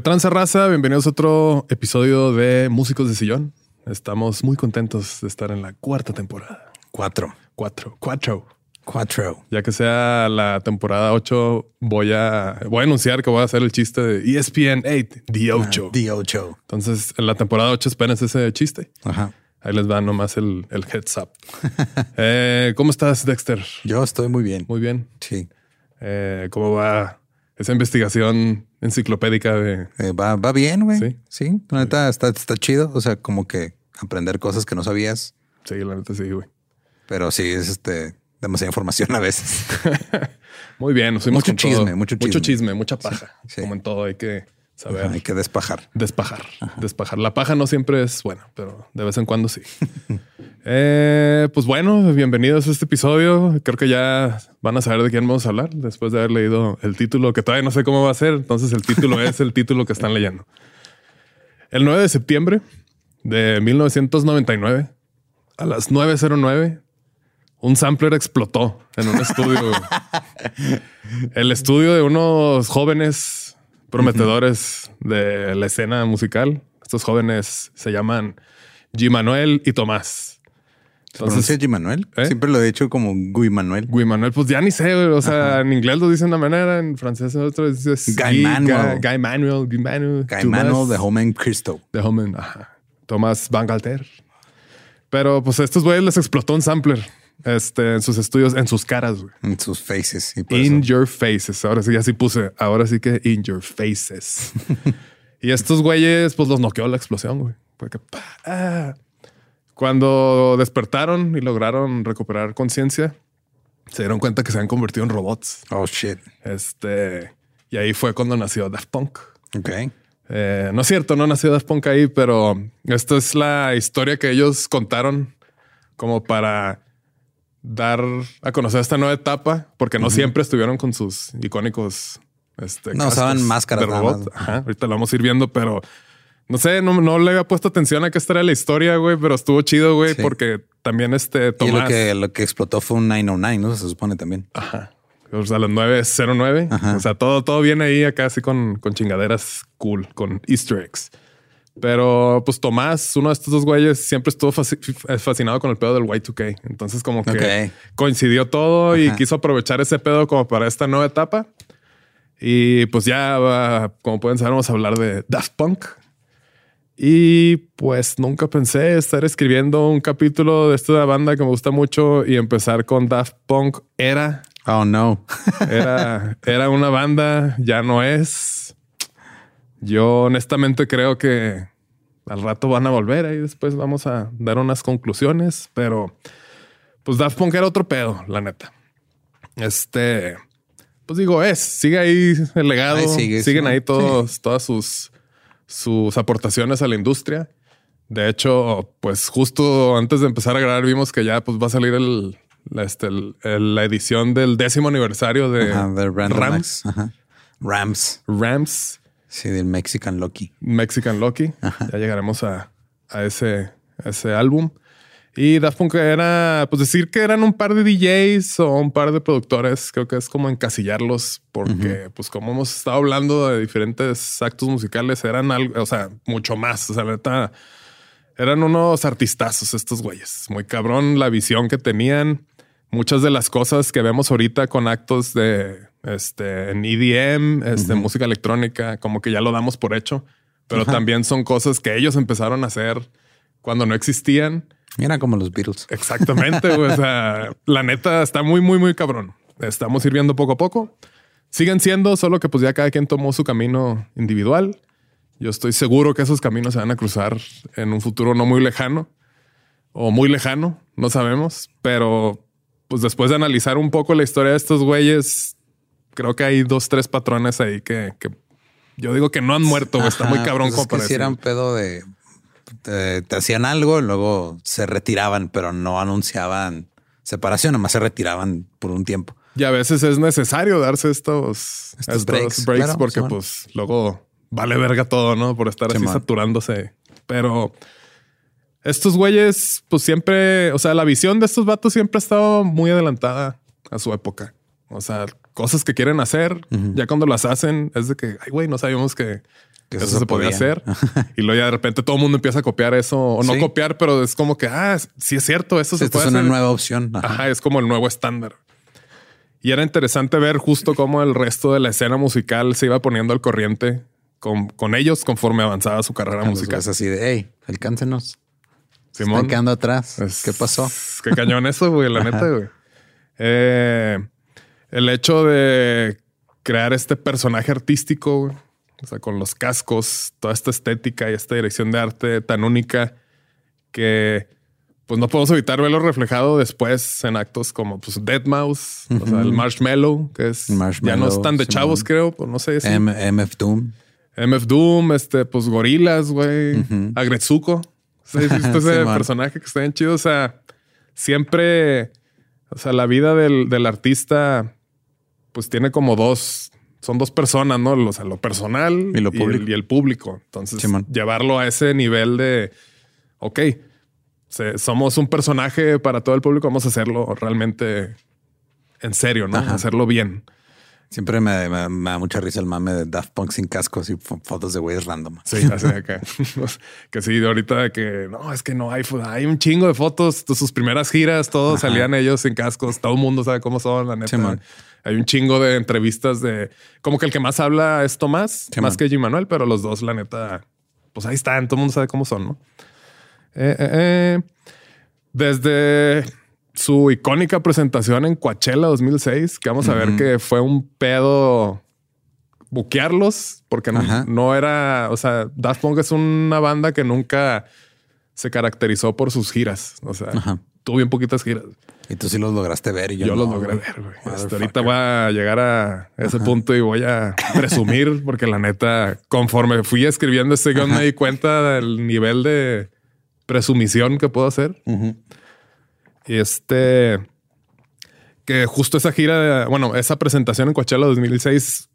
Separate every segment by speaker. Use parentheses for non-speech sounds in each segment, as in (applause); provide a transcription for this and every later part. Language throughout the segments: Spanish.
Speaker 1: ¿Qué tranza raza? Bienvenidos a otro episodio de Músicos de Sillón. Estamos muy contentos de estar en la cuarta temporada.
Speaker 2: Cuatro.
Speaker 1: Cuatro. Cuatro.
Speaker 2: Cuatro.
Speaker 1: Ya que sea la temporada 8, voy a, voy a anunciar que voy a hacer el chiste de ESPN 8, The 8.
Speaker 2: The Ocho.
Speaker 1: Entonces, en la temporada 8 espérense ese chiste.
Speaker 2: Ajá.
Speaker 1: Ahí les va nomás el, el heads up. (laughs) Eh, ¿Cómo estás, Dexter?
Speaker 2: Yo estoy muy bien.
Speaker 1: Muy bien.
Speaker 2: Sí.
Speaker 1: Eh, ¿Cómo va esa investigación enciclopédica de...
Speaker 2: Eh, va, va bien, güey.
Speaker 1: Sí.
Speaker 2: Sí. La neta está, está chido. O sea, como que aprender cosas que no sabías.
Speaker 1: Sí, la neta sí, güey.
Speaker 2: Pero sí, es este demasiada información a veces. (laughs)
Speaker 1: Muy bien, nos
Speaker 2: Mucho
Speaker 1: con todo.
Speaker 2: chisme, mucho
Speaker 1: Mucho
Speaker 2: chisme.
Speaker 1: chisme, mucha paja.
Speaker 2: sí.
Speaker 1: Como en todo hay que saber
Speaker 2: Hay que despajar.
Speaker 1: despajar. Despajar. La paja no siempre es buena, pero de vez en cuando sí. (laughs) Eh, pues bueno, bienvenidos a este episodio. Creo que ya van a saber de quién vamos a hablar después de haber leído el título, que todavía no sé cómo va a ser. Entonces el título es el título que están leyendo. El 9 de septiembre de 1999, a las 9.09, un sampler explotó en un estudio. (laughs) el estudio de unos jóvenes prometedores de la escena musical. Estos jóvenes se llaman G. Manuel y Tomás.
Speaker 2: ¿Se pronuncia G. Manuel?
Speaker 1: ¿Eh?
Speaker 2: Siempre lo he dicho como Guy Manuel.
Speaker 1: Guy Manuel, pues ya ni sé. O sea, en inglés lo dicen de una manera, en francés otro dices
Speaker 2: Guy Manuel.
Speaker 1: Guy, Guy Manuel, Guy Manuel.
Speaker 2: Guy
Speaker 1: Tomás.
Speaker 2: Manuel de Home Cristo.
Speaker 1: De Homen. Tomás Van Galter. Pero pues a estos güeyes les explotó un sampler este, en sus estudios, en sus caras, güey.
Speaker 2: En sus faces. Y
Speaker 1: In
Speaker 2: eso-
Speaker 1: your faces. Ahora sí, así puse. Ahora sí que in your faces. (laughs) y estos güeyes, pues los noqueó la explosión, güey. Porque, ah. Cuando despertaron y lograron recuperar conciencia, se dieron cuenta que se han convertido en robots.
Speaker 2: Oh, shit.
Speaker 1: Este, y ahí fue cuando nació Daft Punk.
Speaker 2: Ok.
Speaker 1: Eh, no es cierto, no nació Daft Punk ahí, pero esta es la historia que ellos contaron como para dar a conocer esta nueva etapa, porque no siempre estuvieron con sus icónicos. Este,
Speaker 2: No, usaban máscaras
Speaker 1: de
Speaker 2: nada
Speaker 1: robot.
Speaker 2: más.
Speaker 1: Ajá, ahorita lo vamos a ir viendo, pero no sé, no, no le había puesto atención a que esta era la historia, güey, pero estuvo chido, güey,
Speaker 2: Sí.
Speaker 1: porque también este
Speaker 2: Y
Speaker 1: Tomás.
Speaker 2: lo que, lo que explotó fue un 909, ¿no? Se supone también.
Speaker 1: Ajá. O sea, las 909.
Speaker 2: Ajá.
Speaker 1: O sea, todo, todo viene ahí acá así con, con chingaderas cool, con easter eggs. Pero pues Tomás, uno de estos dos güeyes, siempre estuvo fasci- fascinado con el pedo del Y2K. Entonces como que
Speaker 2: Ok.
Speaker 1: coincidió todo y
Speaker 2: Ajá.
Speaker 1: quiso aprovechar ese pedo como para esta nueva etapa. Y pues ya, como pueden saber, vamos a hablar de Daft Punk. Y pues nunca pensé estar escribiendo un capítulo de esta banda que me gusta mucho y empezar con Daft Punk era
Speaker 2: Oh, no.
Speaker 1: era, (laughs) era una banda, ya no es. Yo honestamente creo que al rato van a volver y después vamos a dar unas conclusiones, pero pues Daft Punk era otro pedo, la neta. Este, pues digo, es, sigue ahí el legado,
Speaker 2: Ahí sigue,
Speaker 1: siguen ahí todos, todas sus, sus aportaciones a la industria. De hecho, pues justo antes de empezar a grabar vimos que ya pues va a salir el, la, este, el- el- la edición del décimo aniversario de,
Speaker 2: Ajá, de
Speaker 1: Rams.
Speaker 2: Ajá. Rams.
Speaker 1: Rams
Speaker 2: Sí, del Mexican Lucky.
Speaker 1: Mexican Lucky. Ya llegaremos a, a ese, a ese álbum. Y Daft Punk era, pues decir que eran un par de DJs o un par de productores, creo que es como encasillarlos, porque pues como hemos estado hablando de diferentes actos musicales, eran algo, o sea, mucho más. O sea, la neta, eran unos artistazos estos güeyes. Muy cabrón la visión que tenían muchas de las cosas que vemos ahorita con actos de este en EDM, este, música electrónica, como que ya lo damos por hecho, pero también son cosas que ellos empezaron a hacer cuando no existían.
Speaker 2: Mira como los Beatles.
Speaker 1: Exactamente. o sea, (laughs) la neta está muy, muy, muy cabrón. Estamos sirviendo poco a poco. Siguen siendo, solo que pues ya cada quien tomó su camino individual. Yo estoy seguro que esos caminos se van a cruzar en un futuro no muy lejano o muy lejano, no sabemos, pero pues después de analizar un poco la historia de estos güeyes, creo que hay dos, tres patrones ahí que, yo digo que no han muerto, está muy cabrón
Speaker 2: pues como eran pedo de te, hacían algo y luego se retiraban, pero no anunciaban separación, nomás se retiraban por un tiempo.
Speaker 1: Y a veces es necesario darse estos, estos, breaks, porque pues luego vale verga todo, ¿no? Por estar así saturándose. Pero estos güeyes, pues siempre, o sea, la visión de estos vatos siempre ha estado muy adelantada a su época. O sea, cosas que quieren hacer, ya cuando las hacen, es de que, ay, güey, no sabíamos que, eso, se podía, hacer. (laughs) y luego ya de repente todo el mundo empieza a copiar eso, o no copiar, pero es como que, ah, sí es cierto, eso se puede
Speaker 2: es una nueva opción.
Speaker 1: Ajá. es como el nuevo estándar. Y era interesante ver justo cómo el resto de la escena musical se iba poniendo al corriente con, con ellos conforme avanzaba su carrera musical.
Speaker 2: Es así de, hey, alcáncenos. Simón. Están quedando atrás. ¿Qué pasó?
Speaker 1: Qué cañón eso, güey, la neta, güey. Eh, el hecho de crear este personaje artístico, o sea, con los cascos, toda esta estética y esta dirección de arte tan única que pues no podemos evitar verlo reflejado después en actos como pues Dead Mouse, o sea, el Marshmallow, que es ya no están de chavos, creo, pues no sé
Speaker 2: si MF Doom.
Speaker 1: MF Doom, este, pues Gorilas, güey, Agretsuko. ese personaje que está bien chido. O sea, siempre, o sea, la vida del, del artista, pues tiene como dos, son dos personas, ¿no? O sea, lo personal y, lo público. El, y el, público. Entonces, llevarlo a ese nivel de, ok, somos un personaje para todo el público, vamos a hacerlo realmente en serio, ¿no? Hacerlo bien.
Speaker 2: Siempre me, da mucha risa el mame de Daft Punk sin cascos y fotos de güeyes random.
Speaker 1: Sí, así acá. (laughs) que sí, de ahorita que no, es que no hay, hay un chingo de fotos de sus primeras giras, todos salían ellos sin cascos, todo el mundo sabe cómo son, la neta. Hay un chingo de entrevistas de como que el que más habla es Tomás, más que Jim Manuel, pero los dos, la neta, pues ahí están, todo el mundo sabe cómo son, ¿no? Eh, eh, eh. Desde su icónica presentación en Coachella 2006, que vamos a ver que fue un pedo buquearlos, porque no, era, o sea, Daft Punk es una banda que nunca se caracterizó por sus giras, o sea, tuvo bien poquitas giras.
Speaker 2: Y tú sí los lograste ver y
Speaker 1: yo, los logré ver, güey. ahorita voy a llegar a ese punto y voy a (laughs) presumir, porque la neta, conforme fui escribiendo este guion, me di cuenta del nivel de presumición que puedo hacer. Y este, que justo esa gira, bueno, esa presentación en Coachella 2006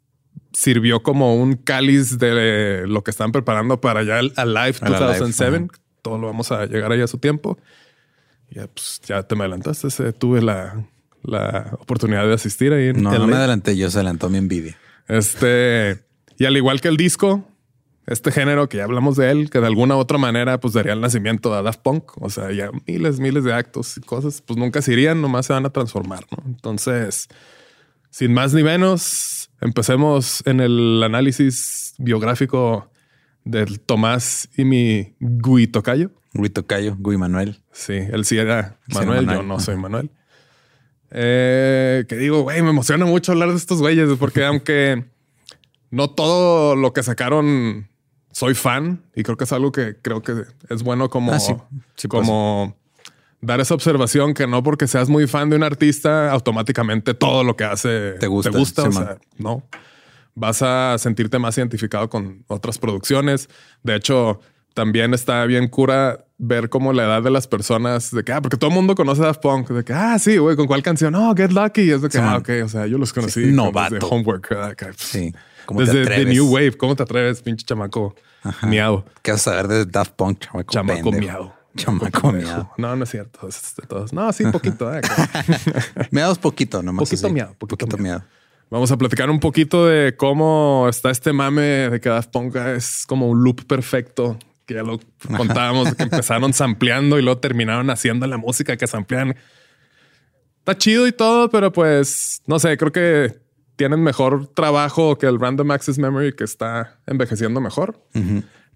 Speaker 1: sirvió como un cáliz de lo que están preparando para ya el Alive 2007. Todo lo vamos a llegar ahí a su tiempo. Ya, pues, ya te me adelantaste. Tuve la, oportunidad de asistir ahí.
Speaker 2: En no, no me adelanté yo, se adelantó mi envidia.
Speaker 1: Este, y al igual que el disco, este género que ya hablamos de él, que de alguna u otra manera pues daría el nacimiento a Daft Punk. O sea, ya miles, miles de actos y cosas, pues nunca se irían, nomás se van a transformar. ¿no? Entonces, sin más ni menos, empecemos en el análisis biográfico del Tomás y mi Gui Tocayo.
Speaker 2: Gui Tocayo, Gui Manuel.
Speaker 1: Sí, él sí era Manuel, yo no soy Manuel. Eh, que digo, güey, me emociona mucho hablar de estos güeyes, porque (laughs) aunque no todo lo que sacaron soy fan y creo que es algo que creo que es bueno como, ah, como dar esa observación que no porque seas muy fan de un artista, automáticamente todo lo que hace te gusta. Te gusta o sea, no. Vas a sentirte más identificado con otras producciones. De hecho, también está bien cura ver como la edad de las personas de que, ah, porque todo el mundo conoce a Daft Punk, de que, ah, sí, güey, ¿con cuál canción? No, Get Lucky. Es de que, ah, ok, o sea, yo los conocí.
Speaker 2: novato.
Speaker 1: De Homework. Sí. Desde The New Wave. ¿Cómo te atreves, pinche chamaco miado?
Speaker 2: ¿Qué vas a saber de Daft Punk, chamaco?
Speaker 1: Chamaco miado.
Speaker 2: Chamaco miado.
Speaker 1: No, no es cierto. Es de todos. No, sí, poquito. Eh, (laughs)
Speaker 2: Miados poquito, nomás.
Speaker 1: Poquito miado. Poquito, miado. Vamos a platicar un poquito de cómo está este mame de que Daft Punk es como un loop perfecto que ya lo contábamos, que empezaron sampleando y luego terminaron haciendo la música que samplean está chido y todo, pero pues no sé, creo que tienen mejor trabajo que el Random Access Memory que está envejeciendo mejor.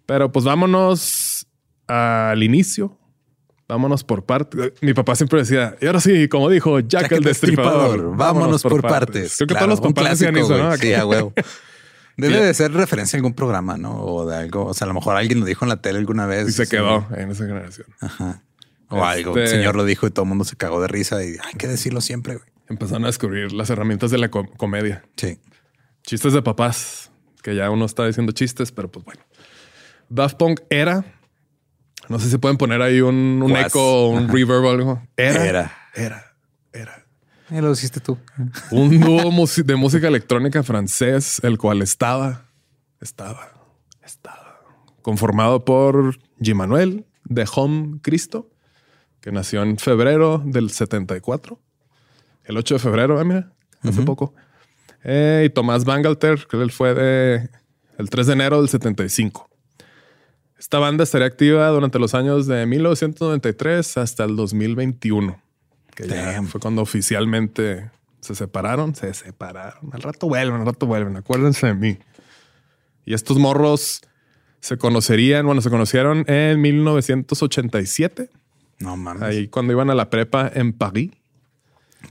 Speaker 1: Pero pues vámonos al inicio. Vámonos por partes. Mi papá siempre decía, y ahora sí, como dijo Jack, el Destripador,
Speaker 2: vámonos, por, partes.
Speaker 1: Creo que todos los papás eso, ¿no?
Speaker 2: Sí, a huevo. (laughs) Debe de ser referencia a algún programa, ¿no? O de algo. O sea, a lo mejor alguien lo dijo en la tele alguna vez.
Speaker 1: Y se quedó en esa generación.
Speaker 2: Ajá. O algo. El
Speaker 1: Este-
Speaker 2: señor lo dijo y todo el mundo se cagó de risa y hay que decirlo siempre, güey.
Speaker 1: Empezaron a descubrir las herramientas de la com- comedia.
Speaker 2: Sí.
Speaker 1: Chistes de papás, que ya uno está diciendo chistes, pero pues bueno. Daft Punk era. No sé si pueden poner ahí un, un eco, un reverb o algo. Era.
Speaker 2: Era.
Speaker 1: Era. Era.
Speaker 2: Lo hiciste tú.
Speaker 1: Un dúo de música electrónica francés, el cual estaba, estaba, estaba conformado por G. Manuel de Home Cristo, que nació en febrero del 74, el 8 de febrero, ah, mira, hace poco. Eh, y Tomás Bangalter, que él fue de el 3 de enero del 75. Esta banda estaría activa durante los años de 1993 hasta el 2021, que ya
Speaker 2: Damn.
Speaker 1: fue cuando oficialmente se separaron, se separaron. Al rato vuelven, al rato vuelven, acuérdense de mí. Y estos morros se conocerían, bueno, se conocieron en 1987,
Speaker 2: No mames.
Speaker 1: ahí cuando iban a la prepa en París.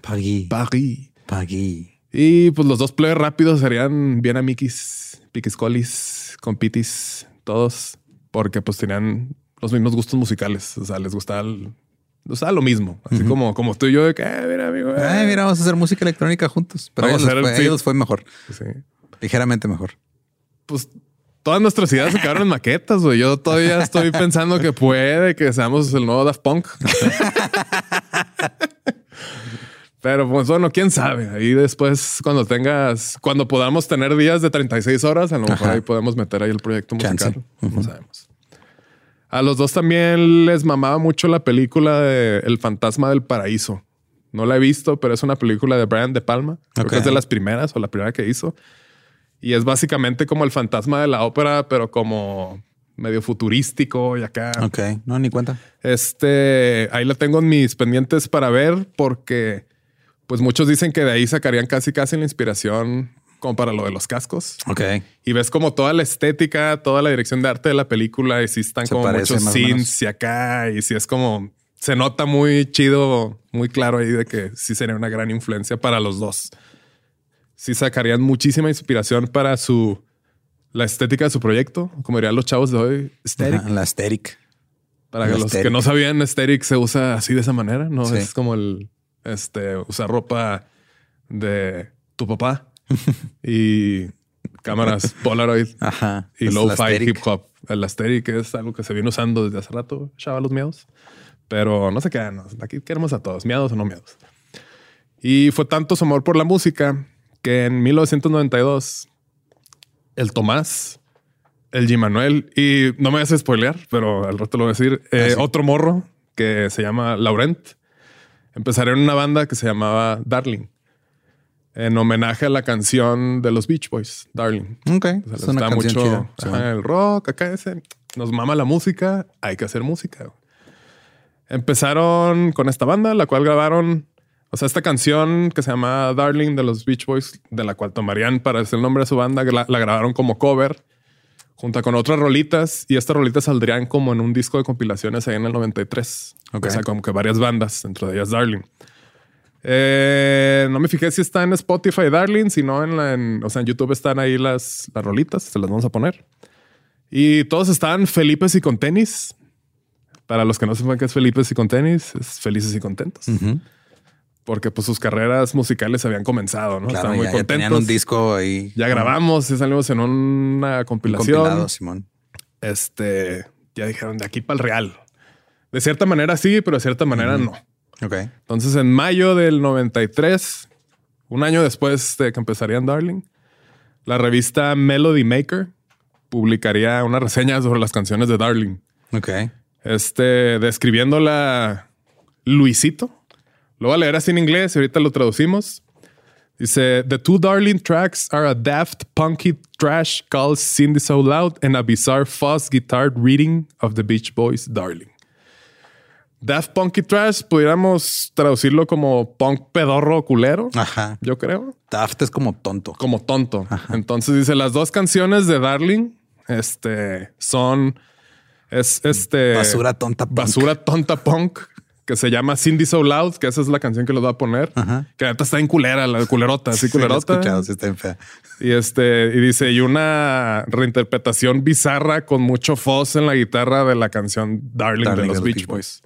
Speaker 2: Pagui.
Speaker 1: París.
Speaker 2: Pagui.
Speaker 1: Y pues los dos players rápidos serían bien amiguis, piquiscolis, compitis, todos, porque pues tenían los mismos gustos musicales. O sea, les gustaba, el- les gustaba lo mismo. Así como, como tú y yo, de que, "Eh, mira, amigo. eh".
Speaker 2: Ay, mira, vamos a hacer música electrónica juntos. Pero
Speaker 1: Vamos
Speaker 2: ellos,
Speaker 1: a hacer-
Speaker 2: fue,
Speaker 1: sí.
Speaker 2: ellos fue mejor.
Speaker 1: Sí.
Speaker 2: Ligeramente mejor.
Speaker 1: Pues todas nuestras ideas se quedaron en maquetas, güey. Yo todavía estoy pensando que puede que seamos el nuevo Daft Punk. (laughs) Pero pues bueno, quién sabe. Ahí después, cuando tengas, cuando podamos tener días de 36 horas, a lo mejor
Speaker 2: Ajá.
Speaker 1: ahí podemos meter ahí el proyecto musical.
Speaker 2: Chance.
Speaker 1: No sabemos. A los dos también les mamaba mucho la película de El fantasma del paraíso. No la he visto, pero es una película de Brian De Palma. Creo que es de las primeras o la primera que hizo. Y es básicamente como el fantasma de la ópera, pero como medio futurístico y acá.
Speaker 2: Ok. No, ni cuenta.
Speaker 1: Este, ahí la tengo en mis pendientes para ver porque pues muchos dicen que de ahí sacarían casi casi la inspiración como para lo de los cascos.
Speaker 2: Ok.
Speaker 1: Y ves como toda la estética, toda la dirección de arte de la película y si están
Speaker 2: Se
Speaker 1: como muchos synths y acá y si es como se nota muy chido, muy claro ahí de que sí sería una gran influencia para los dos. Sí sacarían muchísima inspiración para su la estética de su proyecto, como dirían los chavos de hoy, aesthetic.
Speaker 2: Ajá, La asteric.
Speaker 1: Para
Speaker 2: La
Speaker 1: los
Speaker 2: aesthetic.
Speaker 1: que no sabían, aesthetic se usa así de esa manera, no
Speaker 2: Sí.
Speaker 1: es como el este usar ropa de tu papá y cámaras Polaroid
Speaker 2: Ajá.
Speaker 1: y
Speaker 2: aesthetic.
Speaker 1: hip hop. El aesthetic es algo que se viene usando desde hace rato, chava los miedos, pero no se quedan. Aquí queremos a todos, miedos o no miedos. Y fue tanto su amor por la música que en 1992 el Tomás, el G. Manuel y no me vas a spoilear, pero al rato lo voy a decir. eh,
Speaker 2: Ah, sí.
Speaker 1: Otro morro que se llama Laurent empezaron una banda que se llamaba Darling en homenaje a la canción de los Beach Boys, Darling.
Speaker 2: Ok.
Speaker 1: O sea,
Speaker 2: Es
Speaker 1: les
Speaker 2: una
Speaker 1: gusta
Speaker 2: canción
Speaker 1: mucho
Speaker 2: chida.
Speaker 1: ajá,
Speaker 2: Sí.
Speaker 1: el rock, acá ese. Nos mama la música, hay que hacer música. Empezaron con esta banda, la cual grabaron, o sea, esta canción que se llama Darling de los Beach Boys, de la cual tomarían para el nombre de su banda, la, la grabaron como cover, junto con otras rolitas, y estas rolitas saldrían como en un disco de compilaciones ahí en el 93.
Speaker 2: Ok.
Speaker 1: O sea, como que varias bandas, dentro de ellas Darling. Eh, no me fijé si está en Spotify Darling, si no en la, en- o sea, en YouTube están ahí las, las rolitas, se las vamos a poner. Y todos están felices y con tenis. Para los que no sepan qué es felices y con tenis, es felices y contentos. Porque pues sus carreras musicales habían comenzado, ¿no?
Speaker 2: Claro,
Speaker 1: Estaban muy
Speaker 2: ya, ya tenían
Speaker 1: contentos.
Speaker 2: un disco ahí.
Speaker 1: ya grabamos y salimos en una
Speaker 2: un
Speaker 1: compilación.
Speaker 2: compilado, Simón.
Speaker 1: Este, ya dijeron de aquí para el real. De cierta manera sí, pero de cierta manera no.
Speaker 2: Ok.
Speaker 1: Entonces, en mayo del 93, un año después de que empezarían Darling, la revista Melody Maker publicaría una reseña sobre las canciones de Darling.
Speaker 2: Ok.
Speaker 1: Este, describiéndola Luisito. Lo voy a leer así en inglés y ahorita lo traducimos. Dice, The two Darling tracks are a daft, punky trash called Cindy So Loud and a bizarre fuzz guitar reading of the Beach Boys' Darling. Daft Punky Trash, pudiéramos traducirlo como punk pedorro culero.
Speaker 2: Ajá.
Speaker 1: Yo creo.
Speaker 2: Daft es como tonto.
Speaker 1: Como tonto. Entonces dice las dos canciones de Darling, este, son es este
Speaker 2: basura tonta punk.
Speaker 1: basura tonta punk que se llama Cindy So Loud, que esa es la canción que les voy a poner. Que neta está en culera, la culerota, así
Speaker 2: Sí, la
Speaker 1: culerota.
Speaker 2: escuchado, sí está bien fea.
Speaker 1: Y este, y dice, y una reinterpretación bizarra con mucho fuzz en la guitarra de la canción Darling,
Speaker 2: Darling
Speaker 1: de los Beach Boys.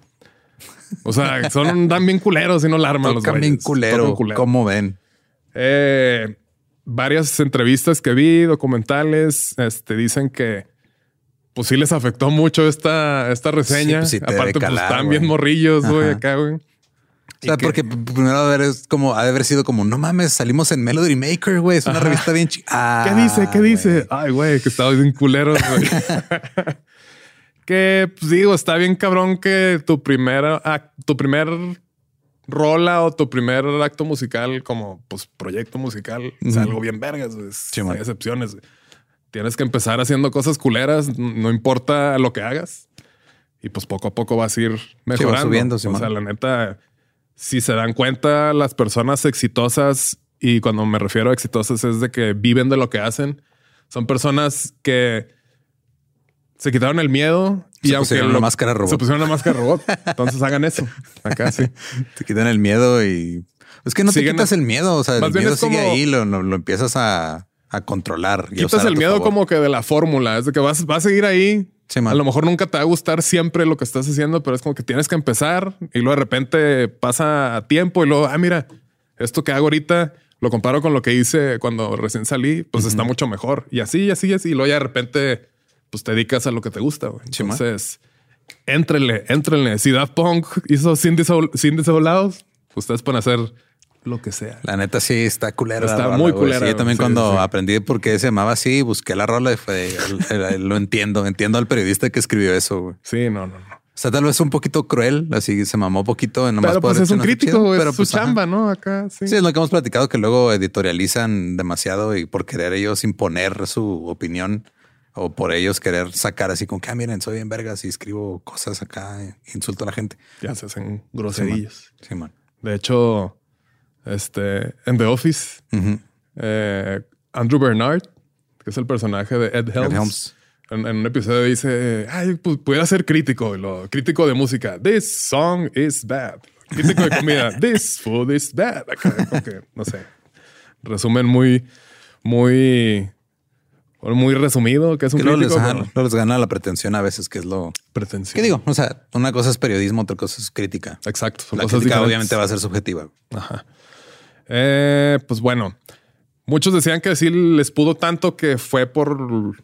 Speaker 1: O sea, son dan bien culeros y no la arman los
Speaker 2: Tocan bien
Speaker 1: güeyes.
Speaker 2: culero.
Speaker 1: Culero.
Speaker 2: ¿Cómo ven?
Speaker 1: Eh, varias entrevistas que vi, documentales, este, dicen que pues sí les afectó mucho esta, esta reseña.
Speaker 2: pues sí debe
Speaker 1: Aparte, pues están bien morrillos, güey, acá, güey.
Speaker 2: O sea,
Speaker 1: que-
Speaker 2: porque primero a ver, es como ha de haber sido como no mames, salimos en Melody Maker, güey. Es una
Speaker 1: Ajá.
Speaker 2: revista bien chica.
Speaker 1: ¿Qué dice? ¿Qué dice? Ay, güey, que estaba bien culero, güey. (laughs) que pues digo, está bien cabrón que tu primera, tu primer rola o tu primer acto musical como pues proyecto musical es algo bien vergas.
Speaker 2: Sí,
Speaker 1: hay excepciones. Tienes que empezar haciendo cosas culeras, no importa lo que hagas. Y pues poco a poco vas a ir mejorando.
Speaker 2: subiendo,
Speaker 1: o sea, la neta, si se dan cuenta las personas exitosas, y cuando me refiero a exitosas es de que viven de lo que hacen, son personas que se quitaron el miedo y
Speaker 2: Se
Speaker 1: aunque
Speaker 2: pusieron
Speaker 1: lo-
Speaker 2: una máscara robot.
Speaker 1: Se pusieron una máscara robot. (laughs) Entonces hagan eso. Acá sí. (laughs)
Speaker 2: Te quitan el miedo y es que no te quitas el miedo. O sea,
Speaker 1: Más
Speaker 2: el miedo sigue
Speaker 1: como-
Speaker 2: ahí, lo, lo- lo empiezas a, a controlar. y a
Speaker 1: Quitas
Speaker 2: a
Speaker 1: el miedo
Speaker 2: favor.
Speaker 1: como que de la fórmula. Es de que vas, vas a seguir ahí.
Speaker 2: Sí,
Speaker 1: a lo mejor nunca te va a gustar siempre lo que estás haciendo, pero es como que tienes que empezar y luego de repente pasa tiempo y luego, ah, mira, esto que hago ahorita lo comparo con lo que hice cuando recién salí, pues está mucho mejor. Y así, y así, y así. Y luego ya de repente, pues te dedicas a lo que te gusta. güey. Entonces, éntrenle, éntrenle. Si Daft Punk hizo Soul Loud, ustedes pueden hacer lo que sea.
Speaker 2: La neta sí está culera.
Speaker 1: Está
Speaker 2: rola,
Speaker 1: muy
Speaker 2: güey.
Speaker 1: culera,
Speaker 2: Sí, yo también
Speaker 1: sí,
Speaker 2: cuando
Speaker 1: sí.
Speaker 2: aprendí por qué se llamaba así, busqué la rola y fue, lo entiendo. Entiendo al periodista que escribió eso.
Speaker 1: Sí, no, no, no.
Speaker 2: O sea, tal vez un poquito cruel, así se mamó poquito. en nomás
Speaker 1: Pero pues es un crítico,
Speaker 2: chido,
Speaker 1: güey,
Speaker 2: pero
Speaker 1: es su
Speaker 2: pues, ajá.
Speaker 1: chamba, ¿no? Acá, sí.
Speaker 2: Sí, es lo que hemos platicado, que luego editorializan demasiado y por querer ellos imponer su opinión o por ellos querer sacar así como que, ah, miren, soy bien vergas y escribo cosas acá, insulto a la gente.
Speaker 1: Ya se hacen groserillas.
Speaker 2: Sí, man.
Speaker 1: De hecho, este, en The Office, eh, Andrew Bernard, que es el personaje de Ed Helms,
Speaker 2: Ed Helms.
Speaker 1: En, en un episodio dice, ay, pues pudiera ser crítico, lo, crítico de música. This song is bad. Crítico de comida. (laughs) This food is bad. Acá, como que, no sé. Resumen muy, muy, muy resumido, que es un
Speaker 2: Que luego les,
Speaker 1: crítico pero
Speaker 2: luego les gana la pretensión a veces, que es lo...
Speaker 1: pretencioso.
Speaker 2: ¿Qué digo? O sea, una cosa es periodismo, otra cosa es crítica.
Speaker 1: Exacto. Son
Speaker 2: La
Speaker 1: cosas
Speaker 2: crítica
Speaker 1: diferentes.
Speaker 2: obviamente va a ser subjetiva.
Speaker 1: Ajá. Eh, pues bueno, muchos decían que sí les pudo tanto que fue por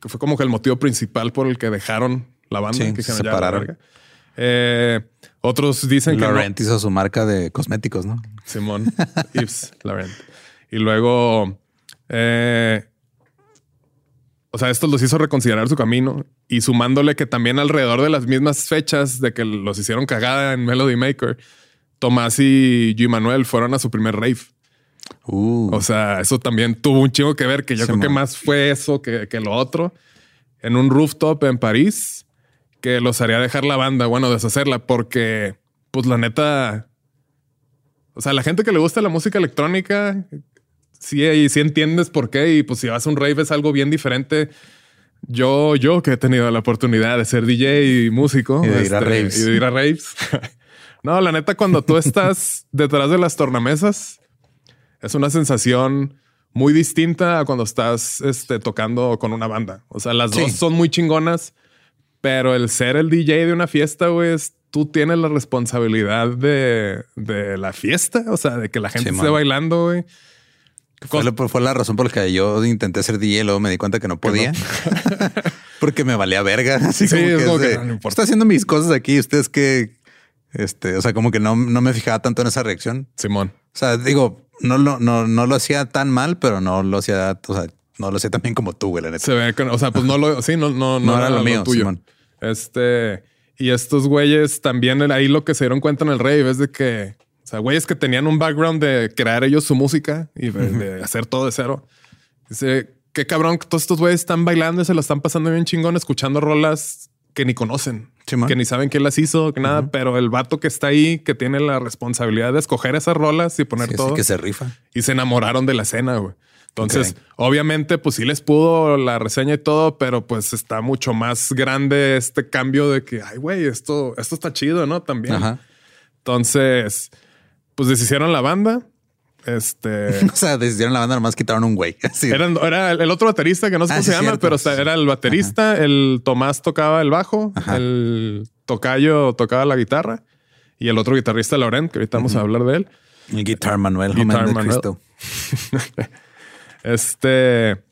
Speaker 1: que fue como que el motivo principal por el que dejaron la banda,
Speaker 2: Sí,
Speaker 1: que
Speaker 2: se
Speaker 1: dijeron, "Ya, la
Speaker 2: separaron".
Speaker 1: verga". Eh, otros dicen que
Speaker 2: Laurent hizo su marca de cosméticos, ¿no?
Speaker 1: no. Simón Yves Laurent. Y luego, eh, o sea, esto los hizo reconsiderar su camino y sumándole que también alrededor de las mismas fechas de que los hicieron cagada en Melody Maker, Tomás y G. Manuel fueron a su primer rave.
Speaker 2: Uh,
Speaker 1: O sea, eso también tuvo un chingo que ver, que yo creo que más fue eso que, que lo otro. En un rooftop en París, que los haría dejar la banda, bueno, deshacerla, porque, pues la neta, o sea, la gente que le gusta la música electrónica, sí, y sí entiendes por qué, y pues si vas a un rave es algo bien diferente. Yo, yo que he tenido la oportunidad de ser DJ y músico
Speaker 2: Y de ir a raves.
Speaker 1: y de ir a raves. (laughs) no, la neta, cuando tú estás detrás de las tornamesas, es una sensación muy distinta a cuando estás este, tocando con una banda. O sea, las
Speaker 2: Sí.
Speaker 1: dos son muy chingonas, pero el ser el DJ de una fiesta, güey, es- tú tienes la responsabilidad de, de la fiesta. O sea, de que la gente
Speaker 2: Sí,
Speaker 1: esté
Speaker 2: man.
Speaker 1: bailando, güey.
Speaker 2: Fue, la, fue la razón por la que yo intenté ser DJ y luego me di cuenta que no podía. (laughs) Porque me valía verga. Así
Speaker 1: Sí,
Speaker 2: como
Speaker 1: es
Speaker 2: que
Speaker 1: como
Speaker 2: es
Speaker 1: que
Speaker 2: de,
Speaker 1: no, importa.
Speaker 2: Estoy haciendo mis cosas aquí. Ustedes que, este, o sea, como que no, no me fijaba tanto en esa reacción.
Speaker 1: Simón.
Speaker 2: O sea, digo, no lo, no, no lo hacía tan mal, pero no lo hacía, o sea, no lo hacía tan bien como tú, güey, la neta.
Speaker 1: Se ve o sea, pues no lo, sí, no, no, no,
Speaker 2: No era lo mío,
Speaker 1: tuyo.
Speaker 2: Simón.
Speaker 1: Este, y estos güeyes también ahí lo que se dieron cuenta en el rave es de que, sea, güeyes que tenían un background de crear ellos su música y de, de hacer todo de cero. Dice, qué cabrón que todos estos güeyes están bailando y se lo están pasando bien chingón escuchando rolas que ni conocen.
Speaker 2: Simón.
Speaker 1: que ni saben quién las hizo, que nada, pero el vato que está ahí, que tiene la responsabilidad de escoger esas rolas y poner
Speaker 2: Sí, sí,
Speaker 1: todo,
Speaker 2: que se rifa.
Speaker 1: y se enamoraron de la escena, güey. Entonces, obviamente, pues sí les pudo la reseña y todo, pero pues está mucho más grande este cambio de que, ay, güey, esto, esto está chido, ¿no? También.
Speaker 2: Ajá.
Speaker 1: Entonces, pues deshicieron la banda. Este. (laughs)
Speaker 2: O sea, decidieron la banda, nomás quitaron un güey. (laughs) Así.
Speaker 1: Eran- era el otro baterista que no sé
Speaker 2: Ah,
Speaker 1: cómo
Speaker 2: sí,
Speaker 1: se llama,
Speaker 2: cierto.
Speaker 1: pero o sea, era el baterista, el Tomás tocaba el bajo,
Speaker 2: Ajá.
Speaker 1: el tocayo tocaba la guitarra y el otro guitarrista, Laurent, que ahorita vamos a hablar de él.
Speaker 2: El Guitar Manuel,
Speaker 1: Guitar
Speaker 2: Guitar de
Speaker 1: Manuel.
Speaker 2: Cristo. (laughs)
Speaker 1: Este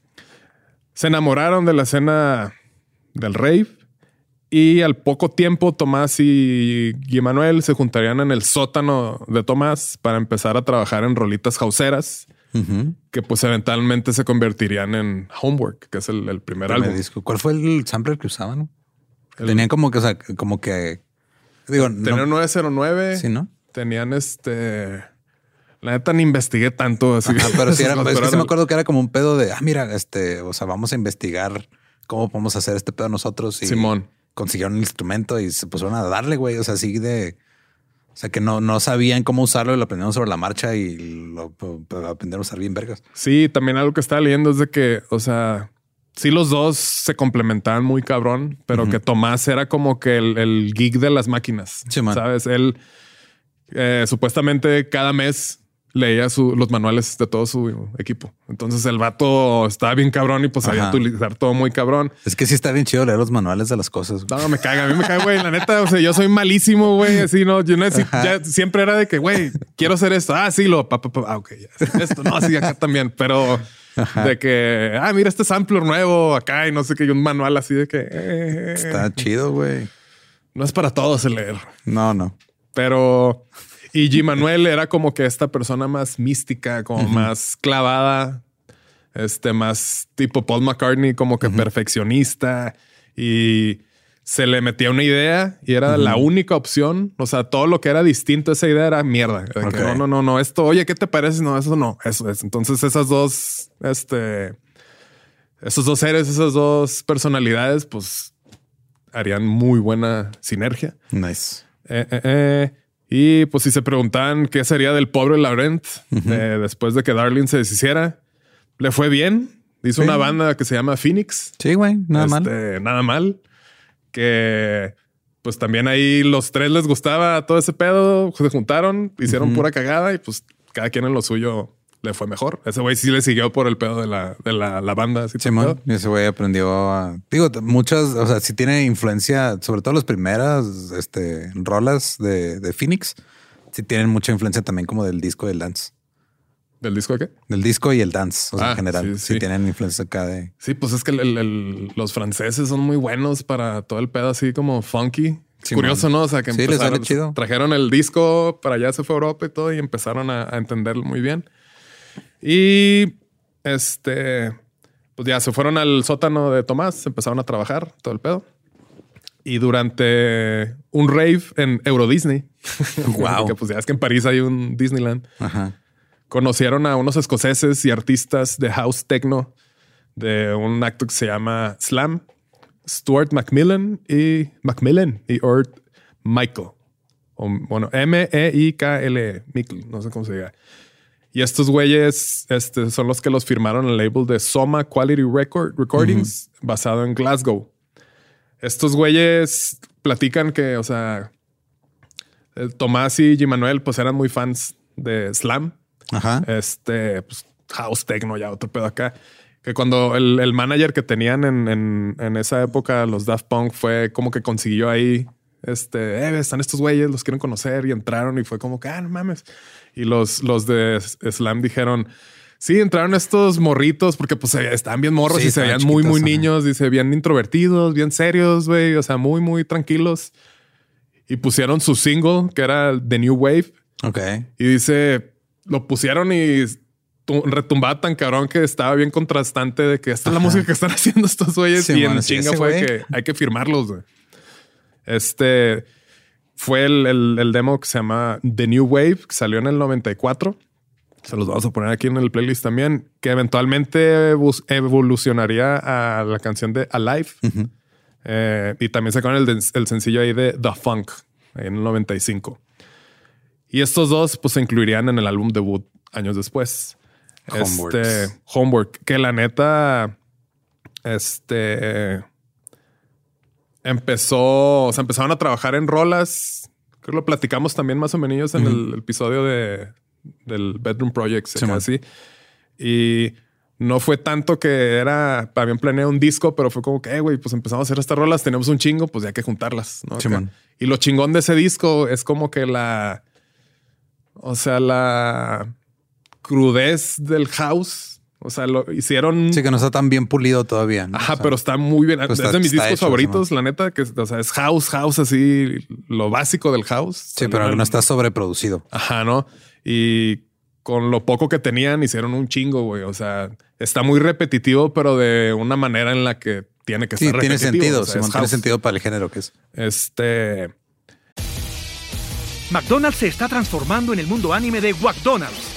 Speaker 1: se enamoraron de la escena del rave y al poco tiempo Tomás y Guy Manuel se juntarían en el sótano de Tomás para empezar a trabajar en rolitas jauseras
Speaker 2: Ujú.
Speaker 1: que pues eventualmente se convertirían en Homework, que es el, el primer álbum.
Speaker 2: disco. ¿Cuál fue el sampler que usaban? Tenían como que, o sea, como que. Digo,
Speaker 1: Tenían
Speaker 2: no,
Speaker 1: 909.
Speaker 2: sí, ¿no?
Speaker 1: Tenían este. La neta ni investigué tanto. Así
Speaker 2: Ajá, pero sí, (laughs) era, es que sí me acuerdo que era como un pedo de, ah, mira, este, o sea, vamos a investigar cómo podemos hacer este pedo nosotros. Y
Speaker 1: Simón.
Speaker 2: Consiguieron el instrumento y se pusieron a darle, güey. O sea, así de, o sea, que no, no sabían cómo usarlo y lo aprendieron sobre la marcha y lo, lo aprendieron a usar bien vergas.
Speaker 1: Sí, también algo que estaba leyendo es de que, o sea, sí los dos se complementaban muy cabrón, pero que Tomás era como que el, el geek de las máquinas.
Speaker 2: Sí, man.
Speaker 1: Sabes, él eh, supuestamente cada mes leía su- los manuales de todo su equipo. Entonces el vato estaba bien cabrón y pues sabía utilizar todo muy cabrón.
Speaker 2: Es que sí está bien chido leer los manuales de las cosas. güey.
Speaker 1: No, me caga, a mí me caga, güey. La neta, o sea, yo soy malísimo, güey. Así no, yo necesito, ya siempre era de que, güey, quiero hacer esto. Ah, sí, lo, pa, pa, pa. Ah, ok, ya. Esto, no, sí, acá también, pero de que, ah, mira este sampler nuevo acá y no sé qué, y un manual así de que eh,
Speaker 2: Está chido, güey.
Speaker 1: no es para todos el leer,
Speaker 2: No, no.
Speaker 1: pero y G. Manuel era como que esta persona más mística, como más clavada, este más tipo Paul McCartney, como que perfeccionista y se le metía una idea y era la única opción. O sea, todo lo que era distinto a esa idea era mierda. Que, no, no, no, no, esto, oye, ¿qué te parece? No, eso no, eso es. Entonces esas dos, este, esos dos seres, esas dos personalidades, pues harían muy buena sinergia.
Speaker 2: Nice.
Speaker 1: Eh, eh, eh. Y pues si se preguntaban qué sería del pobre Laurent eh, después de que Darling se deshiciera, le fue bien. Hizo
Speaker 2: Sí.
Speaker 1: una banda que se llama Phoenix.
Speaker 2: Sí, güey. Nada mal.
Speaker 1: Este, Nada mal. Que pues también ahí los tres les gustaba todo ese pedo. Se juntaron, hicieron pura cagada y pues cada quien en lo suyo le fue mejor. Ese güey sí le siguió por el pedo de la, de la, la banda. así
Speaker 2: Simón, ese güey aprendió a. Digo, muchas, o sea, sí tiene influencia, sobre todo las primeras este, rolas de, de Phoenix, sí tienen mucha influencia también como del disco del dance.
Speaker 1: ¿Del disco de qué?
Speaker 2: Del disco y el dance, o sea,
Speaker 1: Ah,
Speaker 2: en general.
Speaker 1: sí,
Speaker 2: Sí,
Speaker 1: sí.
Speaker 2: tienen influencia acá de.
Speaker 1: Sí, pues es que el- el- los franceses son muy buenos para todo el pedo así como funky.
Speaker 2: Sí,
Speaker 1: Curioso,
Speaker 2: man.
Speaker 1: ¿no? O sea, que empezaron,
Speaker 2: chido.
Speaker 1: trajeron el disco para allá, se fue a Europa y todo y empezaron a, a entenderlo muy bien. Y este, pues ya se fueron al sótano de Tomás, empezaron a trabajar todo el pedo. Y durante un rave en Euro Disney, (laughs)
Speaker 2: Wow.
Speaker 1: que pues ya es que en París hay un Disneyland,
Speaker 2: Ajá.
Speaker 1: conocieron a unos escoceses y artistas de house techno de un acto que se llama Slam, Stuart Macmillan y Macmillan y Ort Michael. O, bueno, M-E-I-K-L, Michael, no sé cómo se diga. Y estos güeyes este, son los que los firmaron el label de Soma Quality Record, Recordings, basado en Glasgow. Estos güeyes platican que, o sea, eh, Tomás y G. Manuel pues eran muy fans de Slam.
Speaker 2: Ajá.
Speaker 1: Este, pues, house techno, ya otro pedo acá. Que cuando el, el manager que tenían en, en- en esa época, los Daft Punk, fue como que consiguió ahí, este, eh, están estos güeyes, los quieren conocer y entraron y fue como que, ah, no mames. Y los, los de Slam dijeron, sí, entraron estos morritos porque pues estaban bien morros
Speaker 2: Sí,
Speaker 1: y se veían muy, muy niños, dice, bien introvertidos, bien serios, güey, o sea, muy, muy tranquilos. Y pusieron su single, que era The New Wave.
Speaker 2: Ok.
Speaker 1: Y dice, lo pusieron y tu- retumbaba tan cabrón que estaba bien contrastante de que esta es la música que están (laughs) haciendo estos güeyes.
Speaker 2: Sí,
Speaker 1: y en
Speaker 2: bueno,
Speaker 1: chinga fue que hay que firmarlos. güey. Este fue el, el- el demo que se llama The New Wave, que salió en el 94. Se los vamos a poner aquí en el playlist también, que eventualmente evolucionaría a la canción de Alive Eh, y también sacaron el, el sencillo ahí de The Funk en el 95. Y estos dos pues se incluirían en el álbum debut años después.
Speaker 2: Homeworks.
Speaker 1: Este, Homework, que la neta, este, empezó, o sea, empezaron a trabajar en rolas. Creo que lo platicamos también más o menos en el episodio de, del Bedroom Project,
Speaker 2: Simón.
Speaker 1: así. Y no fue tanto que era, también planeé un disco, pero fue como que, eh, güey, pues empezamos a hacer estas rolas, tenemos un chingo, pues ya hay que juntarlas. ¿no? Acá. Y lo chingón de ese disco es como que la, o sea, la crudez del house. O sea, lo hicieron.
Speaker 2: Sí, que no está tan bien pulido todavía. ¿no?
Speaker 1: Ajá,
Speaker 2: O sea,
Speaker 1: pero está muy bien.
Speaker 2: pues
Speaker 1: es
Speaker 2: está-
Speaker 1: de mis discos
Speaker 2: hecho,
Speaker 1: favoritos, la neta, que o sea, es house, house, así, lo básico del house.
Speaker 2: Sí, pero no está sobreproducido.
Speaker 1: Ajá, ¿no? Y con lo poco que tenían, hicieron un chingo, güey. O sea, está muy repetitivo, pero de una manera en la que tiene que
Speaker 2: Sí,
Speaker 1: estar
Speaker 2: tiene
Speaker 1: repetitivo.
Speaker 2: sentido.
Speaker 1: O sea,
Speaker 2: tiene sentido para el género que es.
Speaker 1: Este.
Speaker 3: McDonald's se está transformando en el mundo anime de McDonald's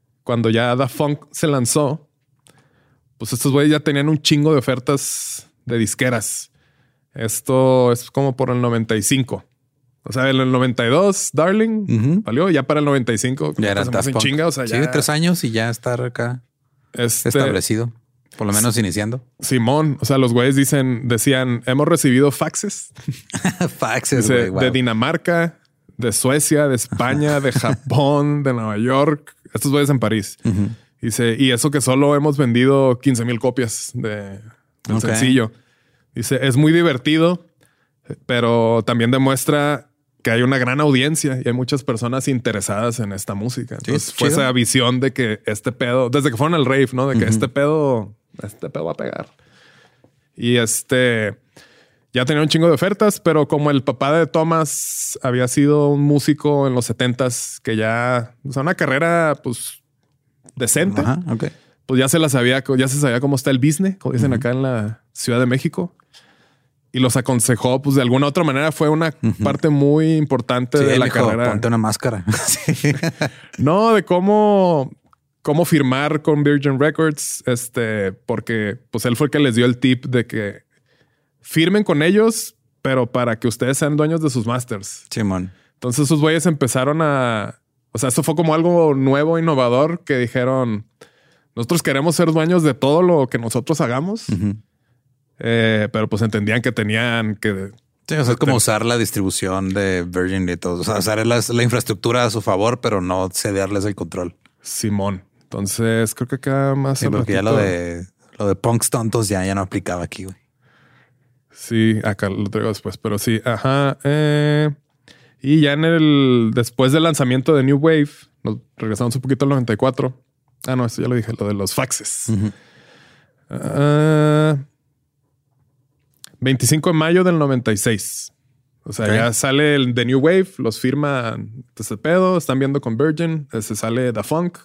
Speaker 1: cuando ya Da Funk se lanzó, pues estos güeyes ya tenían un chingo de ofertas de disqueras. Esto es como por el 95. O sea, en el 92, Darling,
Speaker 2: Ujú.
Speaker 1: valió. Ya para el 95,
Speaker 2: Ya era
Speaker 1: chinga. O sea,
Speaker 2: Sí,
Speaker 1: ya
Speaker 2: tres años y ya estar acá
Speaker 1: este,
Speaker 2: establecido. Por lo menos iniciando.
Speaker 1: Simón, o sea, los güeyes dicen, decían, hemos recibido faxes (laughs)
Speaker 2: Faxes,
Speaker 1: Dice,
Speaker 2: güey. wow.
Speaker 1: de Dinamarca, de Suecia, de España, de (laughs) Japón, de Nueva York. Estos güeyes en París.
Speaker 2: Ujú.
Speaker 1: Dice, y eso que solo hemos vendido 15 mil copias de, del
Speaker 2: Ok.
Speaker 1: sencillo. Dice, es muy divertido, pero también demuestra que hay una gran audiencia y hay muchas personas interesadas en esta música. Entonces
Speaker 2: es
Speaker 1: fue
Speaker 2: chido.
Speaker 1: esa visión de que este pedo, desde que fueron al rave, ¿no? De que este pedo, este pedo va a pegar. Y este, ya tenía un chingo de ofertas, pero como el papá de Thomas había sido un músico en los setentas que ya, o sea, una carrera pues decente,
Speaker 2: Ajá,
Speaker 1: pues ya se la sabía, ya se sabía cómo está el business, como dicen acá en la Ciudad de México. Y los aconsejó, pues de alguna otra manera fue una parte muy importante
Speaker 2: Sí,
Speaker 1: de la carrera.
Speaker 2: ponte una máscara. (laughs)
Speaker 1: No, de cómo, cómo firmar con Virgin Records, este, porque pues él fue el que les dio el tip de que firmen con ellos, pero para que ustedes sean dueños de sus masters.
Speaker 2: Simón.
Speaker 1: Entonces esos güeyes empezaron a, o sea, esto fue como algo nuevo, innovador, que dijeron, nosotros queremos ser dueños de todo lo que nosotros hagamos, eh, pero pues entendían que tenían que
Speaker 2: Sí, o sea, es como usar la distribución de Virgin y todo. O sea, usar la, la infraestructura a su favor, pero no cederles el control.
Speaker 1: Simón. Entonces creo que acá más.
Speaker 2: Sí, porque ya lo de lo de punks tontos ya, ya no aplicaba aquí, güey.
Speaker 1: Sí, acá lo traigo después, pero sí, ajá. eh, y ya en el después del lanzamiento de New Wave, nos regresamos un poquito al 94. Ah, no, esto ya lo dije, lo de los faxes. Ah, 25 de mayo del 96. O sea, ya sale el de New Wave, los firma este pedo, están viendo con Virgin, eh, se sale The Funk.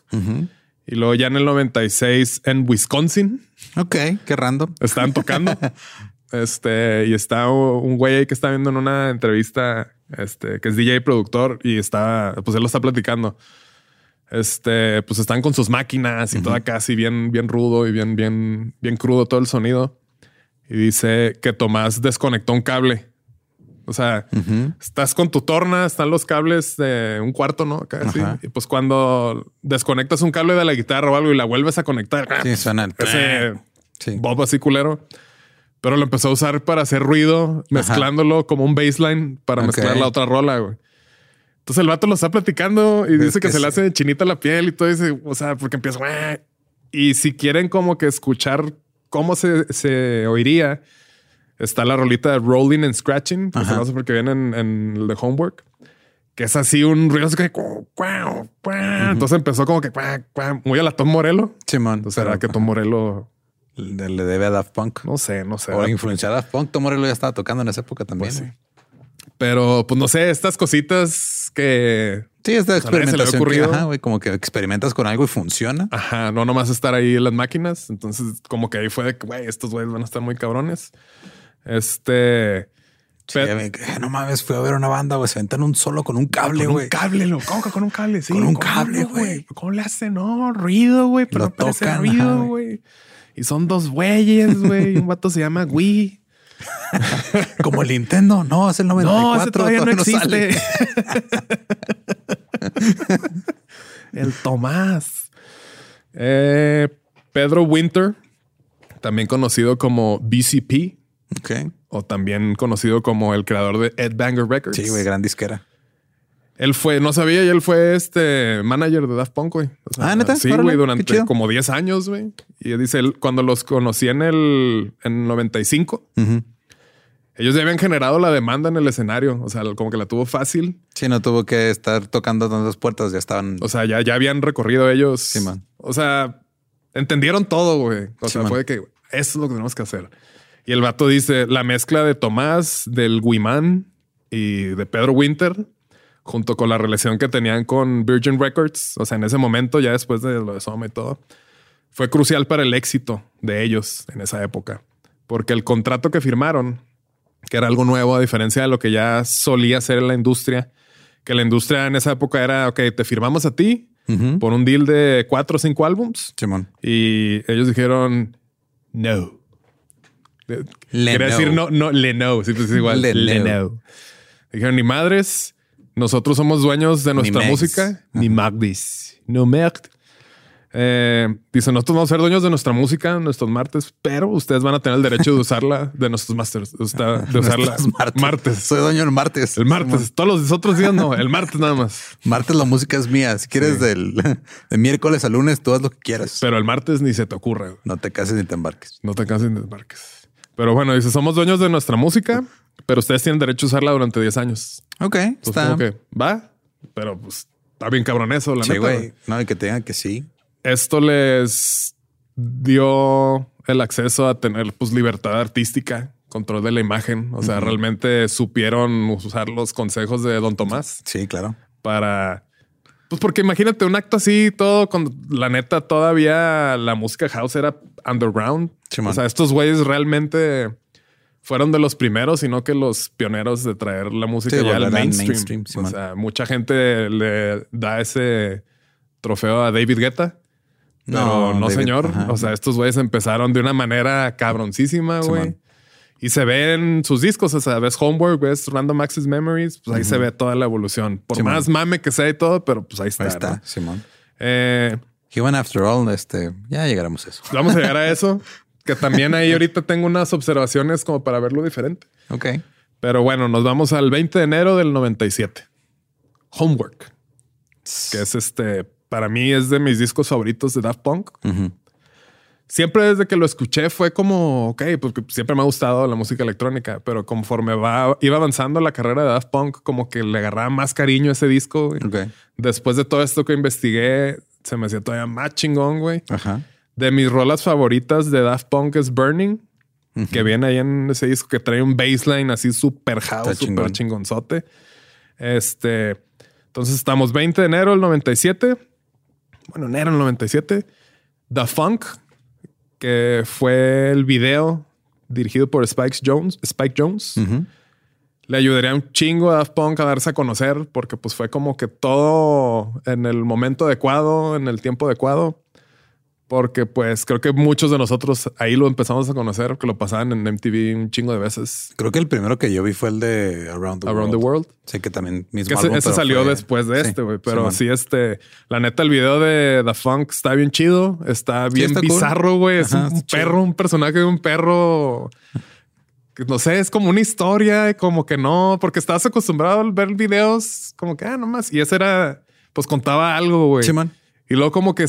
Speaker 1: Y luego ya en el 96 en Wisconsin
Speaker 2: Ok, qué random.
Speaker 1: estaban tocando. (laughs) este, y está un güey ahí que está viendo en una entrevista, este, que es DJ y productor, y está, pues él lo está platicando. Este, pues están con sus máquinas y todo acá así bien, bien rudo y bien, bien, bien crudo todo el sonido. Y dice que Tomás desconectó un cable. O sea, estás con tu torna, están los cables de un cuarto, ¿no? Y pues cuando desconectas un cable de la guitarra o algo y la vuelves a conectar,
Speaker 2: Sí, suena el-
Speaker 1: ese
Speaker 2: Sí.
Speaker 1: Bob así culero. Pero lo empezó a usar para hacer ruido, mezclándolo como un baseline para
Speaker 2: Ok.
Speaker 1: mezclar la otra rola, güey. Entonces el vato lo está platicando y
Speaker 2: Es
Speaker 1: dice que,
Speaker 2: que
Speaker 1: se le
Speaker 2: sí.
Speaker 1: hace chinita la piel y todo eso. O sea, porque empieza... "Güey". Y si quieren como que escuchar cómo se, se oiría, está la rolita de Rolling and Scratching, que se
Speaker 2: Ajá.
Speaker 1: conoce porque viene en, en el de Homework, que es así un ruido así que... "Cuau, cuau, cuau". Entonces empezó como que muy a la Tom Morello.
Speaker 2: Simón.
Speaker 1: Entonces será
Speaker 2: pero,
Speaker 1: que Tom Morello...
Speaker 2: Le, debe a Daft Punk.
Speaker 1: No sé, no sé.
Speaker 2: O influenciar a Daft Punk. Tom Morello ya estaba tocando en esa época también.
Speaker 1: Pues sí. Pero pues no sé, estas cositas que.
Speaker 2: Sí, esta
Speaker 1: se le
Speaker 2: experimentación. que,
Speaker 1: ocurrido.
Speaker 2: ajá, güey, como que experimentas con algo y funciona.
Speaker 1: Ajá, no nomás estar ahí en las máquinas. Entonces, como que ahí fue de que, güey, estos güeyes van a estar muy cabrones. Este.
Speaker 2: Sí, no mames, fui a ver una banda, güey. Se aventan un solo con un cable,
Speaker 1: con
Speaker 2: güey.
Speaker 1: un cable, lo ¿Cómo que con un cable, sí.
Speaker 2: Con un
Speaker 1: ¿cómo,
Speaker 2: cable, güey.
Speaker 1: ¿Cómo le hace? No, ruido, güey, pero no parece
Speaker 2: tocan,
Speaker 1: ruido,
Speaker 2: güey.
Speaker 1: Y son dos güeyes, güey. un vato se llama Wii. (laughs)
Speaker 2: Como el Nintendo. No, es el 94.
Speaker 1: No, ese todavía no existe. (laughs) el Tomás. Eh, Pedro Winter, también conocido como BCP,
Speaker 2: Ok.
Speaker 1: o también conocido como el creador de Ed Banger Records.
Speaker 2: Sí, güey, gran disquera.
Speaker 1: Él fue, no sabía, y él fue este manager de Daft Punk, güey. O sea,
Speaker 2: Ah, ¿neta?
Speaker 1: Sí,
Speaker 2: Órale,
Speaker 1: güey, durante como 10 años, güey. Y dice él, cuando los conocí en el en 95,
Speaker 2: Ujú.
Speaker 1: ellos ya habían generado la demanda en el escenario. O sea, como que la tuvo fácil.
Speaker 2: Sí, no tuvo que estar tocando tantas puertas, ya estaban.
Speaker 1: O sea, ya, ya habían recorrido ellos.
Speaker 2: Sí, man.
Speaker 1: O sea, entendieron todo, güey. O
Speaker 2: Sí,
Speaker 1: sea,
Speaker 2: man.
Speaker 1: fue que eso es lo que tenemos que hacer. Y el vato dice la mezcla de Tomás, del Guimán y de Pedro Winter, junto con la relación que tenían con Virgin Records. O sea, en ese momento, ya después de lo de Soma y todo, fue crucial para el éxito de ellos en esa época. Porque el contrato que firmaron, que era algo nuevo a diferencia de lo que ya solía ser en la industria, que la industria en esa época era, ok, te firmamos a ti
Speaker 2: Ujú.
Speaker 1: por un deal de cuatro o cinco álbums
Speaker 2: Simón.
Speaker 1: y ellos dijeron no.
Speaker 2: Le
Speaker 1: Quería
Speaker 2: no.
Speaker 1: decir no, no, le no. Sí, pues es igual.
Speaker 2: Le
Speaker 1: Le,
Speaker 2: no.
Speaker 1: no. Dijeron ni madres. Nosotros somos dueños de nuestra música. Ni magdis. No merd. Eh, dice, nosotros vamos a ser dueños de nuestra música, nuestros martes, pero ustedes van a tener el derecho de usarla de nuestros masters, de usar- (laughs) de usarla
Speaker 2: martes.
Speaker 1: martes.
Speaker 2: Soy dueño del martes.
Speaker 1: El martes, todos los otros días no, el martes nada más. (laughs)
Speaker 2: Martes la música es mía. Si quieres del (laughs) de miércoles a lunes, tú haz lo que quieras.
Speaker 1: Pero el martes ni se te ocurre.
Speaker 2: no te cases ni te embarques.
Speaker 1: No te canses ni te embarques. Pero bueno, dice, somos dueños de nuestra música, pero ustedes tienen derecho a usarla durante 10 años.
Speaker 2: Ok, está.
Speaker 1: como que va, pero pues está bien cabrón eso, la
Speaker 2: sí,
Speaker 1: neta.
Speaker 2: güey. No, y que te digan que sí.
Speaker 1: Esto les dio el acceso a tener pues libertad artística, control de la imagen. O sea, realmente supieron usar los consejos de Don Tomás
Speaker 2: Sí, claro.
Speaker 1: para... Pues porque imagínate un acto así, todo con la neta, todavía la música house era underground. O sea, estos güeyes realmente fueron de los primeros, sino que los pioneros de traer la música
Speaker 2: Sí,
Speaker 1: ya al mainstream. o sea, mucha gente le da ese trofeo a David Guetta. Pero
Speaker 2: No,
Speaker 1: no,
Speaker 2: David,
Speaker 1: señor.
Speaker 2: ajá.
Speaker 1: O sea, estos güeyes empezaron de una manera cabroncísima, güey. Y se ven sus discos, o sea, ves Homework, ves Random Access Memories, pues ahí se ve toda la evolución. Por más mame que sea y todo, pero pues ahí está.
Speaker 2: Ahí está,
Speaker 1: ¿no?
Speaker 2: Simón.
Speaker 1: Eh,
Speaker 2: Human After All, este, ya llegaremos a eso.
Speaker 1: vamos a llegar a eso, (laughs) que también ahí ahorita tengo unas observaciones como para verlo diferente.
Speaker 2: Ok.
Speaker 1: Pero bueno, nos vamos al 20 de enero del 97. Homework, que es este, para mí es de mis discos favoritos de Daft Punk. Siempre desde que lo escuché fue como, ok, porque siempre me ha gustado la música electrónica, pero conforme va, iba avanzando la carrera de Daft Punk, como que le agarraba más cariño a ese disco. güey.
Speaker 2: Ok.
Speaker 1: Después de todo esto que investigué, se me hacía todavía más chingón, güey.
Speaker 2: Ajá.
Speaker 1: De mis rolas favoritas de Daft Punk es Burning, que viene ahí en ese disco que trae un bassline así súper house, súper
Speaker 2: chingón.
Speaker 1: chingonzote. Este, entonces estamos 20 de enero del 97. Bueno, enero del 97. The Funk, que fue el video dirigido por Spike Jones. Spike Jones. Le ayudaría un chingo a Daft Punk a darse a conocer porque pues fue como que todo en el momento adecuado, en el tiempo adecuado. Porque pues creo que muchos de nosotros ahí lo empezamos a conocer, que lo pasaban en MTV un chingo de veces.
Speaker 2: Creo que el primero que yo vi fue el de Around the
Speaker 1: Around
Speaker 2: World.
Speaker 1: the World.
Speaker 2: Sí, que también mismo
Speaker 1: Que ese,
Speaker 2: álbum,
Speaker 1: ese salió
Speaker 2: fue-
Speaker 1: después de
Speaker 2: Sí,
Speaker 1: este, güey. Pero sí, este, la neta, el video de The Funk está bien chido. Está bien
Speaker 2: está
Speaker 1: bizarro, güey. Es
Speaker 2: Ajá,
Speaker 1: un
Speaker 2: chido.
Speaker 1: perro, un personaje de un perro. No sé, es como una historia, como que no, porque estás acostumbrado a ver videos como que, ah, nomás. Y ese era, pues contaba algo, güey. Y luego como que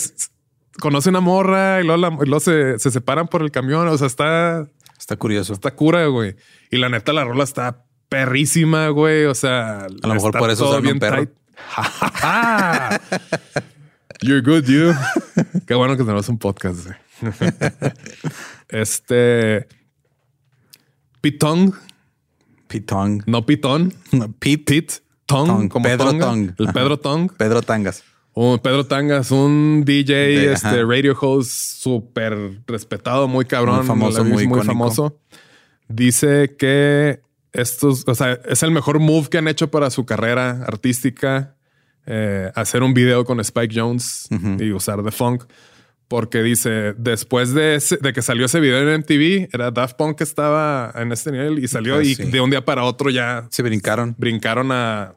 Speaker 1: conoce una morra y luego, la- y luego se, se separan por el camión. O sea, está,
Speaker 2: Está curioso.
Speaker 1: está cura, güey. Y la neta, la rola está perrísima, güey. O sea,
Speaker 2: A lo mejor por eso usaron un perro.
Speaker 1: tight. (laughs) You're good, you. (laughs) Qué bueno que tenemos un podcast. güey. (laughs) este Pitong,
Speaker 2: Pitong.
Speaker 1: No Pitón.
Speaker 2: Pete.
Speaker 1: Pete. Tong.
Speaker 2: Tong.
Speaker 1: Como
Speaker 2: Pedro
Speaker 1: Tonga.
Speaker 2: Tong.
Speaker 1: El. Pedro Tong.
Speaker 2: Pedro Tangas.
Speaker 1: Oh, Pedro Tangas, un DJ,
Speaker 2: De-
Speaker 1: este
Speaker 2: ajá.
Speaker 1: radio host súper respetado, muy cabrón,
Speaker 2: Muy famoso,
Speaker 1: muy,
Speaker 2: muy
Speaker 1: famoso. Dice que estos, o sea, es el mejor move que han hecho para su carrera artística, eh, hacer un video con Spike Jones y usar The Funk. Porque dice, después de, ese- de que salió ese video en MTV, era Daft Punk que estaba en este nivel y salió
Speaker 2: Ah,
Speaker 1: y
Speaker 2: sí.
Speaker 1: de un día para otro ya
Speaker 2: Se brincaron.
Speaker 1: brincaron a...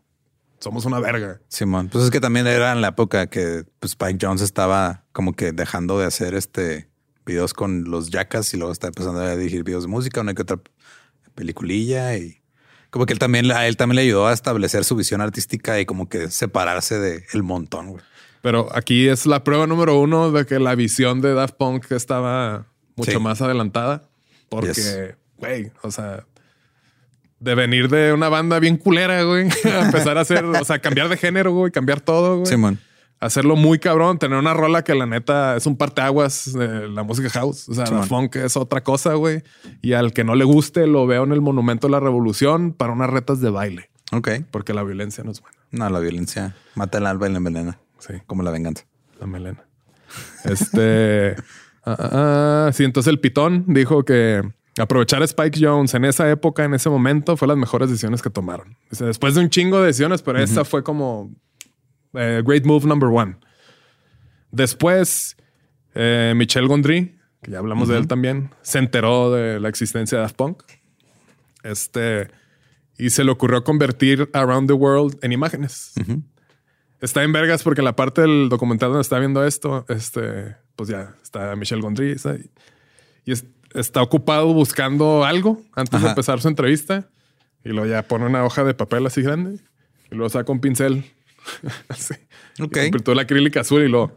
Speaker 1: Somos una verga.
Speaker 2: Simón. Pues es que también era en la época que pues, Spike Jones estaba como que dejando de hacer este videos con los Jackas y luego está empezando a dirigir videos de música, una que otra peliculilla y como que él también a él también le ayudó a establecer su visión artística y como que separarse del el montón. güey.
Speaker 1: Pero aquí es la prueba número uno de que la visión de Daft Punk estaba mucho
Speaker 2: Sí.
Speaker 1: más adelantada. Porque,
Speaker 2: Yes.
Speaker 1: güey, o sea, de venir de una banda bien culera, güey, (laughs) a empezar a hacer, o sea, cambiar de género, güey, cambiar todo, güey.
Speaker 2: Simón.
Speaker 1: Hacerlo muy cabrón, tener una rola que la neta es un parteaguas de la música house. O sea,
Speaker 2: Simón.
Speaker 1: Daft Punk es otra cosa, güey. Y al que no le guste, lo veo en el Monumento de la Revolución para unas retas de baile,
Speaker 2: Ok.
Speaker 1: porque la violencia no es buena.
Speaker 2: No, la violencia mata el alba y la envenena.
Speaker 1: Sí.
Speaker 2: Como la venganza.
Speaker 1: La melena. Este. (laughs) ah, ah, ah, sí, entonces el pitón dijo que aprovechar a Spike Jones en esa época, en ese momento, fue las mejores decisiones que tomaron. O sea, después de un chingo de decisiones, pero esa fue como eh, great move number one. Después, eh, Michel Gondry, que ya hablamos de él también, se enteró de la existencia de Daft Punk. Este. Y se le ocurrió convertir Around the World en imágenes. Está en vergas porque la parte del documental donde está viendo esto, este, pues ya está Michelle Gondry está y es- está ocupado buscando algo antes de empezar su entrevista y luego ya pone una hoja de papel así grande y luego saca un pincel (laughs) así.
Speaker 2: Ok.
Speaker 1: Y pintó la acrílica azul y lo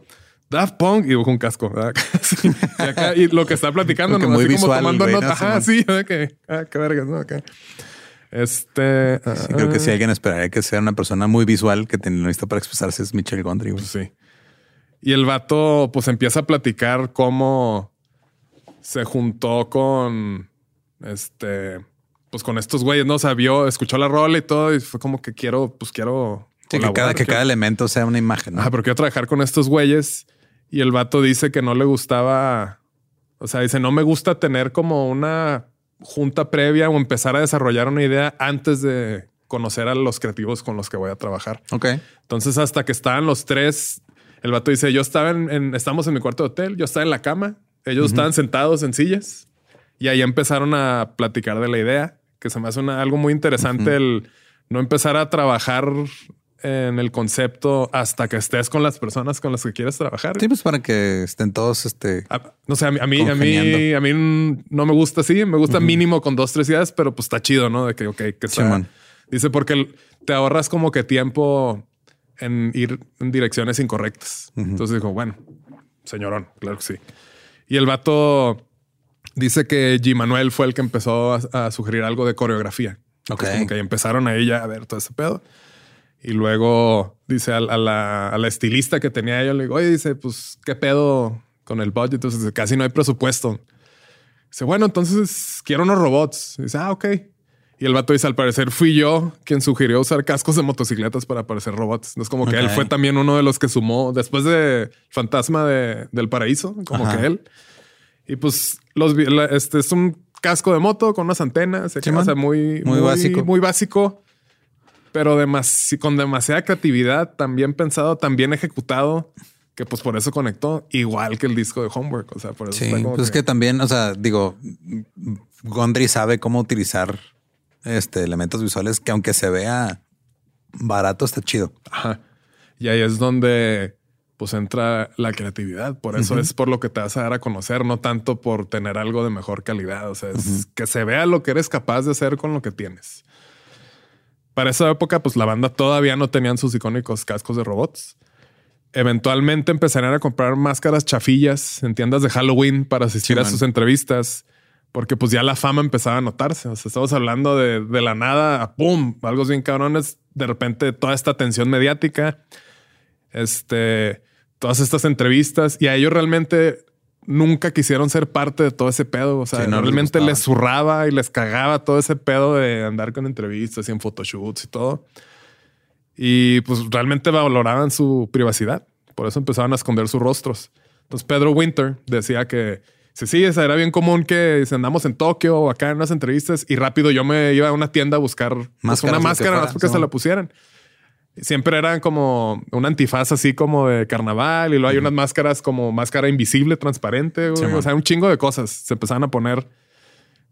Speaker 1: Daft Punk y dibujó un casco. (laughs) y, acá- y lo que está platicando,
Speaker 2: Como
Speaker 1: ¿no? así
Speaker 2: muy
Speaker 1: como
Speaker 2: visual,
Speaker 1: tomando
Speaker 2: güey,
Speaker 1: nota.
Speaker 2: ¿no?
Speaker 1: Ajá,
Speaker 2: Simón.
Speaker 1: sí, ¿verdad? que, ah, qué vergas, ¿no? Acá. Este.
Speaker 2: Sí, creo que si alguien esperaría que sea una persona muy visual que tiene listo para expresarse es Michelle Gondry.
Speaker 1: Pues sí. Y el vato pues empieza a platicar cómo se juntó con este, pues con estos güeyes, ¿no? O sea, vio, escuchó la rola y todo y fue como que quiero, pues quiero...
Speaker 2: Sí, que cada, que
Speaker 1: quiero-
Speaker 2: cada elemento sea una imagen. ¿no?
Speaker 1: Ajá, pero quiero trabajar con estos güeyes y el vato dice que no le gustaba, o sea, dice, no me gusta tener como una junta previa o empezar a desarrollar una idea antes de conocer a los creativos con los que voy a trabajar.
Speaker 2: Ok.
Speaker 1: Entonces, hasta que estaban los tres, el vato dice: Yo estaba en, en- estamos en mi cuarto de hotel, yo estaba en la cama, ellos estaban sentados en sillas y ahí empezaron a platicar de la idea, que se me hace una- algo muy interesante el no empezar a trabajar en el concepto hasta que estés con las personas con las que quieres trabajar.
Speaker 2: Sí, pues para que estén todos este.
Speaker 1: A- no sé, a mí, a mí, a mí, a mí no me gusta así, me gusta mínimo con dos, tres ideas, pero pues está chido, ¿no? De que, ok, que está.
Speaker 2: Simón.
Speaker 1: Dice porque te ahorras como que tiempo en ir en direcciones incorrectas. Entonces dijo, bueno, señorón, claro que sí. Y el vato dice que G. Manuel fue el que empezó a, a sugerir algo de coreografía.
Speaker 2: Ok.
Speaker 1: Entonces, como que empezaron ahí ya a ver todo ese pedo. Y luego dice a, a la, a la estilista que tenía ella, le digo, oye, dice, pues, ¿qué pedo con el budget? Entonces casi no hay presupuesto. Dice, bueno, entonces quiero unos robots. Dice, ah, ok. Y el vato dice, al parecer fui yo quien sugirió usar cascos de motocicletas para parecer robots. Entonces como que él fue también uno de los que sumó después de Fantasma de- del Paraíso, como
Speaker 2: Ajá.
Speaker 1: que él. Y pues los, la- este es un casco de moto con unas antenas, se sea, muy,
Speaker 2: Muy básico.
Speaker 1: muy básico, pero demasi- con demasiada creatividad, también pensado, también ejecutado, que pues por eso conectó, igual que el disco de Homework. O sea, por eso
Speaker 2: Sí,
Speaker 1: está como
Speaker 2: pues es que también, o sea, digo, Gondry sabe cómo utilizar este elementos visuales que aunque se vea barato, está chido.
Speaker 1: Ajá. Y ahí es donde pues entra la creatividad. Por eso es por lo que te vas a dar a conocer, no tanto por tener algo de mejor calidad. O sea, es que se vea lo que eres capaz de hacer con lo que tienes. Para esa época, pues la banda todavía no tenían sus icónicos cascos de robots. Eventualmente empezarían a comprar máscaras chafillas en tiendas de Halloween para asistir
Speaker 2: Sí,
Speaker 1: a
Speaker 2: man.
Speaker 1: sus entrevistas, porque pues ya la fama empezaba a notarse. O sea, estamos hablando de, de la nada a pum, algo bien cabrones. De repente toda esta atención mediática, este, todas estas entrevistas y a ellos realmente nunca quisieron ser parte de todo ese pedo. O sea,
Speaker 2: Sí, no les
Speaker 1: realmente les zurraba y les cagaba todo ese pedo de andar con entrevistas y en photoshoots y todo. Y pues realmente valoraban su privacidad. Por eso empezaban a esconder sus rostros. Entonces Pedro Winter decía que sí, sí, esa era bien común que andamos en Tokio o acá en unas entrevistas y rápido yo me iba a una tienda a buscar pues, una máscara
Speaker 2: fuera,
Speaker 1: más porque se la pusieran. Siempre eran como un antifaz así como de carnaval y luego hay unas máscaras como máscara invisible, transparente. güey. O sea, un chingo de cosas. Se empezaban a poner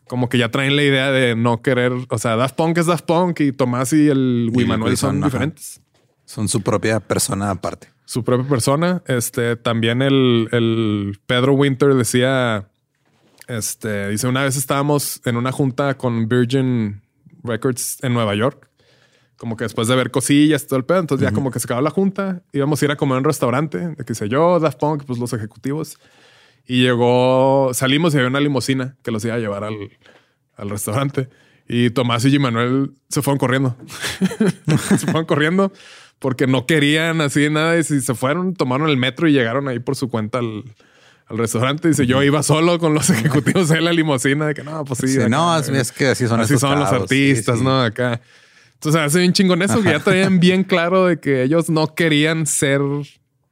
Speaker 1: como que ya traen la idea de no querer. O sea, Daft Punk es Daft Punk y Tomás y el Wii Manuel son diferentes.
Speaker 2: Son su propia persona aparte.
Speaker 1: Su propia persona. Este también el, el Pedro Winter decía: Este dice, una vez estábamos en una junta con Virgin Records en Nueva York. Como que después de ver cosillas, todo el pedo, entonces ya como que se acabó la junta, íbamos a ir a comer a un restaurante, de que dice yo, Daft Punk, pues los ejecutivos. Y llegó, salimos y había una limusina que los iba a llevar al, al restaurante. Y Tomás y G. Manuel se fueron corriendo. (laughs) se fueron corriendo porque no querían así nada. Y si se fueron, tomaron el metro y llegaron ahí por su cuenta al, al restaurante. Dice, yo iba solo con los ejecutivos en la limusina. De que no, pues sí.
Speaker 2: Sí,
Speaker 1: acá,
Speaker 2: no, es, que así son
Speaker 1: Así son los.
Speaker 2: Sí,
Speaker 1: artistas,
Speaker 2: sí.
Speaker 1: ¿no? Acá. Entonces hace bien chingón eso, que ya traían bien claro de que ellos no querían ser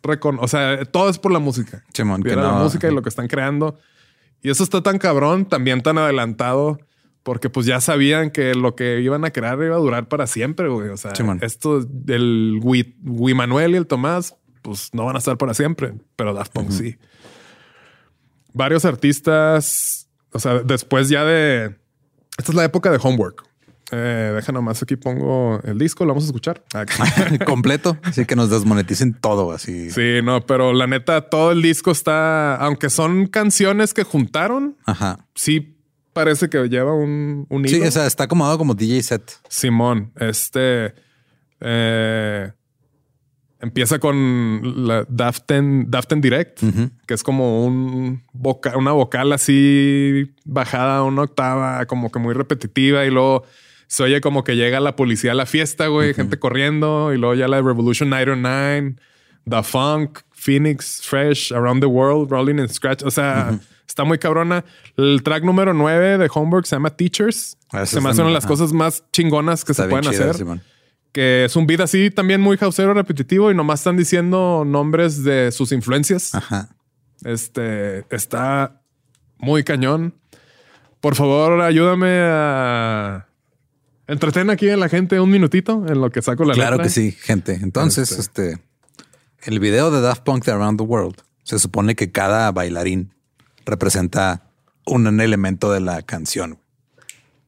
Speaker 1: recon... O sea, todo es por la música.
Speaker 2: Simón, que
Speaker 1: Era la
Speaker 2: no-
Speaker 1: música y lo que están creando. Y eso está tan cabrón, también tan adelantado, porque pues ya sabían que lo que iban a crear iba a durar para siempre, güey. O sea,
Speaker 2: Simón.
Speaker 1: esto Wii, Wii Manuel y el Tomás, pues no van a estar para siempre, pero Daft Punk sí. Varios artistas, o sea, después ya de... Esta es la época de Homework. Eh, deja nomás aquí pongo el disco, lo vamos a escuchar. (laughs)
Speaker 2: Completo. Así que nos desmoneticen todo así.
Speaker 1: Sí, no, pero la neta, todo el disco está, aunque son canciones que juntaron,
Speaker 2: Ajá.
Speaker 1: sí parece que lleva un, un
Speaker 2: Sí, o sea, está acomodado como DJ set.
Speaker 1: Simón, este eh, empieza con la Daften, Daften Direct, que es como un voca- una vocal así bajada una octava, como que muy repetitiva, y luego se oye como que llega la policía a la fiesta, güey, gente corriendo, y luego ya la Revolution 99, The Funk, Phoenix, Fresh, Around the World, Rolling in Scratch. O sea, está muy cabrona. El track número 9 de Homework se llama Teachers.
Speaker 2: Ah,
Speaker 1: se me hacen una de las cosas más chingonas que
Speaker 2: Está
Speaker 1: se pueden hacer.
Speaker 2: Simón.
Speaker 1: Que es un beat así también muy houseero repetitivo y nomás están diciendo nombres de sus influencias.
Speaker 2: Ajá.
Speaker 1: Este está muy cañón. Por favor, ayúdame a entretener aquí a la gente un minutito en lo que saco la
Speaker 2: Claro
Speaker 1: letra.
Speaker 2: que sí, gente. Entonces, este, el video de Daft Punk de Around the World se supone que cada bailarín representa un elemento de la canción.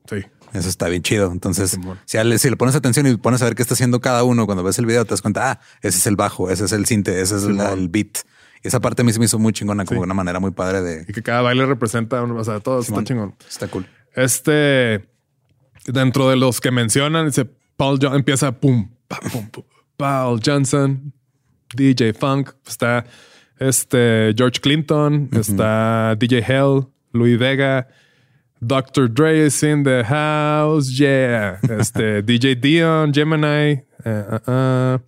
Speaker 1: Sí.
Speaker 2: Eso está bien chido. Entonces, si, le pones atención y pones a ver qué está haciendo cada uno, cuando ves el video te das cuenta, ah, ese es el bajo, ese es el cinte, ese es la- el beat. Y esa parte a mí se me hizo muy chingona, como
Speaker 1: Sí.
Speaker 2: una manera muy padre de...
Speaker 1: Y que cada baile representa, o sea, todo
Speaker 2: Simón.
Speaker 1: está chingón.
Speaker 2: Está cool.
Speaker 1: Este, dentro de los que mencionan, dice Paul Johnson, empieza pum, pa, pum, pum. Paul Johnson, DJ Funk, está este George Clinton, está DJ Hell, Louis Vega, Dr. Dre is in the house, yeah. Este (laughs) DJ Dion, Gemini, eh, uh, uh,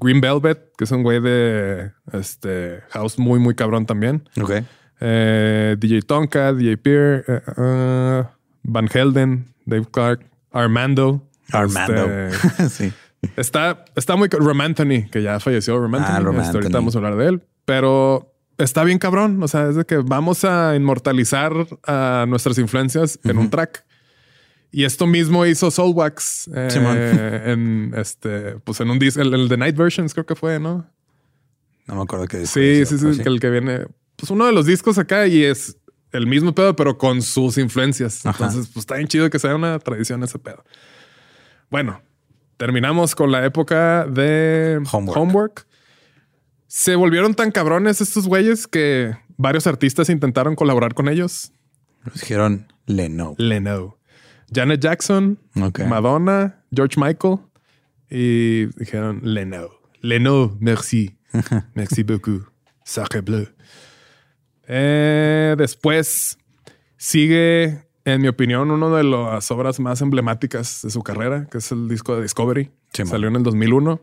Speaker 1: Green Velvet, que es un güey de este house muy, muy cabrón también.
Speaker 2: Ok.
Speaker 1: Eh, DJ Tonka, DJ Peer, eh, uh, Van Helden, Dave Clark, Armando.
Speaker 2: Armando.
Speaker 1: Este, (laughs)
Speaker 2: sí.
Speaker 1: está, está muy... Romanthony, que ya falleció Romanthony.
Speaker 2: Ah,
Speaker 1: Este, ahorita vamos a hablar de él. Pero está bien cabrón. O sea, es de que vamos a inmortalizar a nuestras influencias en un track. Y esto mismo hizo Soulwax eh, (laughs) en este, pues en un disco, el, el The Night Versions creo que fue, ¿no?
Speaker 2: No me acuerdo qué
Speaker 1: Sí,
Speaker 2: disco
Speaker 1: sí,
Speaker 2: hizo,
Speaker 1: sí, que el que viene, pues uno de los discos acá y es el mismo pedo, pero con sus influencias.
Speaker 2: Ajá.
Speaker 1: Entonces, pues está bien chido que sea una tradición ese pedo. Bueno, terminamos con la época de
Speaker 2: Homework.
Speaker 1: Homework. Se volvieron tan cabrones estos güeyes que varios artistas intentaron colaborar con ellos.
Speaker 2: Nos dijeron Leno.
Speaker 1: Leno, Janet Jackson. Madonna, George Michael y dijeron Leno. Leno, merci. (laughs) merci beaucoup. Sacre bleu. Eh, después sigue, en mi opinión, una de las obras más emblemáticas de su carrera, que es el disco de Discovery.
Speaker 2: Sí.
Speaker 1: Salió en el 2001.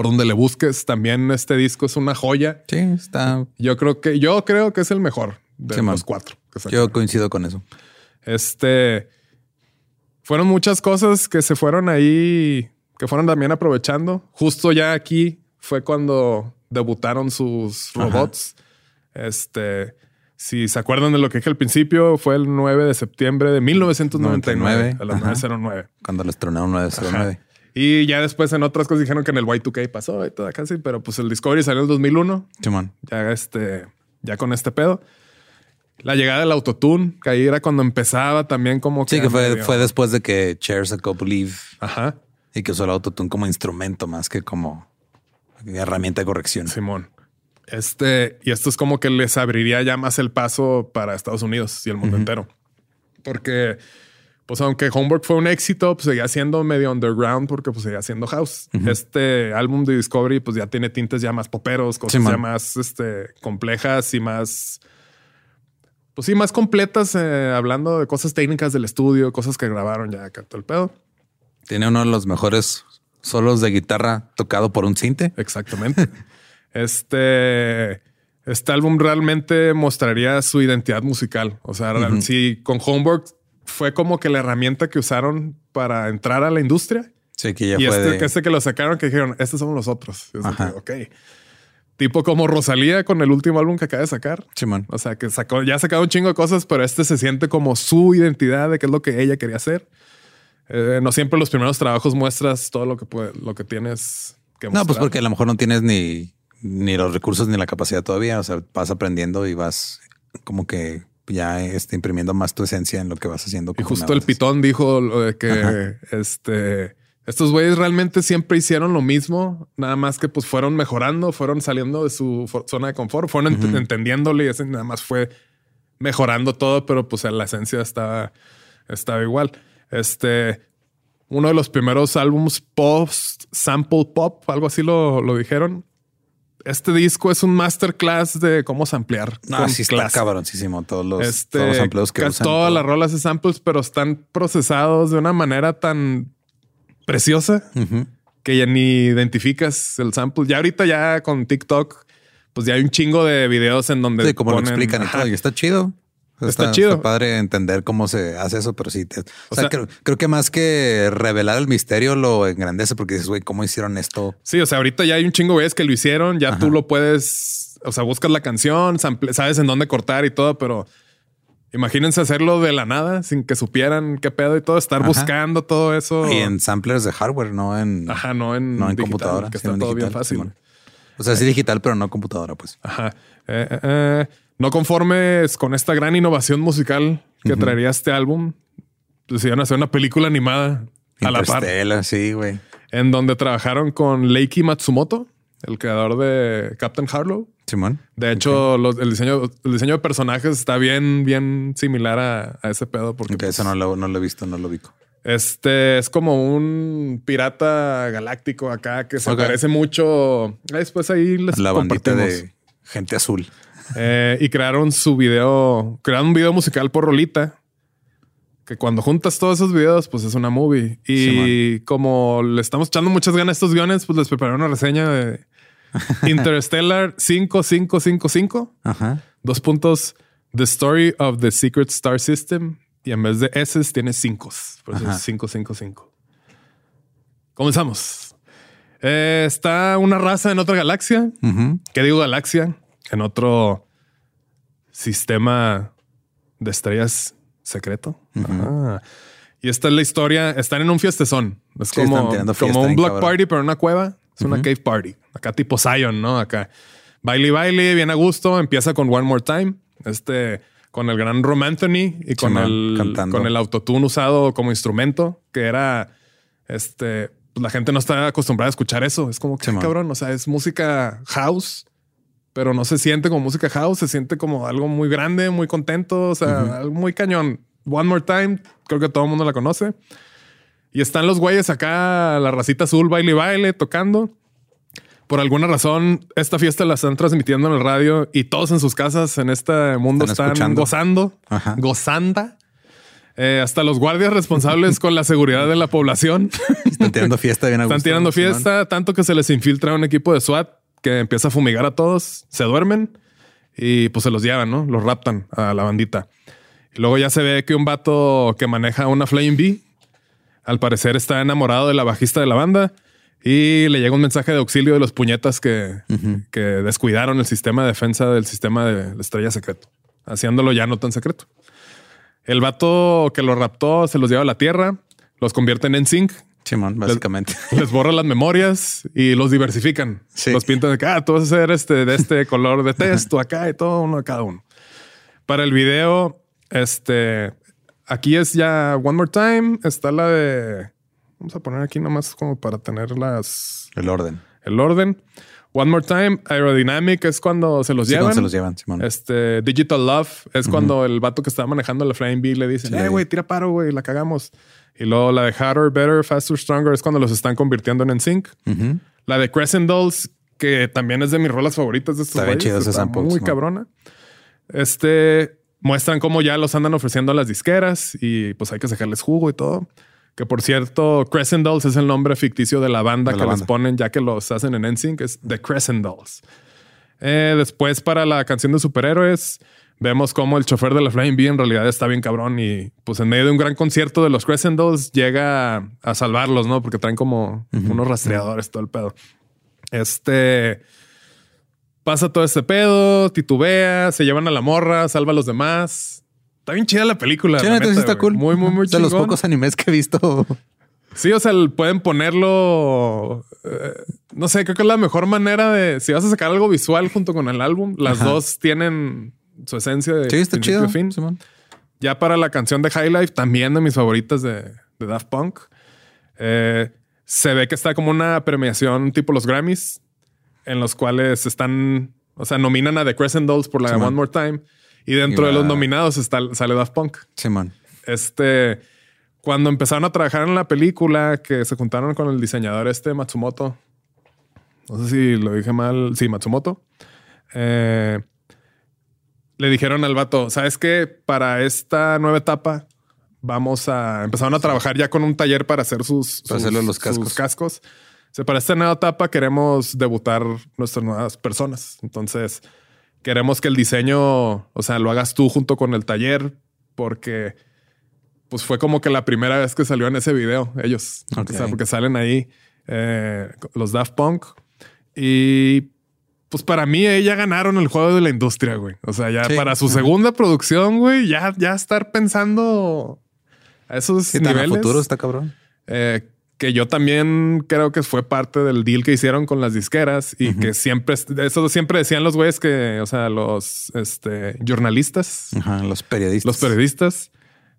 Speaker 1: Por donde le busques, también este disco es una joya.
Speaker 2: Sí, está.
Speaker 1: Yo creo que, yo creo que es el mejor de
Speaker 2: Sí, man.
Speaker 1: los cuatro. que.
Speaker 2: Yo coincido con eso.
Speaker 1: Este fueron muchas cosas que se fueron ahí, que fueron también aprovechando. Justo ya aquí fue cuando debutaron sus
Speaker 2: Ajá.
Speaker 1: robots. Este, si se acuerdan de lo que dije al principio, fue el 9 de septiembre de 1999 a las
Speaker 2: Ajá.
Speaker 1: 909.
Speaker 2: Cuando les tronaron 909.
Speaker 1: Y ya después en otras cosas dijeron que en el Y2K pasó y toda casi, pero pues el Discovery salió en el 2001
Speaker 2: Simón.
Speaker 1: ya este, ya con este pedo. La llegada del autotune, que ahí era cuando empezaba también como
Speaker 2: Sí, que fue,
Speaker 1: medio-
Speaker 2: fue después de que Cher sacó Believe
Speaker 1: Ajá,
Speaker 2: y que usó el autotune como instrumento más que como herramienta de corrección.
Speaker 1: Simón. Este, y esto es como que les abriría ya más el paso para Estados Unidos y el mundo entero. Porque, pues aunque Homework fue un éxito, pues seguía siendo medio underground porque pues seguía siendo house. Este álbum de Discovery pues ya tiene tintes ya más poperos, cosas ya más este, complejas y más... Pues sí, más completas, eh, hablando de cosas técnicas del estudio, cosas que grabaron ya acá todo el pedo.
Speaker 2: Tiene uno de los mejores solos de guitarra tocado por un cinte.
Speaker 1: Exactamente. (laughs) este, este álbum realmente mostraría su identidad musical. O sea, real- si con Homework fue como que la herramienta que usaron para entrar a la industria.
Speaker 2: Sí, que ya
Speaker 1: y
Speaker 2: fue
Speaker 1: este,
Speaker 2: de-
Speaker 1: que este que lo sacaron, que dijeron, estos somos nosotros.
Speaker 2: Ajá.
Speaker 1: que, ok. Tipo como Rosalía con el último álbum que acaba de sacar.
Speaker 2: Simón.
Speaker 1: O sea, que sacó, ya ha sacado un chingo de cosas, pero este se siente como su identidad de qué es lo que ella quería hacer. Eh, no siempre los primeros trabajos muestras todo lo que puede, lo que tienes que
Speaker 2: No, pues porque a lo mejor no tienes ni, ni los recursos ni la capacidad todavía. O sea, vas aprendiendo y vas como que ya este, imprimiendo más tu esencia en lo que vas haciendo.
Speaker 1: Y justo el pitón dijo lo de que este estos güeyes realmente siempre hicieron lo mismo, nada más que pues fueron mejorando, fueron saliendo de su zona de confort, fueron ent- entendiéndole y ese nada más fue mejorando todo, pero pues la esencia estaba, estaba igual. Este, uno de los primeros álbumes post sample pop, algo así lo, lo dijeron. Este disco es un masterclass de cómo samplear.
Speaker 2: No, sí está cabroncísimo. Todos los,
Speaker 1: Este,
Speaker 2: todos los empleos que usan.
Speaker 1: todas
Speaker 2: todo.
Speaker 1: las rolas de samples, pero están procesados de una manera tan preciosa que ya ni identificas el sample. Ya ahorita ya con TikTok, pues ya hay un chingo de videos en donde
Speaker 2: Sí, como lo
Speaker 1: ponen-
Speaker 2: explican y todo. Y está chido.
Speaker 1: Está chido.
Speaker 2: padre entender cómo se hace eso, pero sí. te- o,
Speaker 1: O
Speaker 2: sea,
Speaker 1: sea-
Speaker 2: creo, creo que más que revelar el misterio lo engrandece porque dices, güey, ¿cómo hicieron esto?
Speaker 1: Sí, o sea, ahorita ya hay un chingo de güeyes que lo hicieron, ya tú lo puedes, o sea, buscas la canción, sabes en dónde cortar y todo, pero imagínense hacerlo de la nada sin que supieran qué pedo y todo, estar
Speaker 2: Ajá.
Speaker 1: buscando todo eso.
Speaker 2: Y en samplers de hardware, no en,
Speaker 1: Ajá, no en,
Speaker 2: no en
Speaker 1: digital,
Speaker 2: computadora.
Speaker 1: que está todo bien fácil.
Speaker 2: O sea, sí digital, pero no computadora, pues.
Speaker 1: Ajá. Eh, eh, eh, no conformes con esta gran innovación musical que traería este álbum, decidieron hacer una película animada a la par,
Speaker 2: sí, güey.
Speaker 1: en donde trabajaron con Leiki Matsumoto, el creador de Captain Harlow.
Speaker 2: Simón.
Speaker 1: De hecho, los- el, diseño, el diseño de personajes está bien, bien similar a, a ese pedo. Porque
Speaker 2: Aunque
Speaker 1: pues,
Speaker 2: eso no lo, no lo he visto, no lo ubico.
Speaker 1: este es como un pirata galáctico acá que se
Speaker 2: Ok.
Speaker 1: parece mucho. Después ahí les
Speaker 2: La bandita de gente azul.
Speaker 1: Eh, y crearon su video, crearon un video musical por rolita. Que cuando juntas todos esos videos, pues es una movie. Y como le estamos echando muchas ganas a estos guiones, pues les preparé una reseña de (laughs) Interstellar 5555.
Speaker 2: Ajá.
Speaker 1: Dos puntos. The Story of the Secret Star System. Y en vez de S tiene cinco. Por eso
Speaker 2: Ajá.
Speaker 1: es 555. Comenzamos. Eh, está una raza en otra galaxia. ¿Qué digo galaxia? En otro sistema de estrellas secreto. Ajá. Y esta es la historia. Están en un fiestezón. Es
Speaker 2: Sí,
Speaker 1: como,
Speaker 2: fiesta
Speaker 1: como un block
Speaker 2: cabrón.
Speaker 1: party, pero en una cueva. Es una cave party. Acá tipo Zion, ¿no? Acá. Baile baile, bien a gusto. Empieza con One More Time. Este, con el gran Rom Anthony y con el,
Speaker 2: cantando.
Speaker 1: con el autotune usado como instrumento, que era este. pues, la gente no está acostumbrada a escuchar eso. Es como que cabrón. O sea, es música house, pero no se siente como música house, se siente como algo muy grande, muy contento, o sea, algo muy cañón. One More Time, creo que todo el mundo la conoce. Y están los güeyes acá, la racita azul, baile y baile, tocando. Por alguna razón, esta fiesta la están transmitiendo en el radio y todos en sus casas en este mundo
Speaker 2: Están escuchando.
Speaker 1: gozando,
Speaker 2: Ajá.
Speaker 1: gozanda. Eh, hasta los guardias responsables con la seguridad de la población.
Speaker 2: Están tirando fiesta bien a
Speaker 1: Están tirando fiesta, tanto que se les infiltra un equipo de SWAT que empieza a fumigar a todos, se duermen y pues se los llevan, ¿no? Los raptan a la bandita. Y luego ya se ve que un vato que maneja una Flame B, al parecer está enamorado de la bajista de la banda y le llega un mensaje de auxilio de los puñetas que, que descuidaron el sistema de defensa del sistema de la estrella secreto, haciéndolo ya no tan secreto. El vato que los raptó se los lleva a la Tierra, los convierten en zinc
Speaker 2: Simón, básicamente. (laughs)
Speaker 1: les borra las memorias y los diversifican.
Speaker 2: Sí.
Speaker 1: Los pintan de acá, ah, tú vas a ser este de este (laughs) color de texto acá y todo uno de cada uno. Para el video, este aquí es ya One More Time. Está la de vamos a poner aquí nomás como para tener las
Speaker 2: El orden.
Speaker 1: el orden. One More Time, Aerodynamic es cuando se los
Speaker 2: Sí,
Speaker 1: llevan.
Speaker 2: se los llevan, Simón.
Speaker 1: Este Digital Love es cuando el vato que estaba manejando la Flame B le dice,
Speaker 2: Sí,
Speaker 1: eh, güey, tira paro, güey, la cagamos. Y luego la de Harder, Better, Faster, Stronger es cuando los están convirtiendo en NSYNC.
Speaker 2: Ujú.
Speaker 1: La de Crescent Dolls, que también es de mis rolas favoritas de estos
Speaker 2: Está chido ese
Speaker 1: está Muy cabrona. Este muestran cómo ya los andan ofreciendo a las disqueras y pues hay que sacarles jugo y todo. Que por cierto, Crescent Dolls es el nombre ficticio de la banda
Speaker 2: De
Speaker 1: que les ponen ya que los hacen en NSYNC, es The Crescent Dolls. Eh, después, para la canción de superhéroes, vemos cómo el chofer de la Flying B en realidad está bien cabrón y pues en medio de un gran concierto de los Crescent Dolls llega a, a salvarlos, ¿no? Porque traen como unos rastreadores, todo el pedo. Este pasa todo este pedo, titubea, se llevan a la morra, salva a los demás. Está bien chida la película.
Speaker 2: Sí,
Speaker 1: la
Speaker 2: neta, sí
Speaker 1: neta,
Speaker 2: está cool.
Speaker 1: Muy, muy, muy
Speaker 2: De los pocos animes que he visto.
Speaker 1: Sí, o sea, pueden ponerlo. eh, no sé, creo que es la mejor manera de. Si vas a sacar algo visual junto con el álbum, las
Speaker 2: Ajá.
Speaker 1: dos tienen su esencia de
Speaker 2: Sí, está chido.
Speaker 1: a fin.
Speaker 2: Simón.
Speaker 1: Ya para la canción de High Life, también de mis favoritas de, de Daft Punk. eh, se ve que está como una premiación tipo los Grammys, en los cuales están, o sea, nominan a The Crescent Dolls por la de
Speaker 2: Simón.
Speaker 1: One More Time. Y dentro
Speaker 2: Y
Speaker 1: de los nominados está, sale Daft Punk.
Speaker 2: Simón.
Speaker 1: Este, cuando empezaron a trabajar en la película, que se juntaron con el diseñador este Matsumoto. No sé si lo dije mal. Sí, Matsumoto. Eh, le dijeron al vato, ¿sabes qué? Para esta nueva etapa vamos a... Empezaron a trabajar ya con un taller para hacer sus,
Speaker 2: Para
Speaker 1: sus-
Speaker 2: los
Speaker 1: sus
Speaker 2: cascos.
Speaker 1: cascos. O sea, para esta nueva etapa queremos debutar nuestras nuevas personas. Entonces, queremos que el diseño, o sea, lo hagas tú junto con el taller, porque pues fue como que la primera vez que salió en ese video ellos. O sea, porque salen ahí eh, los Daft Punk. Y pues para mí ya ganaron el juego de la industria, güey. O sea, ya
Speaker 2: Sí.
Speaker 1: para su segunda producción, güey, ya, ya estar pensando a esos
Speaker 2: tan a
Speaker 1: niveles.
Speaker 2: futuro está cabrón.
Speaker 1: Eh, que yo también creo que fue parte del deal que hicieron con las disqueras y que siempre, eso siempre decían los güeyes que, o sea, los este, jornalistas,
Speaker 2: Ajá, los periodistas.
Speaker 1: los periodistas.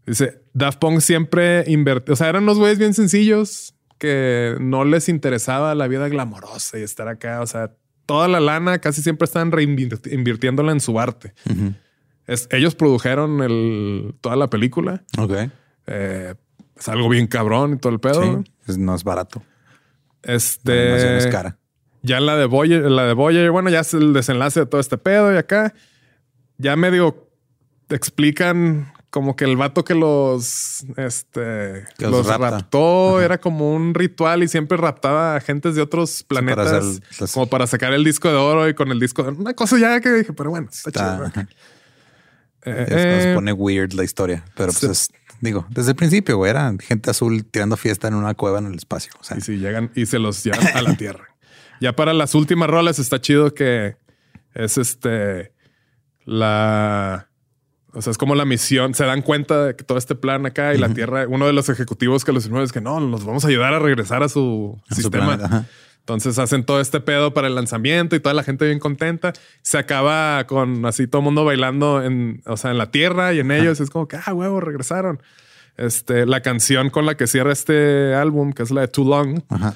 Speaker 1: Dice, Daft Punk siempre invirtió, o sea, eran unos güeyes bien sencillos que no les interesaba la vida glamorosa y estar acá, o sea, toda la lana casi siempre estaban reinvirtiéndola en su arte. Es- ellos produjeron el, toda la película.
Speaker 2: Ok.
Speaker 1: Eh, es algo bien cabrón y todo el pedo.
Speaker 2: Sí. Es- no es barato. La
Speaker 1: Este
Speaker 2: animación es cara.
Speaker 1: ya la de Boyer, la de Boyer, bueno, ya es el desenlace de todo este pedo y acá ya medio te explican como que el vato que los este
Speaker 2: Que los
Speaker 1: los
Speaker 2: rapta.
Speaker 1: raptó era como un ritual y siempre raptaba a gentes de otros
Speaker 2: para
Speaker 1: planetas
Speaker 2: hacer las-
Speaker 1: como para sacar el disco de oro y con el disco de una cosa ya que dije, pero bueno, está,
Speaker 2: Está-
Speaker 1: chido. Eh,
Speaker 2: Es se
Speaker 1: eh,
Speaker 2: pone weird la historia. Pero pues es, digo, desde el principio, güey, era gente azul tirando fiesta en una cueva en el espacio. O sea,
Speaker 1: Y si llegan y se los llevan a la tierra. Ya para las últimas rolas está chido que es este la o sea, es como la misión. Se dan cuenta de que todo este plan acá y la tierra, uno de los ejecutivos que los firmó es que no, nos vamos a ayudar a regresar a su
Speaker 2: a
Speaker 1: sistema. Entonces hacen todo este pedo para el lanzamiento y toda la gente bien contenta. Se acaba con así todo el mundo bailando en, o sea, en la tierra y en ellos. Es como que, ah, huevo, regresaron. Este, la canción con la que cierra este álbum, que es la de Too Long,
Speaker 2: Ajá.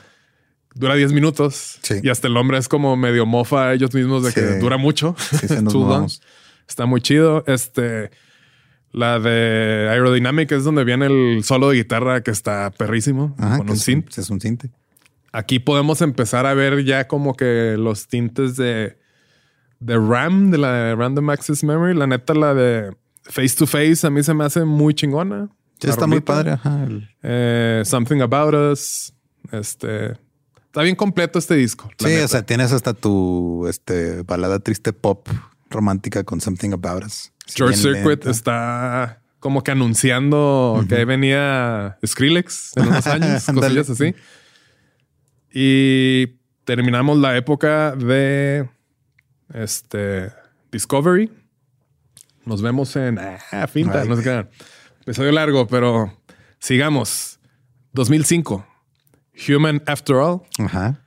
Speaker 1: dura 10 minutos
Speaker 2: Sí.
Speaker 1: y hasta el nombre es como medio mofa a ellos mismos de que dura mucho.
Speaker 2: Sí, (laughs)
Speaker 1: Too long. Está muy chido. Este, la de Aerodynamic es donde viene el solo de guitarra que está perrísimo
Speaker 2: Ajá,
Speaker 1: con
Speaker 2: que
Speaker 1: un synth.
Speaker 2: Es un cinte.
Speaker 1: Aquí podemos empezar a ver ya como que los tintes de, de RAM, de la de Random Access Memory. La neta, la de Face to Face a mí se me hace muy chingona.
Speaker 2: Sí, está muy padre. Ajá.
Speaker 1: Eh, Something About Us. Este. Está bien completo este disco.
Speaker 2: Sí,
Speaker 1: neta.
Speaker 2: o sea, tienes hasta tu este, balada triste pop romántica con Something About Us.
Speaker 1: George Circuit
Speaker 2: lenta.
Speaker 1: está como que anunciando que ahí venía Skrillex en unos años, (laughs) cosillas así. Y terminamos la época de este Discovery. Nos vemos en ah, finta,
Speaker 2: Ay,
Speaker 1: no sé qué. Episodio largo, pero sigamos. 2005. Human After All,
Speaker 2: Ajá.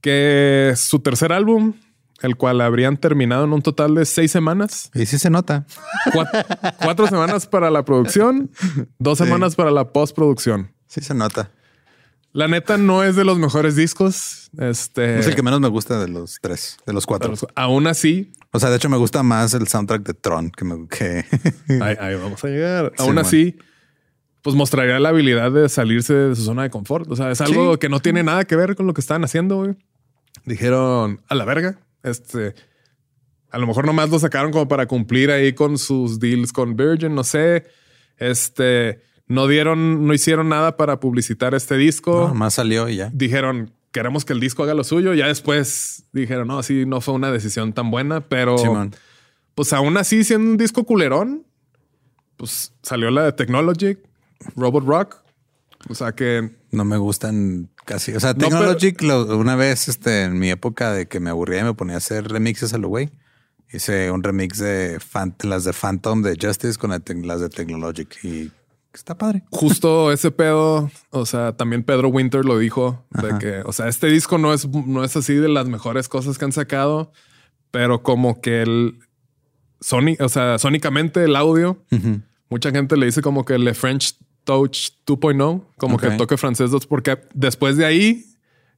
Speaker 1: que es su tercer álbum, el cual habrían terminado en un total de seis semanas.
Speaker 2: Y sí se nota.
Speaker 1: Cuatro, cuatro semanas para la producción, dos
Speaker 2: Sí.
Speaker 1: semanas para la postproducción.
Speaker 2: Sí se nota.
Speaker 1: La neta no es de los mejores discos. Este,
Speaker 2: Es el que menos me gusta de los tres, de los cuatro.
Speaker 1: aún así,
Speaker 2: O sea, de hecho me gusta más el soundtrack de Tron que me que (laughs)
Speaker 1: ahí, ahí vamos a llegar.
Speaker 2: Sí,
Speaker 1: aún
Speaker 2: man.
Speaker 1: así, pues mostraría la habilidad de salirse de su zona de confort. O sea, es algo
Speaker 2: Sí.
Speaker 1: que no tiene nada que ver con lo que estaban haciendo. güey. Dijeron a la verga. Este, a lo mejor nomás lo sacaron como para cumplir ahí con sus deals con Virgin. No sé. Este, no dieron, no hicieron nada para publicitar este disco.
Speaker 2: no, más salió y ya.
Speaker 1: dijeron queremos que el disco haga lo suyo. Ya después dijeron no, sí, no fue una decisión tan buena, pero
Speaker 2: Simón.
Speaker 1: pues aún así siendo un disco culerón, pues salió la de Technologic, Robot Rock. O sea que
Speaker 2: No me gustan casi. O sea,
Speaker 1: No,
Speaker 2: Technologic, lo- una vez este, en mi época de que me aburría y me ponía a hacer remixes a lo güey. Hice un remix de Fan- las de Phantom de Justice con la las de Technologic y está padre.
Speaker 1: justo ese pedo, o sea, también Pedro Winter lo dijo de
Speaker 2: Ajá.
Speaker 1: que, o sea, este disco no es, no es así de las mejores cosas que han sacado, pero como que el Sony, o sea, sónicamente el audio. Mucha gente le dice como que le French Touch 2.0, como que el toque francés 2, porque después de ahí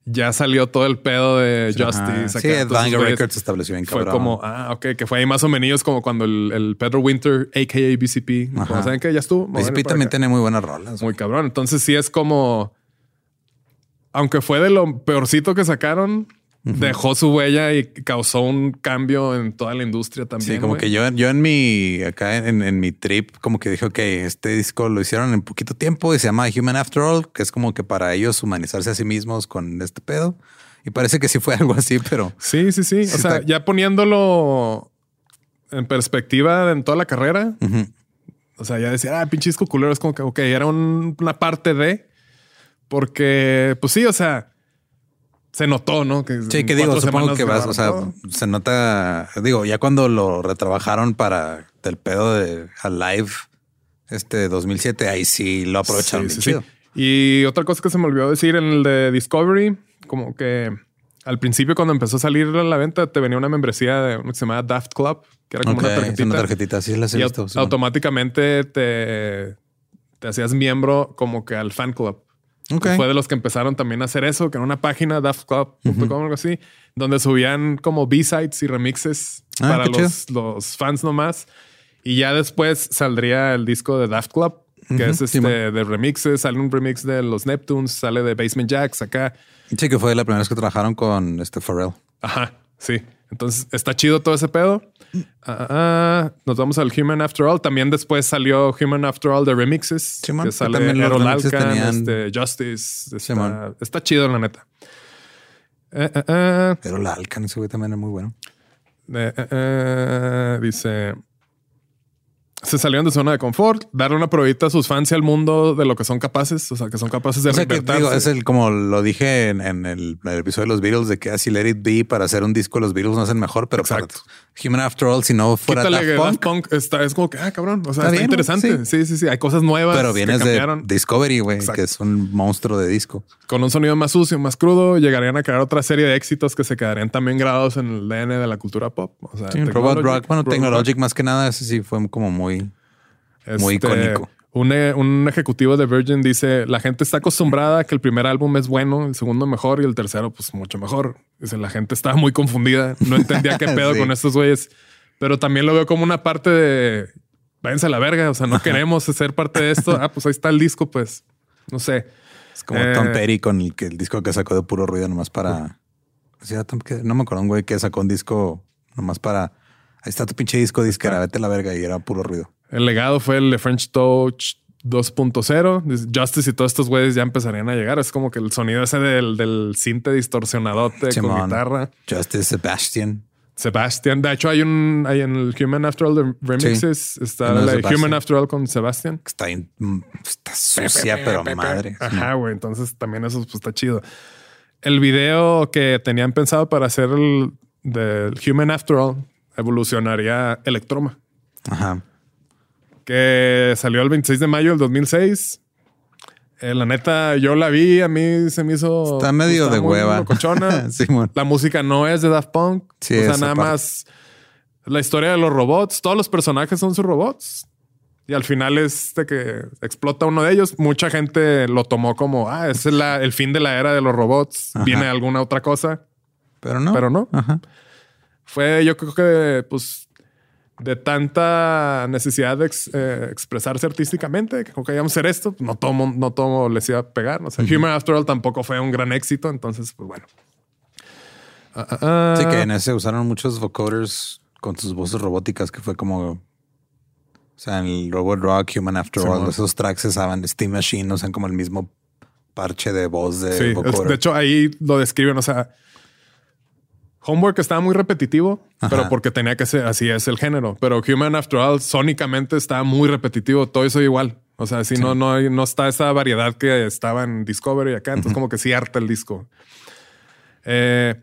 Speaker 1: ya salió todo el pedo de. Justice.
Speaker 2: Sí,
Speaker 1: acá, esos güeyes.
Speaker 2: Records se estableció bien
Speaker 1: Fue
Speaker 2: cabrón.
Speaker 1: como, ah, ok, que fue ahí más o menos como cuando el, el Pedro Winter, a.k.a. BCP, como saben que ya estuvo.
Speaker 2: BCP también
Speaker 1: acá.
Speaker 2: tiene muy buenas rolas.
Speaker 1: Muy cabrón. Entonces sí es como, aunque fue de lo peorcito que sacaron, dejó su huella y causó un cambio en toda la industria también.
Speaker 2: Sí, como que yo, yo en mi acá en, en mi trip, como que dije, ok, este disco lo hicieron en poquito tiempo y se llama Human After All, que es como que para ellos humanizarse a sí mismos con este pedo. Y parece que sí fue (laughs) algo así, pero
Speaker 1: Sí, sí, sí. O sea,
Speaker 2: está-
Speaker 1: ya poniéndolo en perspectiva en toda la carrera, o sea, ya decir, ah, pinche disco culero, es como que, ok, era un- una parte de, porque, pues sí, o sea, se notó, ¿no? Que
Speaker 2: sí, que digo, supongo que vas, o sea, se nota, digo, ya cuando lo retrabajaron para el pedo de Alive, este 2007, ahí sí lo aprovecharon
Speaker 1: Sí, sí,
Speaker 2: chido.
Speaker 1: sí. Y otra cosa que se me olvidó decir en el de Discovery, como que al principio cuando empezó a salir a la venta, te venía una membresía de uno que se llamaba Daft Club, que era como una tarjetita.
Speaker 2: una tarjetita, sí las he visto.
Speaker 1: automáticamente te, te hacías miembro como que al fan club. Fue de los que empezaron también a hacer eso, que era una página daftclub.com o algo así, donde subían como B-sides y remixes
Speaker 2: Ah,
Speaker 1: para los, los fans nomás. Y ya después saldría el disco de Daft Club, que es este de remixes. Sale un remix de los Neptunes, sale de Basement Jacks acá.
Speaker 2: Sí, que fue la primera vez que trabajaron con este Pharrell.
Speaker 1: Ajá, sí. Entonces está chido todo ese pedo. Ah, ah, nos vamos al Human After All. También después salió Human After All de remixes.
Speaker 2: Simón,
Speaker 1: que sale
Speaker 2: también
Speaker 1: Errol
Speaker 2: remixes
Speaker 1: Alcan,
Speaker 2: tenían-
Speaker 1: este, Justice. Está,
Speaker 2: Simón.
Speaker 1: está chido, la neta. Eh, eh, eh,
Speaker 2: Pero la Alcan, ese güey también es muy bueno.
Speaker 1: eh, eh, eh, dice. Se salieron de zona de confort, darle una probadita a sus fans y al mundo de lo que son capaces, o sea, que son capaces de
Speaker 2: O sea que
Speaker 1: reinventarse.
Speaker 2: digo, es el como lo dije en, en el, en el episodio de los Beatles de que así Let It Be para hacer un disco los Beatles no el mejor, pero para
Speaker 1: Exacto.
Speaker 2: Human After All, si no fuera
Speaker 1: Quítale que
Speaker 2: Daft
Speaker 1: Daft
Speaker 2: Punk,
Speaker 1: Punk está, es como que, ah, cabrón, o sea,
Speaker 2: Está
Speaker 1: está,
Speaker 2: bien,
Speaker 1: interesante. Sí. sí, sí, hay cosas nuevas.
Speaker 2: pero
Speaker 1: que
Speaker 2: vienes de. Discovery, güey, que es un monstruo de disco.
Speaker 1: con un sonido más sucio, más crudo, llegarían a crear otra serie de éxitos que se quedarían también grabados en el DN de la cultura pop. O sea,
Speaker 2: Sí, Robot Rock, bueno,
Speaker 1: Robot
Speaker 2: Technologic más que nada, ese sí fue como muy...
Speaker 1: Rock.
Speaker 2: muy
Speaker 1: Este,
Speaker 2: icónico.
Speaker 1: Un, eh, un ejecutivo de Virgin dice: La gente está acostumbrada a que el primer álbum es bueno, el segundo mejor y el tercero, pues mucho mejor. Dice: La gente estaba muy confundida, no entendía qué (laughs) pedo
Speaker 2: Sí.
Speaker 1: con estos güeyes, pero también lo veo como una parte de váyanse a la verga. O sea, no queremos ser parte de esto. Ah, pues ahí está el disco, pues no sé.
Speaker 2: Es como
Speaker 1: Eh,
Speaker 2: Tom Petty con el, que, el disco que sacó de puro ruido nomás para... Que- no me acuerdo un güey que sacó un disco nomás para... Ahí está tu pinche disco disquera, vete la verga y era puro ruido.
Speaker 1: El legado fue el de French Touch 2.0. Dice, Justice y todos estos güeyes ya empezarían a llegar. Es como que el sonido ese del, del cinte distorsionadote con
Speaker 2: Simón.
Speaker 1: guitarra.
Speaker 2: Justice Sebastian.
Speaker 1: Sebastian. De hecho, hay un hay en el Human After All de remixes. Está la de
Speaker 2: Sebastian.
Speaker 1: Human After All con Sebastian.
Speaker 2: Está, bien- mm, está sucia, pero madre.
Speaker 1: Ajá, güey. Entonces también eso pues, está chido. El video que tenían pensado para hacer el del Human After All evolucionaría Electroma,
Speaker 2: Ajá.
Speaker 1: que salió el 26 de mayo del 2006. Eh, la neta, yo la vi, a mí se me hizo.
Speaker 2: Está medio de hueva. (laughs) Simón.
Speaker 1: La música no es de Daft Punk.
Speaker 2: Sí,
Speaker 1: o sea, nada
Speaker 2: parte.
Speaker 1: más la historia de los robots. Todos los personajes son sus robots. Y al final es de que explota uno de ellos. Mucha gente lo tomó como, ah, ese es la- el fin de la era de los robots.
Speaker 2: Ajá.
Speaker 1: Viene alguna otra cosa.
Speaker 2: Pero no.
Speaker 1: Pero no.
Speaker 2: Ajá.
Speaker 1: Fue, yo creo que, pues, de tanta necesidad de ex- eh, expresarse artísticamente, que como que íbamos a hacer esto, no todo, mon- no todo les iba a pegar. O sea, Human After All tampoco fue un gran éxito. Entonces, pues bueno. Ah, ah.
Speaker 2: Sí, que en ese usaron muchos vocoders con sus voces robóticas, que fue como. O sea, en el Robot Rock, Human After All,
Speaker 1: Simón.
Speaker 2: esos tracks usaban Steam Machine, usan como el mismo parche de voz de
Speaker 1: Sí, de hecho ahí lo describen, o sea, Homework estaba muy repetitivo,
Speaker 2: Ajá.
Speaker 1: pero porque tenía que ser, así es el género, pero Human After All sónicamente está muy repetitivo, todo eso igual. O sea, si no, no, hay- no está esa variedad que estaba en Discovery acá, entonces como que sí harta el disco. Eh,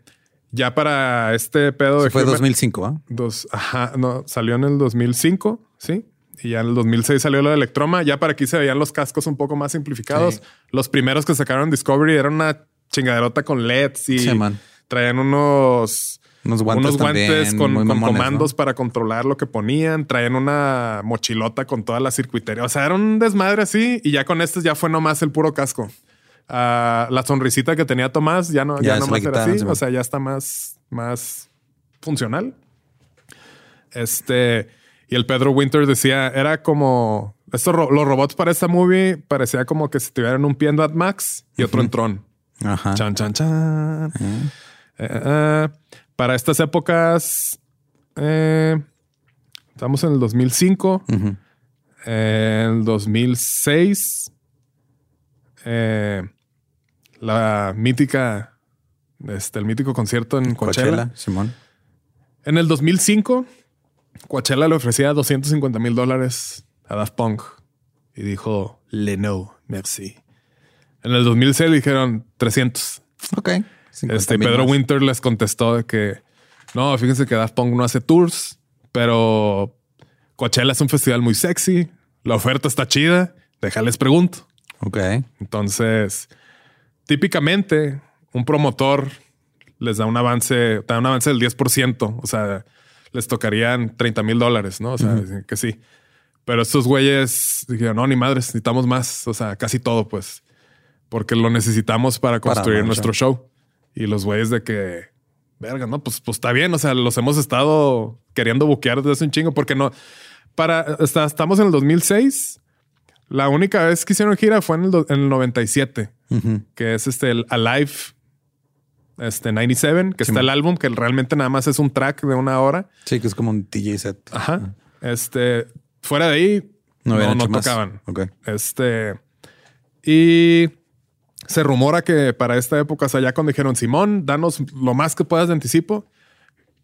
Speaker 1: ya para este pedo de
Speaker 2: fue
Speaker 1: Human-
Speaker 2: 2005, ¿ah?
Speaker 1: Dos, ajá, no, salió en el 2005, sí. Y ya en el 2006 salió lo de Electroma. Ya para aquí se veían los cascos un poco más simplificados.
Speaker 2: Sí.
Speaker 1: Los primeros que sacaron Discovery eran una chingaderota con LEDs y
Speaker 2: Sí, man.
Speaker 1: Traían unos,
Speaker 2: Unos guantes,
Speaker 1: unos guantes
Speaker 2: también,
Speaker 1: con,
Speaker 2: muy
Speaker 1: con
Speaker 2: mamones,
Speaker 1: comandos
Speaker 2: ¿no?
Speaker 1: para controlar lo que ponían. Traían una mochilota con toda la circuitería. O sea, era un desmadre así. Y ya con estos ya fue nomás el puro casco. Ah, la sonrisita que tenía Tomás ya no,
Speaker 2: Ya
Speaker 1: ya
Speaker 2: se
Speaker 1: nomás era así.
Speaker 2: sí,
Speaker 1: o sea, ya está más, más funcional. Este, y el Pedro Winter decía, era como, estos ro- los robots para esta movie parecía como que si tuvieran un pie en Mad Max y otro en Tron.
Speaker 2: Ajá.
Speaker 1: Chan, chan, chan. Eh, eh, para estas épocas, eh, estamos en el 2005,
Speaker 2: Ujú.
Speaker 1: en el 2006, eh, la mítica, este, el mítico concierto en Coachella.
Speaker 2: Coachella, Simón.
Speaker 1: En el 2005, Coachella le ofrecía 250 mil dólares a Daft Punk y dijo, le no, merci. En el 2006 le dijeron 300.
Speaker 2: Ok. 50
Speaker 1: Este, Pedro
Speaker 2: más.
Speaker 1: Winter les contestó de que no, fíjense que Daft Punk no hace tours, pero Coachella es un festival muy sexy. La oferta está chida. Déjales pregunto.
Speaker 2: Ok.
Speaker 1: Entonces, típicamente un promotor les da un avance, da un avance del 10%. O sea, les tocarían 30 mil dólares, ¿no? O sea, que sí. Pero estos güeyes dijeron, no, ni madres, necesitamos más. O sea, casi todo, pues. Porque lo necesitamos para construir nuestro show. Y los güeyes de que, verga, no, pues, pues está bien. O sea, los hemos estado queriendo buquear desde hace un chingo porque no. Para, hasta- estamos en el 2006. La única vez que hicieron gira fue en el, en el 97,
Speaker 2: Ujú.
Speaker 1: que es este el Alive este 97, que está el álbum, que realmente nada más es un track de una hora.
Speaker 2: Sí, que es como un DJ set.
Speaker 1: Ajá. Este, fuera de ahí,
Speaker 2: No
Speaker 1: tocaban. Este, y se rumora que para esta época, o sea, ya cuando dijeron Simón, danos lo más que puedas de anticipo,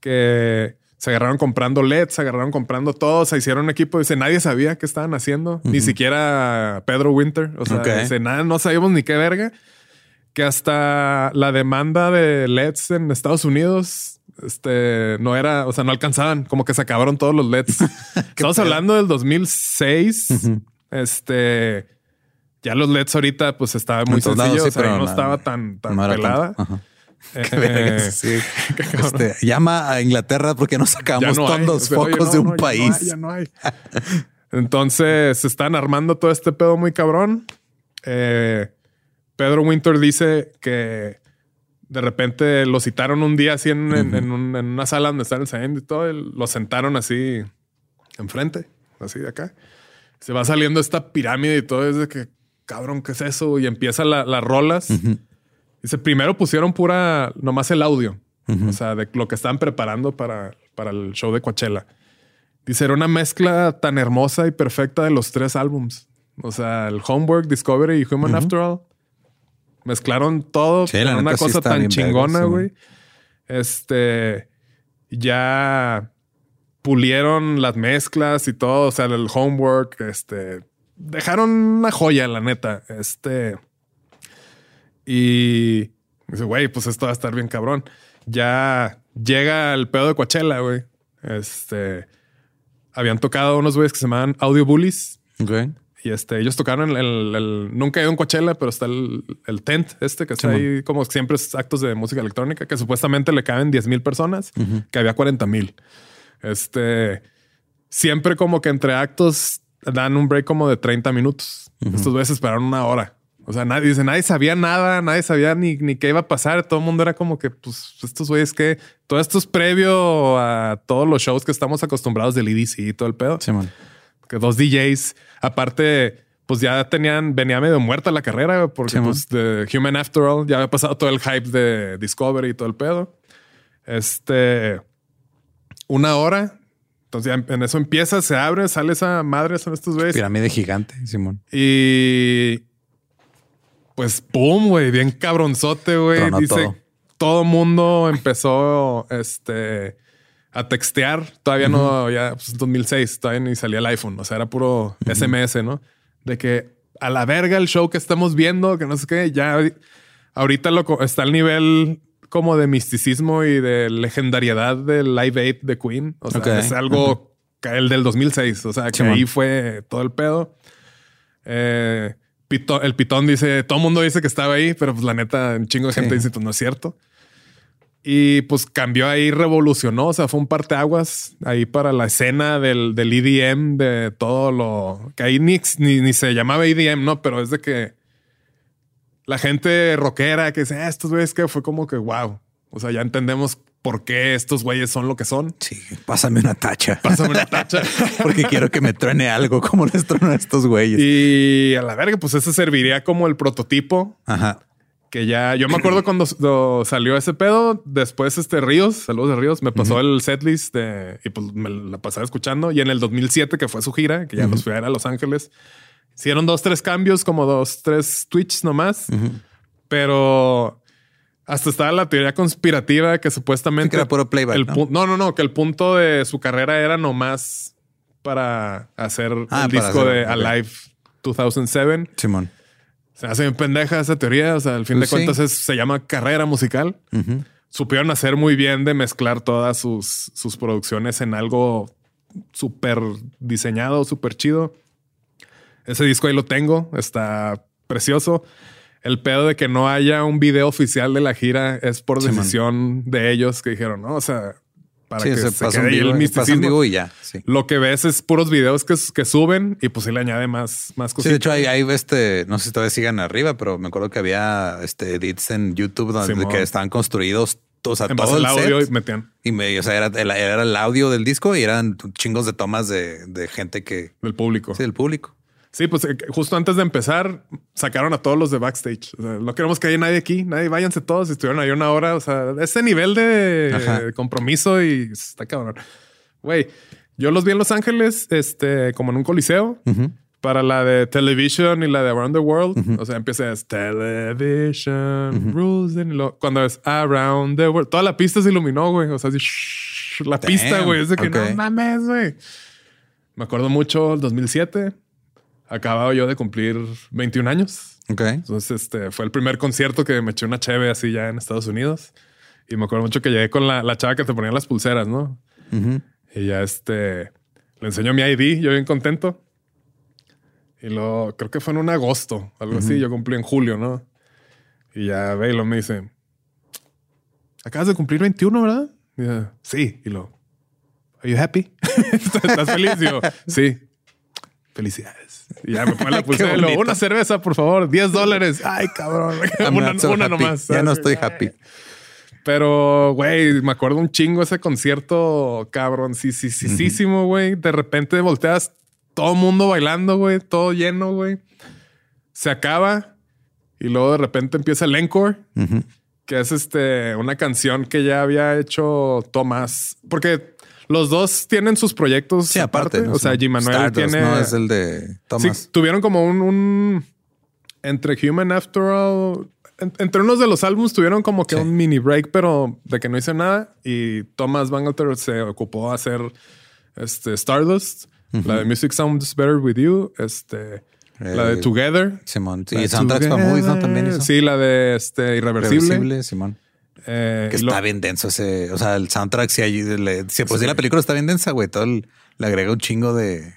Speaker 1: que se agarraron comprando LEDs, se agarraron comprando todo, se hicieron un equipo. Dice, nadie sabía qué estaban haciendo, ni siquiera Pedro Winter. O sea, dice, nada, no sabíamos ni qué verga. Que hasta la demanda de LEDs en Estados Unidos, este, no era, o sea, no alcanzaban, como que se acabaron todos los LEDs. (laughs) Estamos hablando del 2006. Este, ya los LEDs ahorita, pues estaba muy
Speaker 2: lados,
Speaker 1: sencillo,
Speaker 2: sí,
Speaker 1: o sea,
Speaker 2: pero
Speaker 1: no estaba tan, tan pelada. (laughs) Eh, (laughs)
Speaker 2: sí. (laughs) Este, llama a Inglaterra porque no sacamos
Speaker 1: no hay.
Speaker 2: todos los
Speaker 1: O sea, oye,
Speaker 2: focos
Speaker 1: no,
Speaker 2: de un
Speaker 1: no, ya no
Speaker 2: país.
Speaker 1: hay, ya no hay. Entonces se están armando todo este pedo muy cabrón. Eh, Pedro Winter dice que de repente lo citaron un día así en, en- en un- en una sala donde están ensayando y todo. y lo sentaron así enfrente, así de acá. Se va saliendo esta pirámide y todo. Es de que, cabrón, ¿qué es eso? Y empiezan la- las rolas. Dice, primero pusieron pura, nomás el audio. O sea, de lo que estaban preparando para, para el show de Coachella. Dice, era una mezcla tan hermosa y perfecta de los tres álbums. O sea, el Homework, Discovery y Human After All. Mezclaron todo
Speaker 2: Sí,
Speaker 1: en una
Speaker 2: sí
Speaker 1: cosa tan chingona,
Speaker 2: sí,
Speaker 1: güey. Este ya pulieron las mezclas y todo. O sea, el homework, este dejaron una joya, la neta. Este y dice, güey, pues esto va a estar bien cabrón. Ya llega el pedo de Coachella, güey. Este habían tocado unos güeyes que se llamaban Audio Bullies. Y este, ellos tocaron el, el- el- nunca he ido un Coachella, pero está el, el tent este que está ahí como siempre es actos de música electrónica que supuestamente le caben 10 mil personas, que había 40 mil. Este, siempre como que entre actos dan un break como de 30 minutos. Estos veces esperaron una hora. O sea, nadie dice, nadie sabía nada, nadie sabía ni, ni qué iba a pasar. Todo el mundo era como que, pues, estos güeyes que todo esto es previo a todos los shows que estamos acostumbrados del EDC y todo el pedo
Speaker 2: Simón.
Speaker 1: que dos DJs. Aparte, pues ya tenían, venía medio muerta la carrera, porque
Speaker 2: Sí, man.
Speaker 1: pues de Human After All ya había pasado todo el hype de Discovery y todo el pedo. Este, una hora. Entonces ya en eso empieza, se abre, sale esa madre, son estos güeyes.
Speaker 2: Pirámide gigante, Simón.
Speaker 1: Y pues, pum, güey, bien cabronzote, güey. Dice,
Speaker 2: todo.
Speaker 1: todo mundo empezó este, a textear. Todavía no, ya, pues, 2006, todavía ni salía el iPhone. O sea, era puro SMS, ¿no? De que a la verga el show que estamos viendo, que no sé qué, ya ahorita lo, está al nivel como de misticismo y de legendariedad del Live Aid de Queen. O sea,
Speaker 2: Ok.
Speaker 1: es algo que el del 2006. O sea, que ahí fue todo el pedo. Eh, el pitón dice, todo el mundo dice que estaba ahí, pero pues la neta, un chingo de gente dice, pues no es cierto. Y pues cambió ahí, revolucionó, o sea, fue un parteaguas ahí para la escena del, del EDM, de todo lo que ahí ni, ni, ni se llamaba EDM, no, pero es de que la gente rockera que dice, "Ah, estos güeyes que fue como que wow. O sea, ya entendemos por qué estos güeyes son lo que son.
Speaker 2: Sí, pásame una tacha.
Speaker 1: Pásame una tacha. (laughs)
Speaker 2: Porque quiero que me truene algo como les tronó a estos güeyes.
Speaker 1: y a la verga, pues eso serviría como el prototipo
Speaker 2: Ajá.
Speaker 1: que ya yo me acuerdo cuando, cuando salió ese pedo. Después, este Ríos, saludos de Ríos, me pasó el setlist de, y pues me la pasaba escuchando. Y en el 2007, que fue su gira, que ya los fui a ver a Los Ángeles, hicieron dos, tres cambios, como dos, tres tweets nomás, pero hasta estaba la teoría conspirativa que supuestamente
Speaker 2: Que era puro playback,
Speaker 1: el
Speaker 2: ¿no?
Speaker 1: no, no, no, que el punto de su carrera era nomás para hacer
Speaker 2: Ah,
Speaker 1: el
Speaker 2: para
Speaker 1: disco
Speaker 2: hacer-
Speaker 1: de. Alive 2007.
Speaker 2: Simón.
Speaker 1: Se hace bien pendeja esa teoría. O sea, al fin
Speaker 2: Pues
Speaker 1: de
Speaker 2: sí.
Speaker 1: cuentas es- se llama carrera musical. Supieron hacer muy bien de mezclar todas sus, sus producciones en algo súper diseñado, súper chido. Ese disco ahí lo tengo. Está precioso. El pedo de que no haya un video oficial de la gira es por
Speaker 2: Sí, man.
Speaker 1: decisión de ellos que dijeron, no, o sea, para
Speaker 2: Sí,
Speaker 1: que
Speaker 2: se,
Speaker 1: se, quede
Speaker 2: vivo,
Speaker 1: el misticismo.
Speaker 2: y ya. Sí.
Speaker 1: Lo que ves es puros videos que, que suben y pues sí le añade más, más
Speaker 2: Sí,
Speaker 1: cositas.
Speaker 2: de hecho, hay, hay este, no sé si todavía sigan arriba, pero me acuerdo que había este edits en YouTube donde
Speaker 1: Simón.
Speaker 2: que estaban construidos, o sea,
Speaker 1: en base
Speaker 2: todo el
Speaker 1: audio
Speaker 2: set.
Speaker 1: y metían
Speaker 2: Y me, o sea, era el, era el audio del disco y eran chingos de tomas de, de gente que,
Speaker 1: del público.
Speaker 2: sí, del público.
Speaker 1: Sí, pues eh, justo antes de empezar sacaron a todos los de backstage. O sea, no queremos que haya nadie aquí, nadie, váyanse todos. Estuvieron ahí una hora. O sea, ese nivel de
Speaker 2: Ajá.
Speaker 1: compromiso y está cabrón. Güey, yo los vi en Los Ángeles, este, como en un coliseo para la de Television y la de Around the World. O sea, empieza es Television rules and lo- cuando es Around the World. Toda la pista se iluminó, güey. O sea, así, shh, la
Speaker 2: Damn,
Speaker 1: pista, güey. Es de que
Speaker 2: ok.
Speaker 1: no mames, güey. Me acuerdo mucho el 2007. Acababa yo de cumplir 21 años.
Speaker 2: Ok.
Speaker 1: Entonces, este fue el primer concierto que me eché una cheve así ya en Estados Unidos. Y me acuerdo mucho que llegué con la, la chava que te ponía las pulseras, ¿no? Y ya este le enseñó mi ID, yo bien contento. Y luego creo que fue en un agosto, algo así. Yo cumplí en julio, ¿no? Y ya ve y lo me dice: Acabas de cumplir 21, ¿verdad? Y yo, sí. Y lo, ¿Are you happy? (laughs) ¿Estás feliz? Y yo, sí. Felicidades. Y ya me pone la (laughs) pulsera una cerveza, por favor, 10 dólares. Ay, cabrón. (laughs) Una
Speaker 2: so
Speaker 1: una nomás.
Speaker 2: Ya no estoy happy.
Speaker 1: Pero, güey, me acuerdo un chingo ese concierto, cabrón, sí, sí, sí, sí, güey. De repente volteas todo mundo bailando, güey, todo lleno, güey. Se acaba y luego de repente empieza el encore,
Speaker 2: Ujú.
Speaker 1: que es este una canción que ya había hecho Tomás, porque Los dos tienen sus proyectos.
Speaker 2: Sí, aparte. ¿no?
Speaker 1: O sea, G. Manuel
Speaker 2: Stardust,
Speaker 1: tiene.
Speaker 2: No es el de Thomas.
Speaker 1: Sí, tuvieron como un, un- entre Human After All. en- entre unos de los álbumes tuvieron como que
Speaker 2: Sí.
Speaker 1: un mini break, pero de que no hice nada. Y Thomas Bangalter se ocupó a hacer este Stardust, la de Music Sounds Better With You, este, la de
Speaker 2: Eh,
Speaker 1: Together.
Speaker 2: Simón.
Speaker 1: La
Speaker 2: y soundtracks para movies, ¿no? También hizo.
Speaker 1: Sí, la de este Irreversible.
Speaker 2: Reversible, Simón.
Speaker 1: Eh,
Speaker 2: Que
Speaker 1: lo-
Speaker 2: está bien denso ese. O sea, el soundtrack, si hay. Le, si sí la película está bien densa, güey. Todo el- le agrega un chingo de.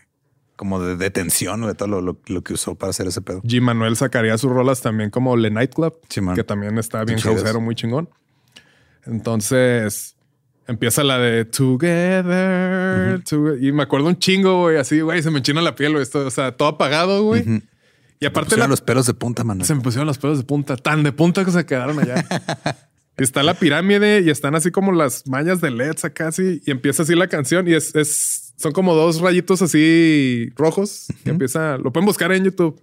Speaker 2: Como de, de tensión, güey. Todo lo, lo- lo que usó para hacer ese pedo.
Speaker 1: G. Manuel sacaría sus rolas también como Le Nightclub, que también está bien causero, muy chingón. Entonces empieza la de Together. Toge- Y me acuerdo un chingo, güey, así, güey, se me enchina la piel, güey. esto, o sea, todo apagado, güey. Y aparte
Speaker 2: Pusieron
Speaker 1: la-
Speaker 2: los pelos de punta, mano.
Speaker 1: se me pusieron los pelos de punta, tan de punta que se quedaron allá. (laughs) Y está la pirámide y están así como las mallas de LEDs acá así y empieza así la canción y es, es son como dos rayitos así rojos que empieza, lo pueden buscar en YouTube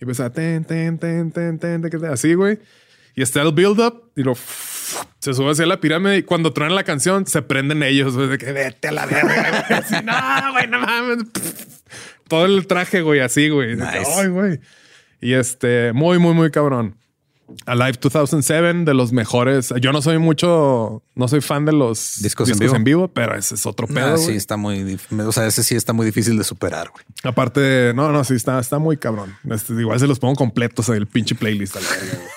Speaker 1: y empieza ten, ten, ten, ten, ten, así, güey. Y está el build up y lo se sube hacia la pirámide y cuando truenan la canción se prenden ellos, güey, de que vete a la verga. güey. (laughs) Así, no, güey, no mames. Todo el traje, güey, así, güey.
Speaker 2: Nice.
Speaker 1: Ay, güey. Y este, muy, muy, muy cabrón. Alive 2007, de los mejores. Yo no soy mucho, no soy fan de los
Speaker 2: Discos en vivo.
Speaker 1: pero ese es otro
Speaker 2: Ah,
Speaker 1: pedo.
Speaker 2: sí, está muy. O sea, ese sí está muy difícil de superar, güey.
Speaker 1: Aparte, no, no, sí, está, está muy cabrón. Este, igual se los pongo completos en el pinche playlist. a la verga. (laughs)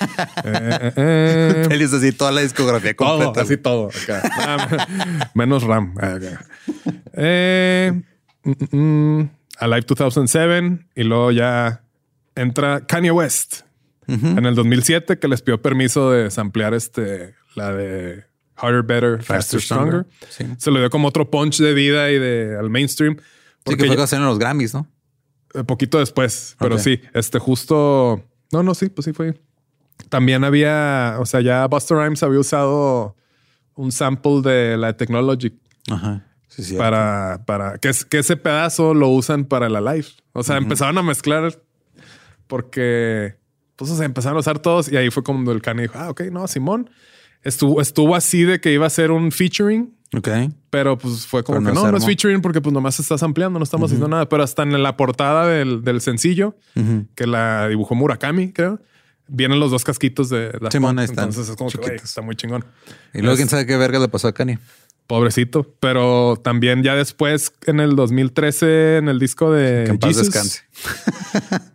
Speaker 1: Eh, eh, eh. (laughs)
Speaker 2: Así toda la discografía
Speaker 1: Todo,
Speaker 2: completa.
Speaker 1: así todo. acá. Ah, (laughs) menos RAM. Ah, acá. Mm, mm, mm. Alive 2007 y luego ya entra Kanye West en el 2007 que les pidió permiso de samplear este la de Harder, Better, Faster,
Speaker 2: Faster,
Speaker 1: Stronger.
Speaker 2: Stronger. Sí.
Speaker 1: Se le dio como otro punch de vida y de al mainstream.
Speaker 2: Sí, que fue que en los Grammys, ¿no?
Speaker 1: eh, poquito después, pero sí, este justo. No, no, sí, pues sí fue. También había, o sea, ya Buster Rhymes había usado un sample de la Technology
Speaker 2: Ajá. Sí, sí.
Speaker 1: para, para que, es- que ese pedazo lo usan para la live. O sea, empezaron a mezclar porque, pues, o sea, empezaron a usar todos y ahí fue cuando el Kanye dijo, ah, ok, no, Simón estuvo, estuvo así de que iba a ser un featuring.
Speaker 2: Ok.
Speaker 1: Pero pues fue como
Speaker 2: Pero
Speaker 1: que
Speaker 2: no
Speaker 1: no,
Speaker 2: se
Speaker 1: no es featuring porque pues nomás estás ampliando, no estamos haciendo nada. Pero hasta en la portada del, del sencillo, que la dibujó Murakami, creo, vienen los dos casquitos de Daft
Speaker 2: Simón, están,
Speaker 1: Entonces es como que está muy chingón.
Speaker 2: Y luego, quién sabe qué verga le pasó a Kanye.
Speaker 1: Pobrecito. Pero también ya después, en el 2013, en el disco de Jesus,
Speaker 2: descanse.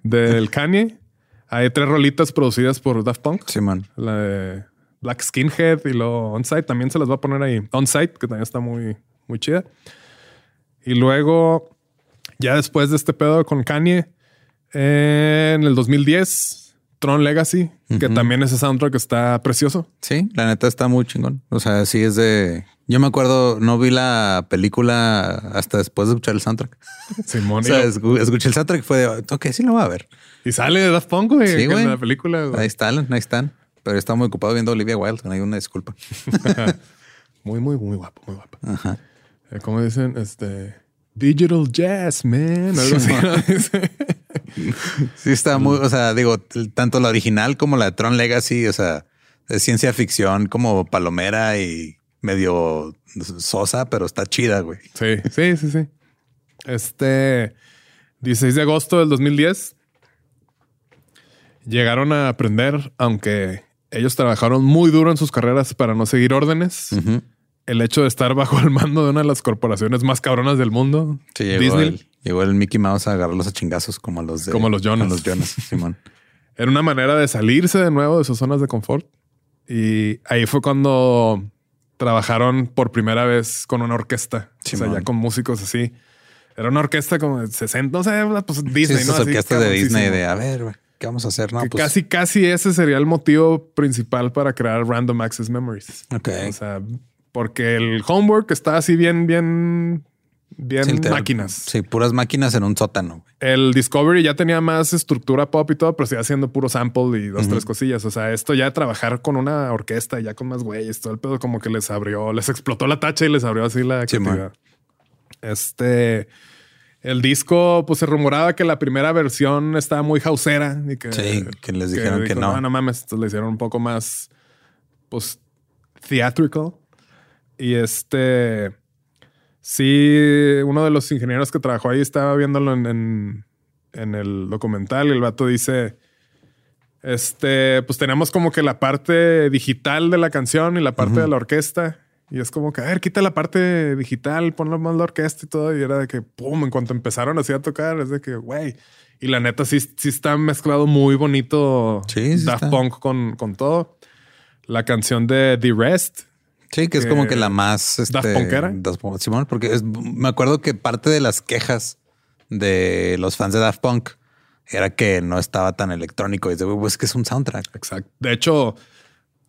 Speaker 1: del Kanye, hay tres rolitas producidas por Daft Punk.
Speaker 2: Simón.
Speaker 1: La de Black Skinhead y luego Onsite también se las va a poner ahí. Onsite, que también está muy, muy chida. Y luego, ya después de este pedo con Kanye, en el 2010, Tron Legacy, que también ese soundtrack está precioso.
Speaker 2: Sí, la neta está muy chingón. O sea, sí es de. Yo me acuerdo, no vi la película hasta después de escuchar el soundtrack.
Speaker 1: Simón. (laughs)
Speaker 2: O sea, escuché el soundtrack y fue de, ok, sí lo voy a ver.
Speaker 1: Y sale de Daft Punk, güey,
Speaker 2: Sí, güey.
Speaker 1: en la película. güey.
Speaker 2: Ahí están, ahí están. Pero está muy ocupado viendo Olivia Wilde. No hay una disculpa. (laughs)
Speaker 1: Muy, muy, muy guapo, muy guapo.
Speaker 2: Ajá.
Speaker 1: Eh, ¿Cómo dicen? Este... Digital Jazz, man. Algo así. ¿no? (laughs) Dice. (laughs)
Speaker 2: Sí, está muy, o sea, digo, tanto la original como la de Tron Legacy, o sea, es ciencia ficción como palomera y medio sosa, pero está chida, güey.
Speaker 1: Sí, sí, sí, sí. Este 16 de agosto del 2010 llegaron a aprender, aunque ellos trabajaron muy duro en sus carreras para no seguir órdenes. El hecho de estar bajo el mando de una de las corporaciones más cabronas del mundo,
Speaker 2: Sí, llegó
Speaker 1: Disney,
Speaker 2: el, llegó el Mickey Mouse a agarrarlos a chingazos como a los de
Speaker 1: Como los Jonas.
Speaker 2: a los Jonas, (laughs) Simón.
Speaker 1: era una manera de salirse de nuevo de sus zonas de confort. Y ahí fue cuando trabajaron por primera vez con una orquesta, o sea,
Speaker 2: Simón.
Speaker 1: ya con músicos así. Era una orquesta como de 60, no sé, pues Disney,
Speaker 2: sí,
Speaker 1: ¿no? Así,
Speaker 2: orquestas de Disney de a ver, güey, ¿qué vamos a hacer? No,
Speaker 1: que
Speaker 2: pues
Speaker 1: casi, casi ese sería el motivo principal para crear Random Access Memories.
Speaker 2: Ok.
Speaker 1: O sea, porque el homework está así bien, bien, bien
Speaker 2: sí,
Speaker 1: máquinas.
Speaker 2: Sí, puras máquinas en un sótano.
Speaker 1: El Discovery ya tenía más estructura pop y todo, pero sigue haciendo puro sample y dos, tres cosillas. O sea, esto ya de trabajar con una orquesta, ya con más güeyes, todo el pedo como que les abrió, les explotó la tacha y les abrió así la
Speaker 2: Sí, man.
Speaker 1: creatividad. Este, el disco, pues se rumoraba que la primera versión estaba muy hausera y que,
Speaker 2: Sí, que les dijeron que
Speaker 1: dijo,
Speaker 2: no.
Speaker 1: No, no mames, entonces le hicieron un poco más, pues, theatrical. Y este, Sí, uno de los ingenieros que trabajó ahí estaba viéndolo en, en, en el documental y el vato dice, este, pues tenemos como que la parte digital de la canción y la parte de la orquesta. Y es como que, a ver, quita la parte digital, ponlo más la orquesta y todo. Y era de que, pum, en cuanto empezaron así a tocar, es de que, güey. Y la neta sí, sí está mezclado muy bonito
Speaker 2: Sí, sí
Speaker 1: Daft
Speaker 2: está.
Speaker 1: Punk con, con todo. La canción de The Rest.
Speaker 2: Sí, que es como que la más este,
Speaker 1: Daft Punkera.
Speaker 2: Simón, porque es- me acuerdo que parte de las quejas de los fans de Daft Punk era que no estaba tan electrónico. Y es de, "Güey, pues es que es un soundtrack.
Speaker 1: Exacto. De hecho,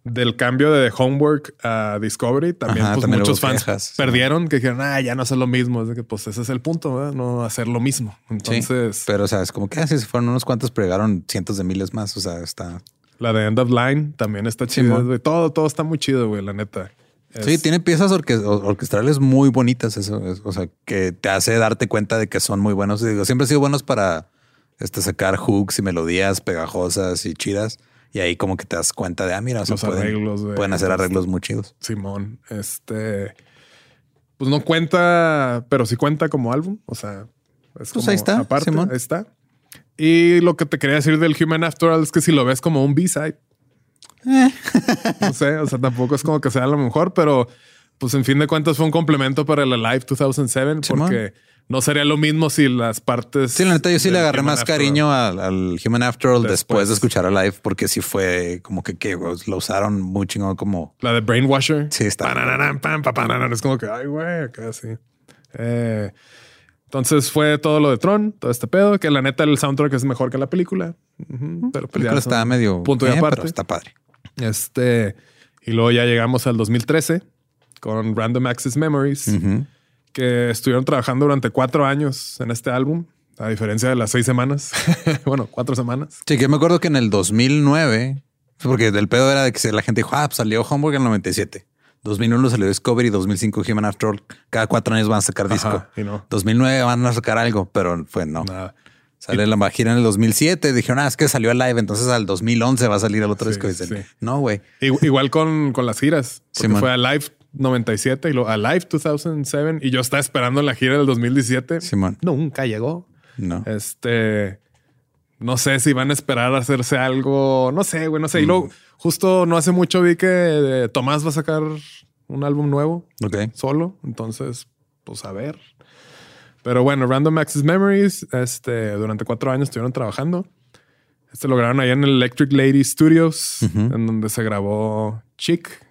Speaker 1: del cambio de Homework a Discovery, también,
Speaker 2: Ajá,
Speaker 1: pues,
Speaker 2: también
Speaker 1: muchos fans
Speaker 2: quejas, sí.
Speaker 1: perdieron que dijeron, ah, ya no es lo mismo. Es de que, pues, ese es el punto, ¿verdad? No hacer lo mismo.
Speaker 2: Sí,
Speaker 1: Entonces,
Speaker 2: pero o sea, es como que así se fueron unos cuantos, pero llegaron cientos de miles más. O sea, está.
Speaker 1: la de End of Line también está chida. Güey. Todo, todo está muy chido, güey, la neta. Es-
Speaker 2: Sí, tiene piezas orque- or- orquestrales muy bonitas. Eso, es- o sea, que te hace darte cuenta de que son muy buenos. Y digo, siempre han sido buenos para este, sacar hooks y melodías pegajosas y chidas. Y ahí como que te das cuenta de, ah, mira, o sea,
Speaker 1: Los
Speaker 2: pueden,
Speaker 1: arreglos,
Speaker 2: pueden hacer arreglos muy chidos.
Speaker 1: Simón, este. Pues no cuenta, pero sí cuenta como álbum. O sea, es
Speaker 2: Pues
Speaker 1: como
Speaker 2: ahí está,
Speaker 1: Aparte,
Speaker 2: Simón.
Speaker 1: ahí está. Y lo que te quería decir del Human After All es que si lo ves como un B-side, no sé, o sea, tampoco es como que sea lo mejor, pero pues en fin de cuentas fue un complemento para el Alive 2007
Speaker 2: Simón.
Speaker 1: porque no sería lo mismo si las partes.
Speaker 2: Sí, la neta, yo sí le agarré
Speaker 1: Human
Speaker 2: más
Speaker 1: After
Speaker 2: cariño al, al Human After All después.
Speaker 1: Después.
Speaker 2: de escuchar a Live, porque sí fue como que, que lo usaron muy chingón como...
Speaker 1: La de Brainwasher.
Speaker 2: Sí, está.
Speaker 1: Es como que, ay, güey, sí. Eh, entonces fue todo lo de Tron, todo este pedo, que la neta el soundtrack es mejor que la película. Ujú, pero
Speaker 2: La
Speaker 1: pues
Speaker 2: película está medio...
Speaker 1: punto y
Speaker 2: eh,
Speaker 1: aparte.
Speaker 2: pero está padre.
Speaker 1: Este, y luego ya llegamos al 2013 con Random Access Memories. Que estuvieron trabajando durante cuatro años en este álbum, a diferencia de las seis semanas. (laughs) bueno, cuatro semanas.
Speaker 2: Sí, que me acuerdo que en el 2009, porque del pedo era de que la gente dijo, ah, pues salió Homework en el 97. 2001 salió Discovery, 2005 Human After All. Cada cuatro años van a sacar disco.
Speaker 1: Ajá, y no.
Speaker 2: 2009 van a sacar algo, pero fue no.
Speaker 1: Nada.
Speaker 2: Sale la gira en el 2007. Dijeron, ah, es que salió live, entonces al 2011 va a salir el otro
Speaker 1: Sí,
Speaker 2: disco. Y dicen,
Speaker 1: sí.
Speaker 2: no, güey.
Speaker 1: Igu- Igual con, con las giras. Porque
Speaker 2: Simón.
Speaker 1: fue a Live 97 y luego a Live 2007 y yo estaba esperando la gira del 2017.
Speaker 2: Simón.
Speaker 1: Nunca llegó.
Speaker 2: No.
Speaker 1: Este, no sé si van a esperar a hacerse algo, no sé, güey, no sé. Y
Speaker 2: Mm.
Speaker 1: luego, justo no hace mucho vi que eh, Tomás va a sacar un álbum nuevo
Speaker 2: Ok.
Speaker 1: solo. Entonces, pues a ver. Pero bueno, Random Access Memories, este, durante cuatro años estuvieron trabajando. Este lo grabaron allá en el Electric Lady Studios, en donde se grabó Chick,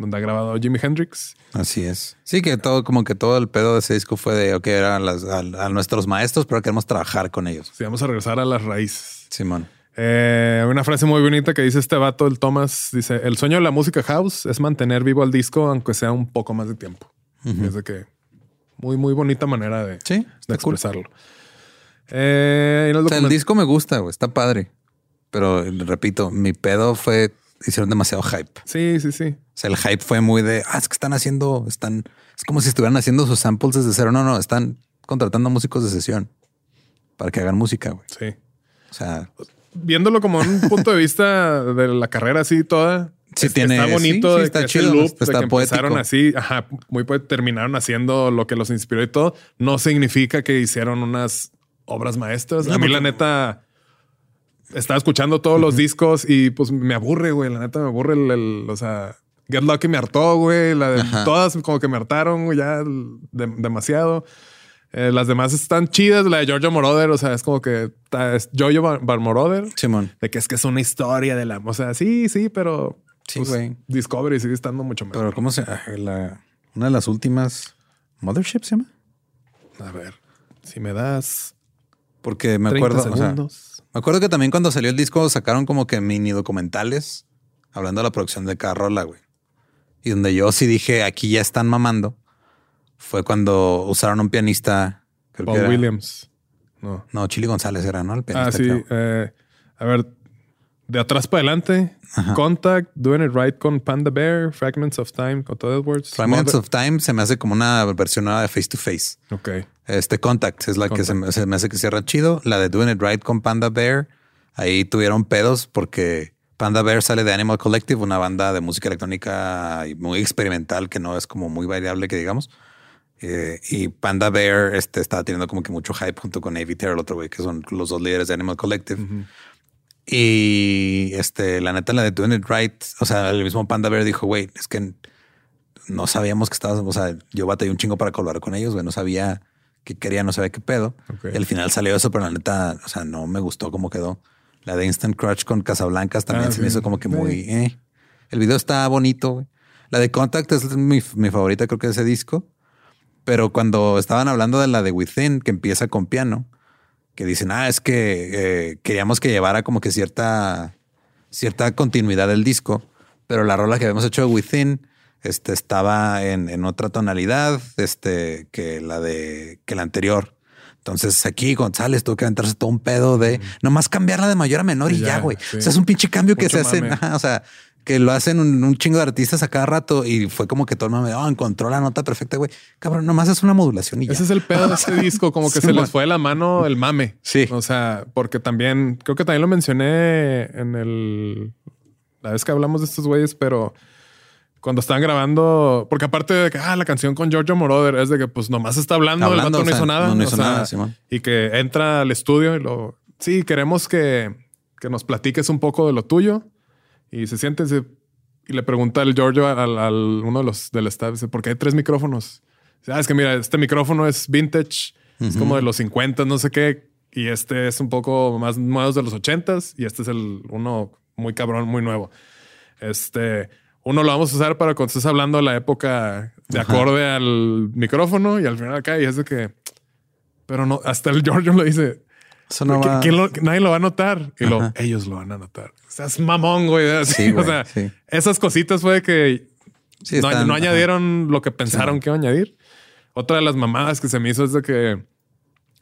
Speaker 1: donde ha grabado Jimi Hendrix.
Speaker 2: Así es. Sí, que todo, como que todo el pedo de ese disco fue de, ok, eran las, a, a nuestros maestros, pero queremos trabajar con ellos.
Speaker 1: Sí, vamos a regresar a las raíces.
Speaker 2: Simón.
Speaker 1: Eh, una frase muy bonita que dice este vato, el Thomas, dice, el sueño de la música house es mantener vivo al disco aunque sea un poco más de tiempo. Es de que muy, muy bonita manera de,
Speaker 2: Sí,
Speaker 1: de
Speaker 2: está cool.
Speaker 1: expresarlo. Eh, el
Speaker 2: O sea, el
Speaker 1: document-
Speaker 2: disco me gusta, güey, está padre. Pero repito, mi pedo fue, hicieron demasiado hype.
Speaker 1: Sí, sí, sí.
Speaker 2: O sea, el hype fue muy de, ah, es que están haciendo, están, es como si estuvieran haciendo sus samples desde cero. No, no, están contratando músicos de sesión para que hagan música, güey.
Speaker 1: Sí.
Speaker 2: O sea,
Speaker 1: Viéndolo como un (laughs) punto de vista de la carrera así toda.
Speaker 2: Sí
Speaker 1: es-
Speaker 2: tiene-
Speaker 1: está bonito
Speaker 2: sí, sí,
Speaker 1: de
Speaker 2: está
Speaker 1: que
Speaker 2: chido,
Speaker 1: loop
Speaker 2: está
Speaker 1: de que empezaron así, ajá, muy pues terminaron haciendo lo que los inspiró y todo. No significa que hicieron unas obras maestras.
Speaker 2: No,
Speaker 1: a mí la
Speaker 2: porque-
Speaker 1: neta estaba escuchando todos los discos y pues me aburre, güey. La neta me aburre el, el- o sea, Get Lucky me hartó, güey. La de
Speaker 2: Ajá.
Speaker 1: todas como que me hartaron güey, ya de- demasiado. Eh, las demás están chidas. La de Giorgio Moroder, o sea, es como que es Giorgio Bar- Bar Moroder.
Speaker 2: Simón.
Speaker 1: De que es que es una historia de la... O sea, sí, sí, pero...
Speaker 2: Sí,
Speaker 1: pues,
Speaker 2: güey.
Speaker 1: Discovery sigue estando mucho mejor.
Speaker 2: Pero ¿cómo se ah, la, Una de las últimas Mothership se llama?
Speaker 1: A ver, si me das
Speaker 2: Porque me
Speaker 1: 30
Speaker 2: acuerdo, o sea,
Speaker 1: segundos.
Speaker 2: Me acuerdo que también cuando salió el disco sacaron como que mini documentales hablando de la producción de cada rola, güey. Y donde yo sí dije, aquí ya están mamando, fue cuando usaron un pianista. creo que
Speaker 1: Paul
Speaker 2: era-
Speaker 1: Williams. No.
Speaker 2: No, Chili González era, ¿no? El pianista.
Speaker 1: Ah, sí. eh, a ver, de atrás para adelante. Contact, Doing It Right con Panda Bear, Fragments of Time con Todd Edwards.
Speaker 2: Fragments
Speaker 1: Mother-
Speaker 2: of Time se me hace como una versión nueva de Face to Face.
Speaker 1: Ok.
Speaker 2: Este Contact es la que se me, se me hace que cierra chido. La de Doing It Right con Panda Bear. Ahí tuvieron pedos porque Panda Bear sale de Animal Collective, una banda de música electrónica muy experimental que no es como muy variable que digamos. Eh, y Panda Bear este, estaba teniendo como que mucho hype junto con Avi el otro güey, que son los dos líderes de Animal Collective. Y este, la neta, la de Doing It Right, o sea, el mismo Panda Bear dijo, güey, es que no sabíamos que estabas, o sea, yo batallé un chingo para colaborar con ellos, güey, no sabía qué quería, no sabía qué pedo. Y al final salió eso, pero la neta, o sea, no me gustó cómo quedó. La de Instant Crush con Casablancas también
Speaker 1: Ah,
Speaker 2: se me hizo como que muy... eh. El video está bonito, güey. La de Contact es mi, mi favorita, creo que de ese disco. Pero cuando estaban hablando de la de Within, que empieza con piano, que dicen, ah, es que eh, queríamos que llevara como que cierta, cierta continuidad del disco, pero la rola que habíamos hecho de Within este, estaba en, en otra tonalidad este, que la de que la anterior. Entonces aquí González tuvo que aventarse todo un pedo de nomás cambiarla de mayor a menor y ya, güey.
Speaker 1: sí.
Speaker 2: O sea, es un pinche cambio que
Speaker 1: Mucho
Speaker 2: se ajá, o sea, que lo hacen un, un chingo de artistas a cada rato y fue como que todo el mundo oh, encontró la nota perfecta, güey. Cabrón, nomás es una modulación y ya.
Speaker 1: Ese es el pedo de este (laughs) disco, como que
Speaker 2: Sí,
Speaker 1: se
Speaker 2: man.
Speaker 1: les fue de la mano el mame.
Speaker 2: Sí.
Speaker 1: O sea, porque también, creo que también lo mencioné en el, la vez que hablamos de estos güeyes, pero cuando estaban grabando, porque aparte de que ah, la canción con Giorgio Moroder es de que pues nomás está hablando,
Speaker 2: Hablando,
Speaker 1: el vato no
Speaker 2: sea,
Speaker 1: hizo nada.
Speaker 2: no- no hizo
Speaker 1: o sea,
Speaker 2: nada, Simón.
Speaker 1: y que entra al estudio y lo, sí, queremos que, que nos platiques un poco de lo tuyo y se siente y le pregunta el Giorgio al, al- uno de los del staff, dice, ¿por qué hay tres micrófonos? Dice, Ah, es que mira, este micrófono es vintage, es como de los 50, no sé qué, y este es un poco más nuevo de los 80s y este es el uno muy cabrón, muy nuevo. Este, uno lo vamos a usar para cuando estés hablando de la época de acorde al micrófono y al final acá y es de que, pero no, hasta el Giorgio lo dice.
Speaker 2: Eso no
Speaker 1: ¿Qui-
Speaker 2: va-
Speaker 1: quién lo- nadie lo va a notar y lo, ellos lo van a notar. O sea, es mamón, güey. Así, (laughs)
Speaker 2: Sí, güey,
Speaker 1: o sea,
Speaker 2: sí.
Speaker 1: esas cositas fue que
Speaker 2: Sí,
Speaker 1: no,
Speaker 2: están-
Speaker 1: no
Speaker 2: ajá.
Speaker 1: añadieron lo que pensaron que iba a añadir. Otra de las mamadas que se me hizo es de que,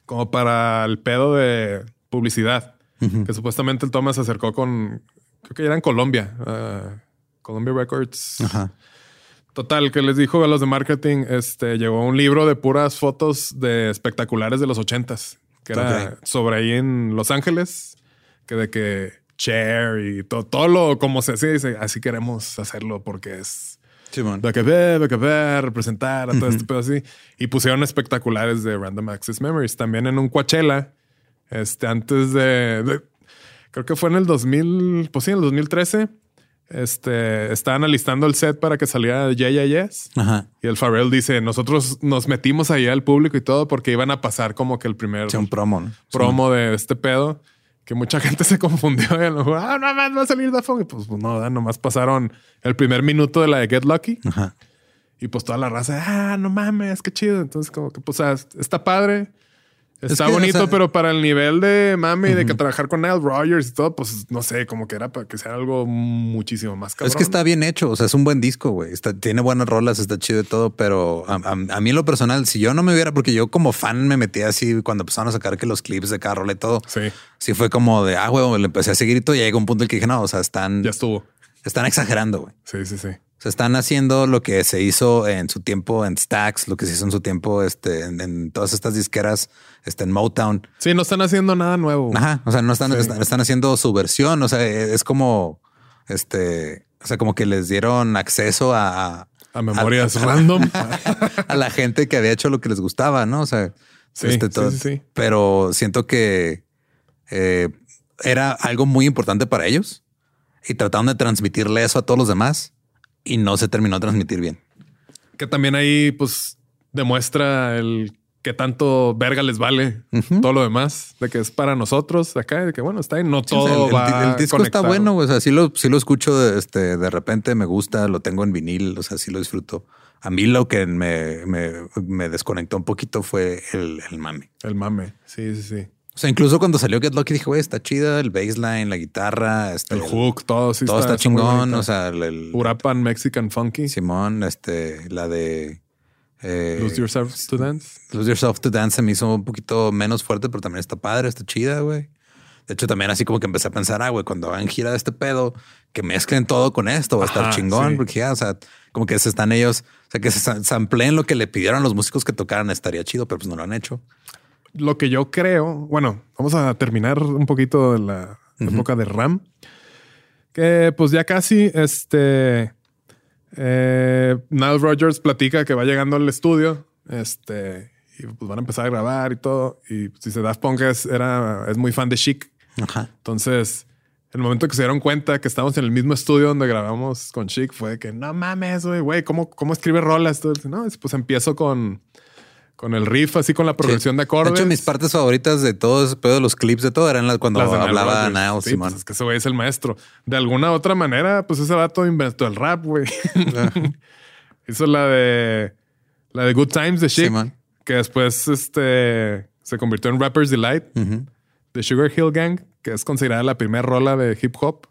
Speaker 1: como para el pedo de publicidad, que supuestamente el Thomas se acercó con, creo que era en Colombia, ah, Columbia Records.
Speaker 2: Ajá.
Speaker 1: Total, que les dijo a los de marketing, este, llegó un libro de puras fotos de espectaculares de los ochentas, que era
Speaker 2: Ok.
Speaker 1: sobre ahí en Los Ángeles, que de que Cher y todo, todo lo como se hacía, dice, así queremos hacerlo porque es
Speaker 2: Simón.
Speaker 1: de que ver, de que ver, representar a todo este pedo así. Y pusieron espectaculares de Random Access Memories. También en un Coachella, este, antes de, de- creo que fue en el 2000, pues sí, en el 2013, este, estaban alistando el set para que saliera Yeah, Yeah, Yes.
Speaker 2: Ajá.
Speaker 1: Y el Pharrell dice, nosotros nos metimos ahí al público y todo porque iban a pasar como que el primer
Speaker 2: Sí, un promo. ¿no?
Speaker 1: promo de este pedo que mucha (laughs) gente se confundió y a lo mejor, ah, no más va a salir Daft Punk. Y pues, pues no, nomás pasaron el primer minuto de la de Get Lucky
Speaker 2: Ajá.
Speaker 1: y pues toda la raza, ah, no mames, qué chido. Entonces, como que, pues, está padre. Está
Speaker 2: que, o
Speaker 1: bonito,
Speaker 2: sea-
Speaker 1: pero para el nivel de mame y de que trabajar con Nile Rogers y todo, pues no sé, como que era para que sea algo muchísimo más cabrón.
Speaker 2: Es que está bien hecho, o sea, es un buen disco, güey. Está- Tiene buenas rolas, está chido y todo, pero a, a- a mí en lo personal, si yo no me hubiera, porque yo como fan me metí así cuando empezaron a sacar que los clips de cada rola y todo,
Speaker 1: Sí,
Speaker 2: sí fue como de, ah, güey, le empecé a seguir y todo, y llegó un punto en el que dije, no, o sea, están,
Speaker 1: ya estuvo.
Speaker 2: están exagerando, güey.
Speaker 1: Sí, sí, sí.
Speaker 2: O sea, están haciendo lo que se hizo en su tiempo en Stax, lo que se hizo en su tiempo este, en, en todas estas disqueras, este, en Motown.
Speaker 1: Sí, no están haciendo nada nuevo.
Speaker 2: Ajá. O sea, no están,
Speaker 1: Sí.
Speaker 2: están, están haciendo su versión. O sea, es como este, o sea, como que les dieron acceso a, a-
Speaker 1: A memorias
Speaker 2: a-
Speaker 1: random. (laughs)
Speaker 2: a la gente que había hecho lo que les gustaba, ¿no? O sea,
Speaker 1: Sí,
Speaker 2: este, todo-
Speaker 1: sí, sí.
Speaker 2: pero siento que eh, era algo muy importante para ellos y trataron de transmitirle eso a todos los demás y no se terminó de transmitir bien.
Speaker 1: que también ahí, pues, demuestra el que tanto verga les vale todo lo demás, de que es para nosotros acá, de que bueno, está ahí, no
Speaker 2: Sí, o
Speaker 1: todo
Speaker 2: sea, el,
Speaker 1: va
Speaker 2: el disco
Speaker 1: conectado.
Speaker 2: está bueno, o sea, sí lo, sí lo escucho de, este, de repente, me gusta, lo tengo en vinil, o sea, sí lo disfruto. A mí lo que me, me, me desconectó un poquito fue el, el mame.
Speaker 1: El mame. Sí, sí, sí.
Speaker 2: O sea, incluso cuando salió Get Lucky dije, güey, está chida el bassline, la guitarra, este,
Speaker 1: El hook, todo sí
Speaker 2: todo está, chingón. O sea, el, el-
Speaker 1: Urapan Mexican Funky.
Speaker 2: Simón, este, la de eh,
Speaker 1: Lose Yourself to Dance.
Speaker 2: Lose Yourself to Dance se me hizo un poquito menos fuerte, pero también está padre, está chida, güey. De hecho, también así como que empecé a pensar, ah, güey, cuando hagan gira de este pedo, que mezclen todo con esto, va a estar
Speaker 1: Ajá,
Speaker 2: chingón,
Speaker 1: sí.
Speaker 2: porque ya, o sea, como que se están ellos, o sea, que se sa- sampleen lo que le pidieron a los músicos que tocaran, estaría chido, pero pues no lo han hecho.
Speaker 1: Lo que yo creo, bueno, vamos a terminar un poquito de la época de RAM. Que pues ya casi este eh, Nile Rogers platica que va llegando al estudio Este, y pues van a empezar a grabar y todo. Y si se Daft Punk es, era, es muy fan de Chic.
Speaker 2: Ajá.
Speaker 1: Entonces, el momento que se dieron cuenta que estábamos en el mismo estudio donde grabamos con Chic fue que no mames, güey, güey, ¿cómo, ¿cómo escribe rolas? No, pues empiezo con, con el riff, así con la progresión de acordes.
Speaker 2: De hecho, mis partes favoritas de todo ese pedo, los clips de todo, eran las cuando
Speaker 1: Las de Nile
Speaker 2: hablaba
Speaker 1: Sí, pues es que ese güey es el maestro. De alguna otra manera, pues ese vato inventó el rap, güey. (laughs) Hizo la de la de Good Times de Chic, que después este se convirtió en Rapper's Delight de Sugar Hill Gang, que es considerada la primera rola de hip hop.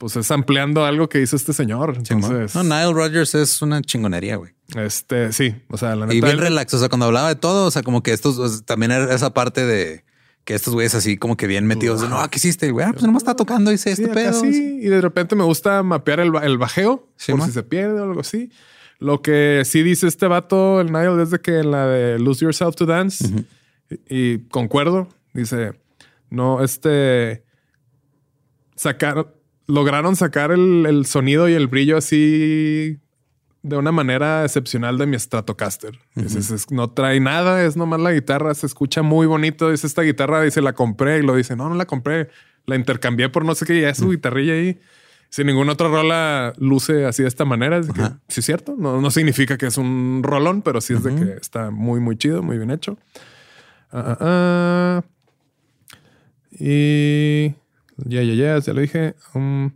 Speaker 1: Pues es ampliando algo que hizo este señor. Entonces,
Speaker 2: No, Nile Rodgers es una chingonería, güey.
Speaker 1: este sí, o sea, la neta.
Speaker 2: Y bien
Speaker 1: él-
Speaker 2: relax. O sea, cuando hablaba de todo, o sea, como que estos o sea, también era esa parte de que estos güeyes así como que bien metidos. de, no, ¿qué hiciste? Güey, ah, pues nomás está tocando y dice
Speaker 1: Sí,
Speaker 2: este pedo.
Speaker 1: sí, y de repente me gusta mapear el, el bajeo
Speaker 2: Sí,
Speaker 1: por si se pierde o algo así. Lo que sí dice este vato, el Nile, es de que en la de Lose Yourself to Dance, y, y concuerdo, dice, no, este, sacar, lograron sacar el, el sonido y el brillo así de una manera excepcional de mi Stratocaster. Es- no trae nada, es nomás la guitarra, se escucha muy bonito. Dice esta guitarra, dice, la compré y lo dice, no, no la compré, la intercambié por no sé qué, y ya es su guitarrilla ahí. Sin ninguna otra rola luce así de esta manera. Es que, sí, es cierto. No, no significa que es un rolón, pero sí es de que está muy, muy chido, muy bien hecho. Ah, ya, ya, ya, ya lo dije. Um,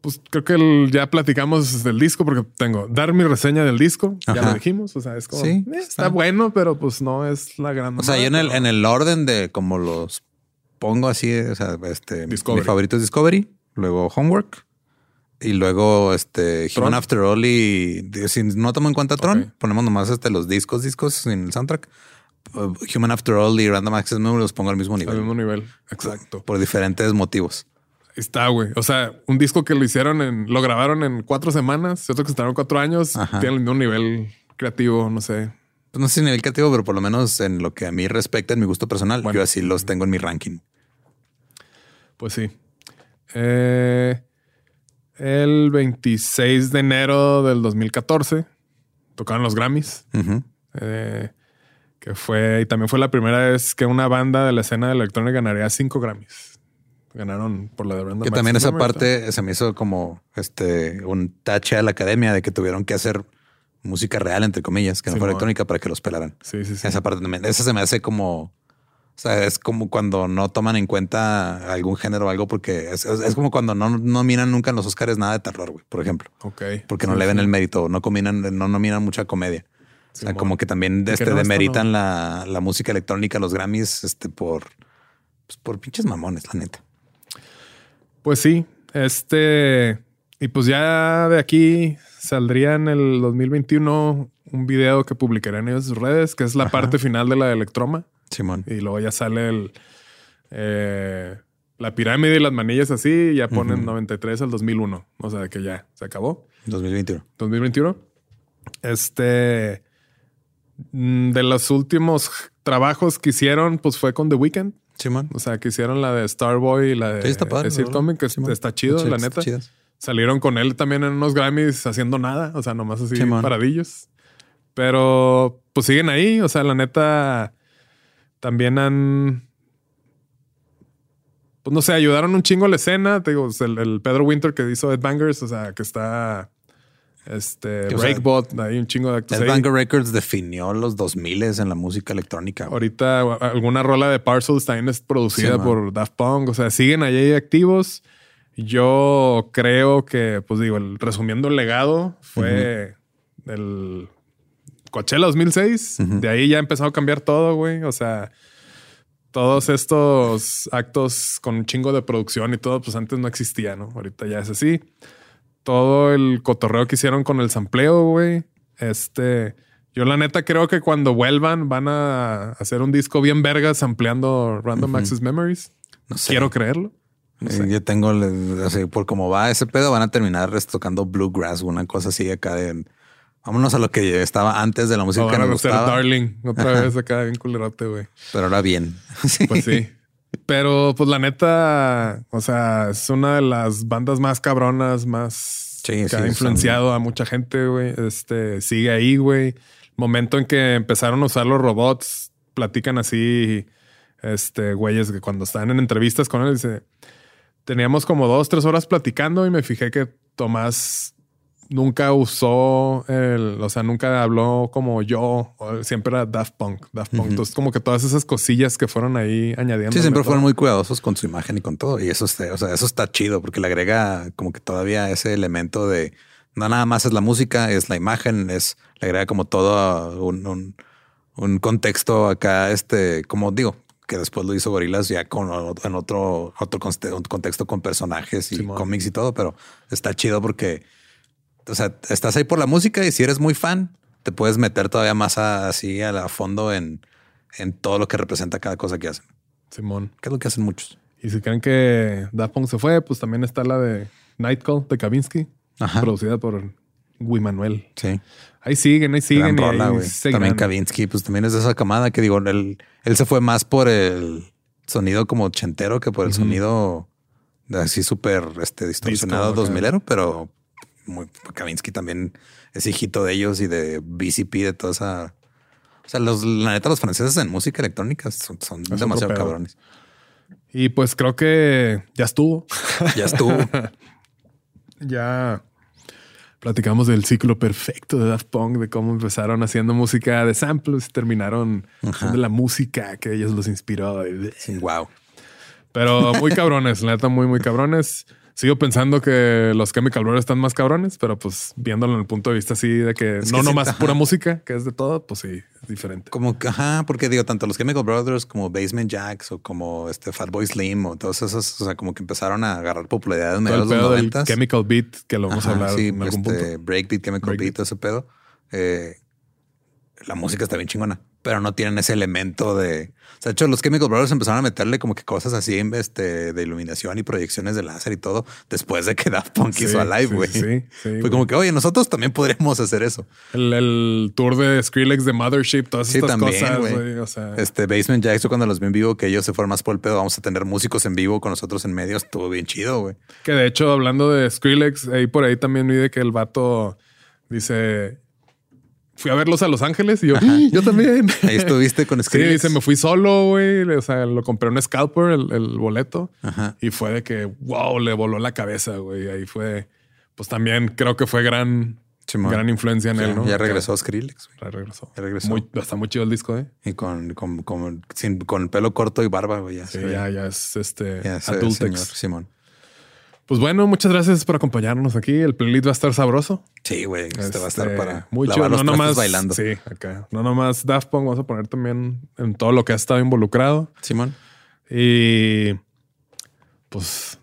Speaker 1: pues creo que el- ya platicamos del disco porque tengo dar mi reseña del disco. Ya
Speaker 2: Ajá.
Speaker 1: lo dijimos. O sea, es como
Speaker 2: Sí,
Speaker 1: eh, está, bueno, pero pues no es la gran.
Speaker 2: O sea, yo en el, en el orden de como los pongo así, o sea, este,
Speaker 1: Discovery.
Speaker 2: mi favorito es Discovery, luego Homework y luego este
Speaker 1: Tron.
Speaker 2: Human After All y si no tomo en cuenta Tron,
Speaker 1: Ok.
Speaker 2: ponemos nomás este, los discos, discos sin el soundtrack. Uh, Human After All y Random Access Memory los pongo al mismo
Speaker 1: Al
Speaker 2: nivel.
Speaker 1: mismo nivel. Exacto.
Speaker 2: Por diferentes motivos.
Speaker 1: Está, güey. O sea, un disco que lo hicieron en, lo grabaron en cuatro semanas, otro que se tardaron cuatro años,
Speaker 2: Ajá.
Speaker 1: tiene el mismo nivel creativo, no sé.
Speaker 2: Pues no sé si nivel creativo, pero por lo menos en lo que a mí respecta, en mi gusto personal,
Speaker 1: Bueno.
Speaker 2: yo así los tengo en mi ranking.
Speaker 1: Pues sí. Eh, el 26 de enero del 2014 tocaron los Grammys. Eh, que fue, y también fue la primera vez que una banda de la escena de electrónica ganaría cinco Grammys. Ganaron por la de Random
Speaker 2: Que también esa parte se me hizo como este un tache a la academia de que tuvieron que hacer música real, entre comillas, que no fuera
Speaker 1: Simón.
Speaker 2: electrónica para que los pelaran.
Speaker 1: Sí, sí, sí.
Speaker 2: Esa parte también, esa se me hace como, o sea, es como cuando no toman en cuenta algún género o algo, porque es, es- es como cuando no nominan nunca en los Oscars nada de terror, güey, por ejemplo,
Speaker 1: Ok.
Speaker 2: porque no
Speaker 1: Sí,
Speaker 2: le ven
Speaker 1: sí.
Speaker 2: el mérito, no combinan, no nominan mucha comedia. O sea, como que también este,
Speaker 1: no,
Speaker 2: demeritan
Speaker 1: no.
Speaker 2: la, la música electrónica, los Grammys, este, por, pues, por pinches mamones, la neta.
Speaker 1: Pues sí, este, y pues ya de aquí saldría en el 2021 un video que publicaré en sus redes, que es la parte final de la de Electroma.
Speaker 2: Simón.
Speaker 1: Y luego ya sale el, eh, la pirámide y las manillas así, y ya ponen 93 al 2001. O sea, que ya se acabó.
Speaker 2: 2021.
Speaker 1: 2021. Este, de los últimos trabajos que hicieron, pues fue con The Weeknd.
Speaker 2: Simón.
Speaker 1: O sea, que hicieron la de Starboy y la de,
Speaker 2: Sí, está padre,
Speaker 1: de Sir
Speaker 2: ¿no?
Speaker 1: Comic, que
Speaker 2: Simón.
Speaker 1: está chido, la neta.
Speaker 2: chidas.
Speaker 1: Salieron con él también en unos Grammys haciendo nada, o sea, nomás así
Speaker 2: Simón.
Speaker 1: paradillos. Pero pues siguen ahí, o sea, la neta también han pues no sé, ayudaron un chingo a la escena, te digo, el, el Pedro Winter que hizo Ed Bangers, o sea, que está este
Speaker 2: o sea,
Speaker 1: Breakbot, hay un chingo de actos.
Speaker 2: Banger Records definió los 2000 en la música electrónica. güey.
Speaker 1: Ahorita alguna rola de Parcels también es producida
Speaker 2: Sí,
Speaker 1: por Daft Punk. O sea, siguen ahí activos. Yo creo que, pues digo, el, resumiendo el legado, fue el Coachella 2006. De ahí ya empezó a cambiar todo, güey. O sea, todos estos actos con un chingo de producción y todo, pues antes no existía, ¿no? Ahorita ya es así. Todo el cotorreo que hicieron con el sampleo, güey. Este, yo la neta creo que cuando vuelvan van a hacer un disco bien vergas ampliando Random Access Memories.
Speaker 2: No sé.
Speaker 1: Quiero creerlo.
Speaker 2: Yo tengo, sea, por cómo va ese pedo, van a terminar tocando bluegrass, una cosa así acá de vámonos a lo que estaba antes de la música
Speaker 1: O
Speaker 2: que nos gustaba,
Speaker 1: Darling otra vez acá bien culerote, güey.
Speaker 2: pero ahora bien. (laughs)
Speaker 1: Pues sí. Pero pues la neta, o sea, es una de las bandas más cabronas, más
Speaker 2: Sí,
Speaker 1: que
Speaker 2: sí,
Speaker 1: ha influenciado a mucha gente, güey. Este sigue ahí, güey. momento en que empezaron a usar los robots, platican así, este, güeyes que cuando están en entrevistas con él, dice, teníamos como dos, tres horas platicando y me fijé que Tomás nunca usó el, o sea, nunca habló como yo, siempre era Daft Punk, Daft Punk. Entonces, como que todas esas cosillas que fueron ahí añadiendo.
Speaker 2: Sí, siempre fueron muy cuidadosos con su imagen y con todo. Y eso, está, o sea, eso está chido porque le agrega como que todavía ese elemento de no nada más es la música, es la imagen, es le agrega como todo un, un, contexto acá, este, como digo, que después lo hizo Gorilas ya con en otro, otro contexto con personajes y cómics y todo, pero está chido porque o sea, estás ahí por la música y si eres muy fan, te puedes meter todavía más así a, la fondo en, en todo lo que representa cada cosa que hacen.
Speaker 1: Simón.
Speaker 2: ¿Qué es lo que hacen muchos?
Speaker 1: Y si creen que Daft Punk se fue, pues también está la de Night Call de Kavinsky, producida por Guy Manuel.
Speaker 2: Sí.
Speaker 1: Ahí siguen, ahí siguen.
Speaker 2: también Kavinsky, pues también es de esa camada que digo, él, él se fue más por el sonido como chentero que por el sonido así súper este, distorsionado dos milero, pero muy, Kavinsky también es hijito de ellos y de BCP, de toda esa. O sea, los, la neta, los franceses en música electrónica son, demasiado cabrones.
Speaker 1: Y pues creo que ya estuvo. (laughs)
Speaker 2: Ya estuvo. (laughs)
Speaker 1: ya platicamos del ciclo perfecto de Daft Punk, de cómo empezaron haciendo música de samples y terminaron de la música que ellos los inspiró.
Speaker 2: wow.
Speaker 1: Pero muy cabrones, la neta, muy, muy cabrones sigo pensando que los Chemical Brothers están más cabrones, pero pues viéndolo en el punto de vista así de que no nomás pura música, que es de todo, pues sí, es diferente.
Speaker 2: Como, ajá, porque digo, tanto los Chemical Brothers como Basement Jacks o como este Fatboy Slim o todos esos, o sea, como que empezaron a agarrar popularidad en
Speaker 1: los noventas. Chemical Beat, que lo vamos a hablar
Speaker 2: en algún este, punto. Breakbeat, Chemical Beat, ese pedo. Eh, la música está bien chingona pero no tienen ese elemento de. O sea, de hecho, los Chemical Brothers empezaron a meterle como que cosas así este, de iluminación y proyecciones de láser y todo después de que Daft Punk hizo Alive, güey. Sí, sí, Fue como que, oye, nosotros también podríamos hacer eso.
Speaker 1: El, tour de Skrillex de Mothership, todas estas también, cosas, güey. O sea,
Speaker 2: este Basement Jackson, cuando los vi en vivo, que ellos se fueron más por el pedo, vamos a tener músicos en vivo con nosotros en medio, estuvo bien chido, güey.
Speaker 1: Que de hecho, hablando de Skrillex, ahí por ahí también vi de que el vato dice fui a verlos a Los Ángeles y yo, yo también. (laughs)
Speaker 2: Ahí estuviste con (laughs) Skrillex.
Speaker 1: Sí, me fui solo, güey. O sea, lo compré un scalper, el, boleto. Y fue de que, wow, le voló la cabeza, güey. Ahí fue, pues también creo que fue gran, gran influencia en él, ¿no?
Speaker 2: Ya regresó Skrillex.
Speaker 1: Ya regresó.
Speaker 2: Ya regresó.
Speaker 1: Muy, está muy chido el disco, ¿eh?
Speaker 2: Y con, con, con, sin, con pelo corto y barba, güey. Ya,
Speaker 1: sí, ya, ya es este ya Adultex.
Speaker 2: Simón.
Speaker 1: Pues bueno, muchas gracias por acompañarnos aquí. El playlist va a estar sabroso.
Speaker 2: Sí, güey. Este, va a estar este, para
Speaker 1: muy chido. no nomás bailando. Sí, acá. No nomás Daft Punk, vamos a poner también en todo lo que ha estado involucrado.
Speaker 2: Simón.
Speaker 1: Y pues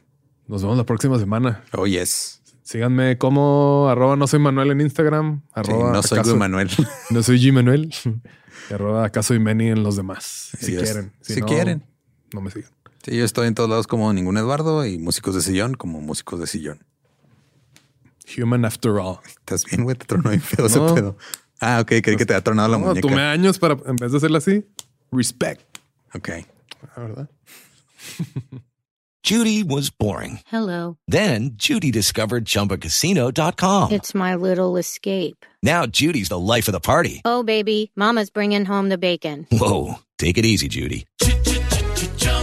Speaker 1: nos vemos la próxima semana.
Speaker 2: Oh, yes.
Speaker 1: Síganme como arroba no soy Manuel en Instagram. Arroba
Speaker 2: no soy Manuel. (laughs)
Speaker 1: No soy G Manuel. (laughs) arroba acaso y Many en los demás. Si quieren.
Speaker 2: Si, quieren.
Speaker 1: No me sigan.
Speaker 2: Sí, yo estoy en todos lados como ningún Eduardo y músicos de sillón como músicos de sillón.
Speaker 1: Human after all.
Speaker 2: Estás bien, güey, te tronó bien feo ese pedo. Ah, ok, creí que te ha tronado la no, muñeca.
Speaker 1: Tomé años para, en vez de hacerla así, respect.
Speaker 2: Ok.
Speaker 1: La verdad. (laughs)
Speaker 4: Judy was boring.
Speaker 5: Hello.
Speaker 4: Then Judy discovered chumbacasino.com.
Speaker 5: It's my little escape.
Speaker 4: Now Judy's the life of the party.
Speaker 5: Oh, baby, mama's bringing home the bacon.
Speaker 4: Whoa, take it easy, Judy.